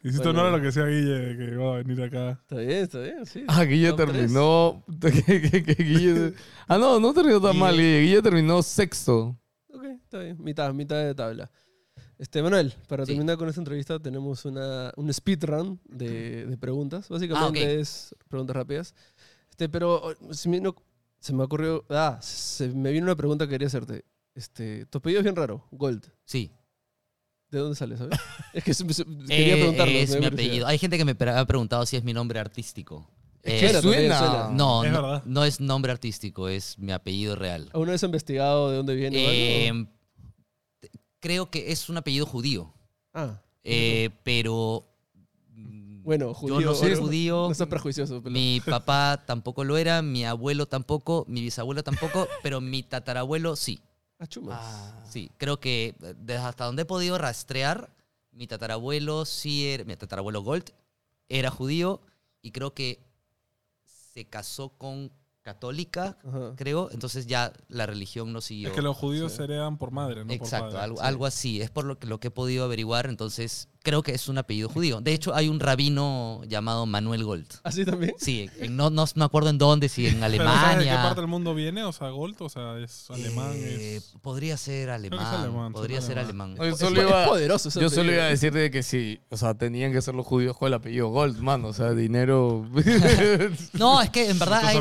Hiciste Bueno. honor a lo que decía Guille, que va a venir acá. Está bien, está bien, sí. Ah, Guille terminó. que- que- que Guille- ah, no, no terminó tan Guille- mal. Guille, Guille terminó sexto. Ok, está bien. Mitad, mitad de tabla. Este, Manuel, para Sí. terminar con esta entrevista tenemos una, un speedrun de, de preguntas. Básicamente Ah, ok. es preguntas rápidas. Este, pero oh, se me, vino- se me ocurrió... Ah, se me vino una pregunta que quería hacerte. Este, tu apellido es bien raro, Gold. Sí. ¿De dónde sale, sabes? es que se- se- quería Eh, preguntarlo. es mi apellido. Hay gente que me ha preguntado si es mi nombre artístico. Eh, suena. suena. no, Es no, no es nombre artístico, es mi apellido real. ¿Alguna vez has investigado de dónde viene? o algo? Creo que es un apellido judío, ah, eh, pero mm, bueno, judío. yo no soy judío. No estás prejuicioso. pero- Mi papá tampoco lo era, mi abuelo tampoco, mi bisabuelo tampoco, pero mi tatarabuelo sí. Ah, chumas. Sí, creo que eh, desde hasta donde he podido rastrear, mi tatarabuelo sí era, mi tatarabuelo Gold era judío y creo que se casó con católica, Ajá. creo, entonces ya la religión no siguió. Es que los judíos Sí. se heredan por madre, no Exacto, por padre. algo, Sí. algo así, es por lo que, lo que he podido averiguar, entonces creo que es un apellido judío. De hecho, hay un rabino llamado Manuel Gold. ¿Así también? Sí, en- no, no me acuerdo en dónde, si en Pero ¿sabes de qué Alemania. parte del mundo viene? O sea, Gold, o sea, es alemán, Eh, es... Podría ser alemán. alemán, podría ser alemán. alemán. Oye, Es, solo es iba- poderoso ese Yo solo iba a decir de que sí, o sea, tenían que ser los judíos con el apellido Gold, mano, o sea, dinero. No, es que en verdad hay,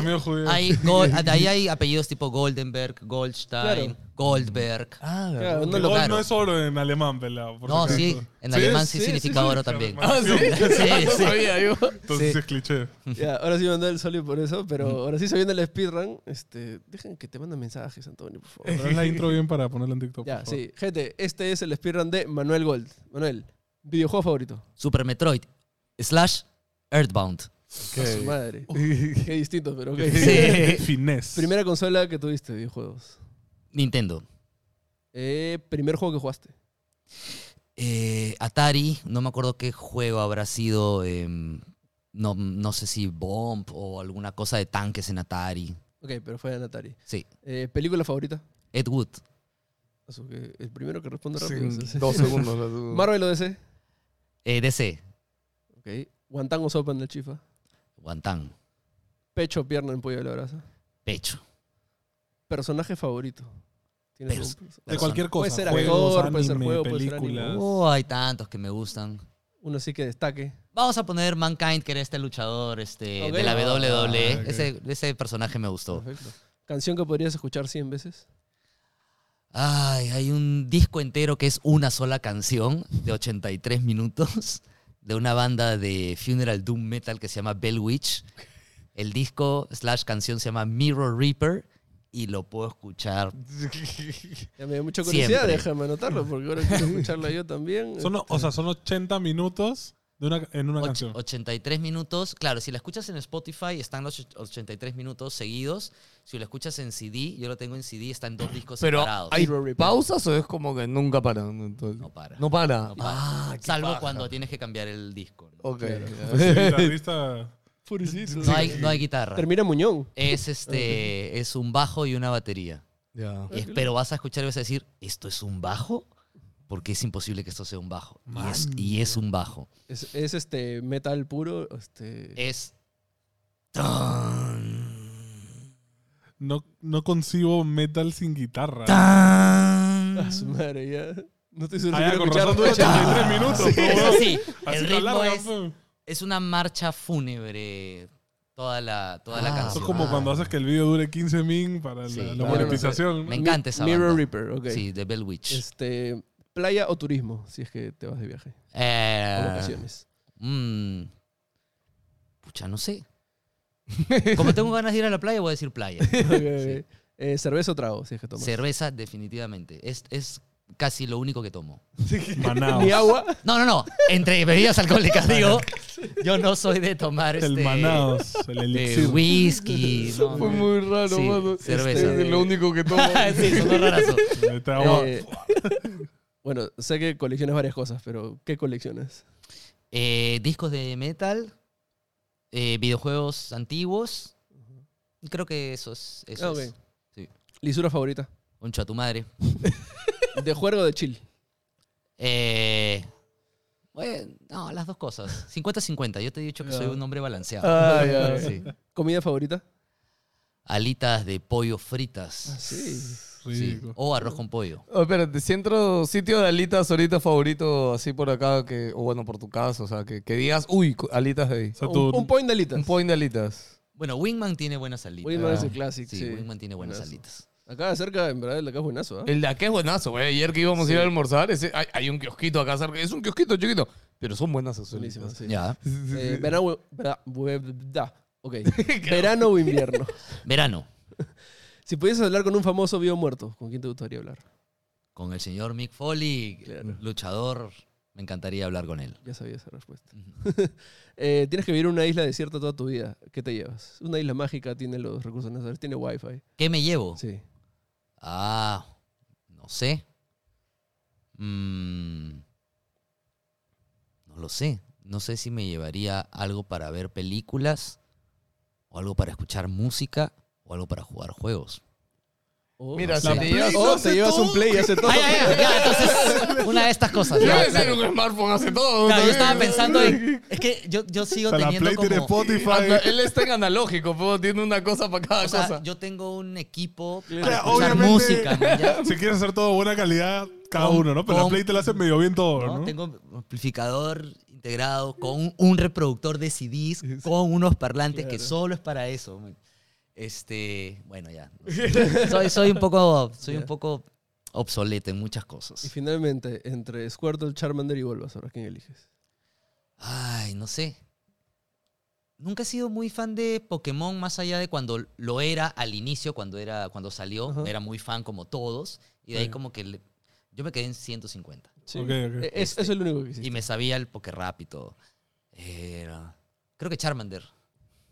hay Gol- de ahí hay apellidos tipo Goldenberg, Goldstein, Claro. Goldberg. ah, Claro, no Gold claro. no es solo en alemán, pelado. No, sí, en ¿Sí alemán es? Sí, Sí, significa sí, sí. oro también. Ah, sí. Sí, No sí. sabía yo. Entonces Sí. es cliché. Ya, ahora sí mandó el soli por eso, pero ahora sí se viene el speedrun. Este, dejen que te manden mensajes, Antonio, por favor. Es la intro bien para ponerla en TikTok. Ya, por favor. sí. Gente, este es el speedrun de Manuel Gold. Manuel, videojuego favorito. Super Metroid slash Earthbound. A su madre. Qué distinto, pero ok. Sí. Primera consola que tuviste, videojuegos. Nintendo. Eh, primer juego que jugaste. Eh, Atari, no me acuerdo qué juego habrá sido. em, no, no sé si Bomb o alguna cosa de tanques en Atari. Ok, pero fue en Atari. Sí. Eh, ¿Película favorita? Ed Wood. Así que el primero que responde rápido. dos segundos. Marvel o DC. Eh, DC. Ok. Guantán o sopa en el chifa. Guantán. Pecho o pierna en pollo de la brasa. Pecho. Personaje favorito. ¿Tienes Pers- un- De cualquier cosa. Puede ser Juegos, actor, puede ser anime, juego, puede ser películas. anime. Oh, hay tantos que me gustan. Uno sí que destaque. Vamos a poner Mankind, que era este luchador este, Ok. de la WWE. Ah, ok. ese, ese personaje me gustó. Perfecto. Canción que podrías escuchar 100 veces. Ay, hay un disco entero que es una sola canción de 83 minutos de una banda de funeral doom metal que se llama Bell Witch. El disco slash canción se llama Mirror Reaper y lo puedo escuchar. Ya me dio mucha curiosidad, Siempre. déjame anotarlo porque ahora quiero escucharla yo también. Son, o sea, son 80 minutos de una, en una Och- canción. 83 minutos. Claro, si la escuchas en Spotify están los 83 minutos seguidos. Si lo escuchas en CD, yo lo tengo en CD, está en dos discos Pero separados. hay pausas o es como que nunca paran. Entonces- No para. No para. No para. Ah, Salvo paja. cuando tienes que cambiar el disco. ¿no? Ok. Guitarrista Pobrecito. No hay, no hay guitarra. Termina Muñón. Es este es un bajo y una batería. Ya. Es- pero vas a escuchar y vas a decir, ¿esto es un bajo? Porque es imposible que esto sea un bajo. Y es, y es un bajo. Es, es este metal puro. Este, Es. no, no concibo metal sin guitarra. a su madre, ya. No estoy seguro Ah, si ya, quiero con razón dura 83 minutos. Así. ritmo larga, es, pues. Es una marcha fúnebre. Toda la, toda la Ah, canción. es como cuando haces que el video dure 15 min para Sí. la, monetización. Me encanta esa Mirror banda. Reaper, ok. Sí, de Bell Witch. Este, playa o turismo, si es que te vas de viaje. O Eh, vacaciones. mm, pucha, no sé. Como tengo ganas de ir a la playa, voy a decir playa. Eh, cerveza o trago, si es que tomas. Cerveza, definitivamente. Es, es casi lo único que tomo. Manaos. Ni agua. No, no, no. Entre bebidas alcohólicas, digo. Yo no soy de tomar El este, Manaos, el de elixir. whisky. no, Fue no. muy raro, Sí, mano. cerveza. Este es lo único que tomo. sí, sonó rarazo. Este agua- Eh, bueno, sé que coleccionas varias cosas, pero ¿qué coleccionas? Eh, discos de metal, eh, videojuegos antiguos. Creo que eso es. Eso Ah, ok. es. Sí. ¿Lisura favorita? Concha tu madre. ¿De juego o de chill? Eh, bueno, no, las dos cosas. 50-50. Yo te he dicho que soy un hombre balanceado. Ah, ya. Sí. ¿Comida favorita? Alitas de pollo Ah, fritas. sí. Sí. Rico. O arroz con pollo. Oh, espérate, si entro sitio de alitas ahorita favorito, así por acá, que, o bueno, por tu casa, o sea, que, que digas, uy, cu- alitas de ahí. O sea, Un, tú- un point de alitas. Un point de alitas. Bueno, Wingman tiene buenas alitas. Wingman Ah. es el clásico, Sí, sí. Wingman tiene buenas Buenazo. alitas. Acá cerca, en verdad, el de acá es buenazo, ¿ah? El de acá es buenazo, güey. Ayer que íbamos a ir a almorzar, ese, hay, hay un kiosquito acá cerca. Es un kiosquito chiquito, pero son alitas. sí. Ya. Eh, verano, vera- bue- da. Ok. Verano o invierno. Verano. Si pudieses hablar con un famoso vivo o muerto, ¿con quién te gustaría hablar? Con el señor Mick Foley, Claro. luchador. Me encantaría hablar con él. Ya sabía esa respuesta. Eh, tienes que vivir en una isla desierta toda tu vida. ¿Qué te llevas? Una isla mágica, tiene los recursos necesarios, tiene wifi. ¿Qué me llevo? Sí. Ah, no sé. Mm, no lo sé. No sé si me llevaría algo para ver películas, o algo para escuchar música, o algo para jugar juegos. O- Mira, si te llevas- o te llevas un play y hace todo. Ah, ya, ya, ya, entonces, una de estas cosas. Debe claro. un smartphone hace todo. Claro, yo estaba pensando en. Es que yo, yo sigo o sea, la teniendo Play tiene como. Spotify. Anda, Él está en analógico, pero tiene una cosa para cada O sea, cosa. yo tengo un equipo para escuchar música, ¿no? Si quieres hacer todo buena calidad, cada Con- uno, ¿no? Pero la con- Play te la hace medio bien todo, ¿no? ¿no? Tengo amplificador integrado con un, reproductor de CDs con unos parlantes que solo es para eso. Este, bueno, ya. no sé. soy, soy un poco, soy un poco obsoleta en muchas Y cosas. finalmente, entre Squirtle, Charmander y Bulbasaur, ¿a quién eliges? Ay, no sé. Nunca he sido muy fan de Pokémon más allá de cuando lo era al inicio, cuando, era, cuando salió. Era muy fan como todos. Y de ahí como que le- yo me quedé en 150. Sí. Ok, ok. Eh, Es, eso es lo único que hiciste. Y me sabía el Pokérap y todo. Era... Creo que Charmander.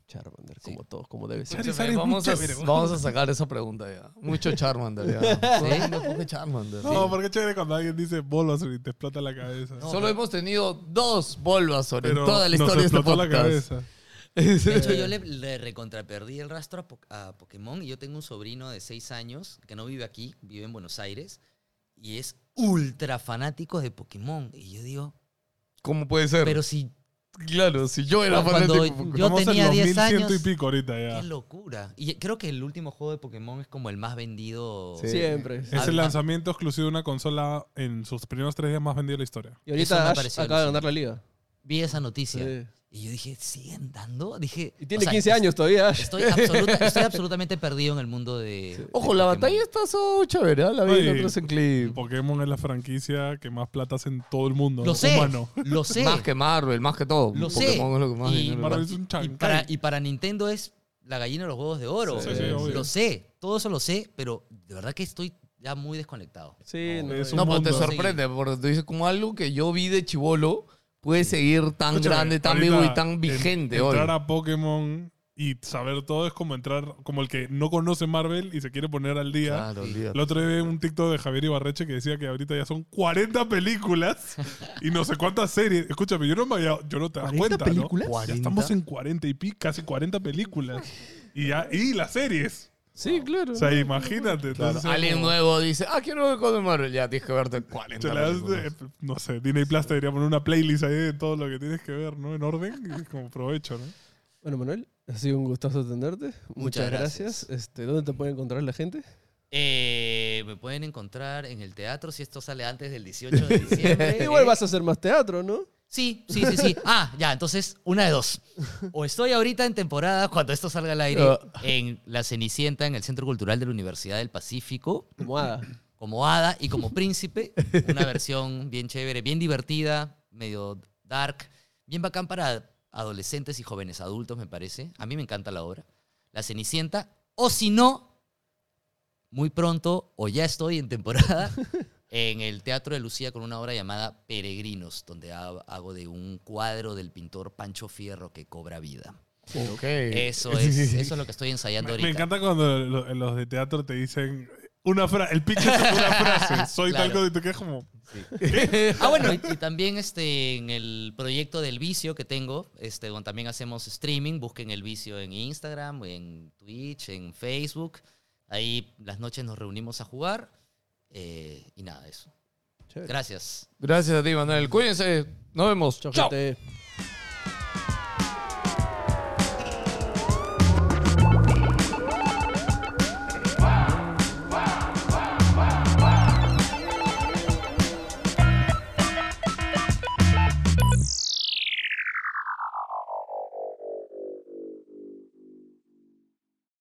Charmander, Sí. como todos, como debe ser. Charizard es muy vamos, a, vamos a sacar esa pregunta ya. Mucho Charmander ya. ¿Sí? No, porque Charmander. No, porque es chévere cuando alguien dice Bulbasaur y te explota la cabeza. No, Solo pero- hemos tenido dos Bulbasaur en toda la nos historia de este la cabeza. De hecho, yo le, le recontraperdí el rastro a, Po- a Pokémon y yo tengo un sobrino de 6 años que no vive aquí, vive en Buenos Aires y es ultra fanático de Pokémon. Y yo digo, ¿Cómo puede ser? pero si claro, si yo era Cuando fanático de Pokémon. yo tenía los 10 1100 años. y pico ahorita qué ya. locura. Y creo que el último juego de Pokémon es como el más vendido. Sí. Siempre. Es el lanzamiento exclusivo de una consola en sus primeros tres días más vendido de la historia. Y ahorita Ash acaba de ganar la liga. Vi esa noticia Sí. Y yo dije, ¿siguen dando? Dije, Y tiene o sea, 15 años todavía. Estoy, absoluta- estoy absolutamente perdido en el mundo de. Ojo, de la Pokémon. batalla está so chévere, ¿eh? La vi Oye, en clip. Pokémon es la franquicia que más plata hace en todo el mundo. Lo sé, Humano. lo sé. Más que Marvel, más que todo. Lo sé. Pokémon es lo que más Y- Marvel es un Y para, y para Nintendo es la gallina de los huevos de oro. Sí, sí, obvio. lo sé, todo eso lo sé, pero de verdad que estoy ya muy desconectado. Sí, no, es no, un No, pero te sorprende, porque tú dices como algo que yo vi de chivolo puede seguir tan Escúchame, grande, tan ahorita, vivo y tan en- vigente hoy. Entrar a Pokémon y saber todo es como entrar, como el que no conoce Marvel y se quiere poner al día. Claro. El otro día vi un TikTok de Javier Ibarreche que decía que ahorita ya son 40 películas y no sé cuántas series. Escúchame, yo no me había- yo no te das 40 cuenta, películas? ¿no? Ya estamos en 40 y pico, casi 40 películas. Y ya y las series. Sí, claro. O sea, imagínate. Claro, entonces, Alguien como- nuevo dice, ah, quiero ver con Marvel. Ya tienes que verte 40. te das de- no sé, Disney Plus te debería poner una playlist ahí de todo lo que tienes que ver, ¿no? En orden, y como provecho, ¿no? Bueno, Manuel, ha sido un gustazo atenderte. Muchas, Muchas gracias. gracias. Este, ¿Dónde te puede encontrar la gente? Eh, me pueden encontrar en el teatro si esto sale antes del 18 de diciembre. Igual vas a hacer más teatro, ¿no? Sí, sí, sí, sí. Ah, ya, entonces, una de dos. O estoy ahorita en temporada, cuando esto salga al aire, Ah. en La Cenicienta, en el Centro Cultural de la Universidad del Pacífico, Como hada. como hada y como príncipe. Una versión bien chévere, bien divertida, medio dark, bien bacán para adolescentes y jóvenes adultos, me parece. A mí me encanta la obra. La Cenicienta. O si no, muy pronto, o ya estoy en temporada, en el Teatro de Lucía con una obra llamada Peregrinos, donde ha- hago de un cuadro del pintor Pancho Fierro que cobra vida. Ok. Eso es, eso es lo que estoy ensayando Me, ahorita. me encanta cuando lo- los de teatro te dicen una frase, el pitch es una frase, soy Claro. tal cosa y te quedas como... Ah, bueno, y, y también este, en el proyecto del vicio que tengo, este, donde también hacemos streaming, busquen el vicio en Instagram, en Twitch, en Facebook. Ahí las noches nos reunimos a jugar. Eh, y nada, eso. Chévere. Gracias. Gracias a ti, Manuel. Cuídense. Nos vemos. Chao, Chao. gente.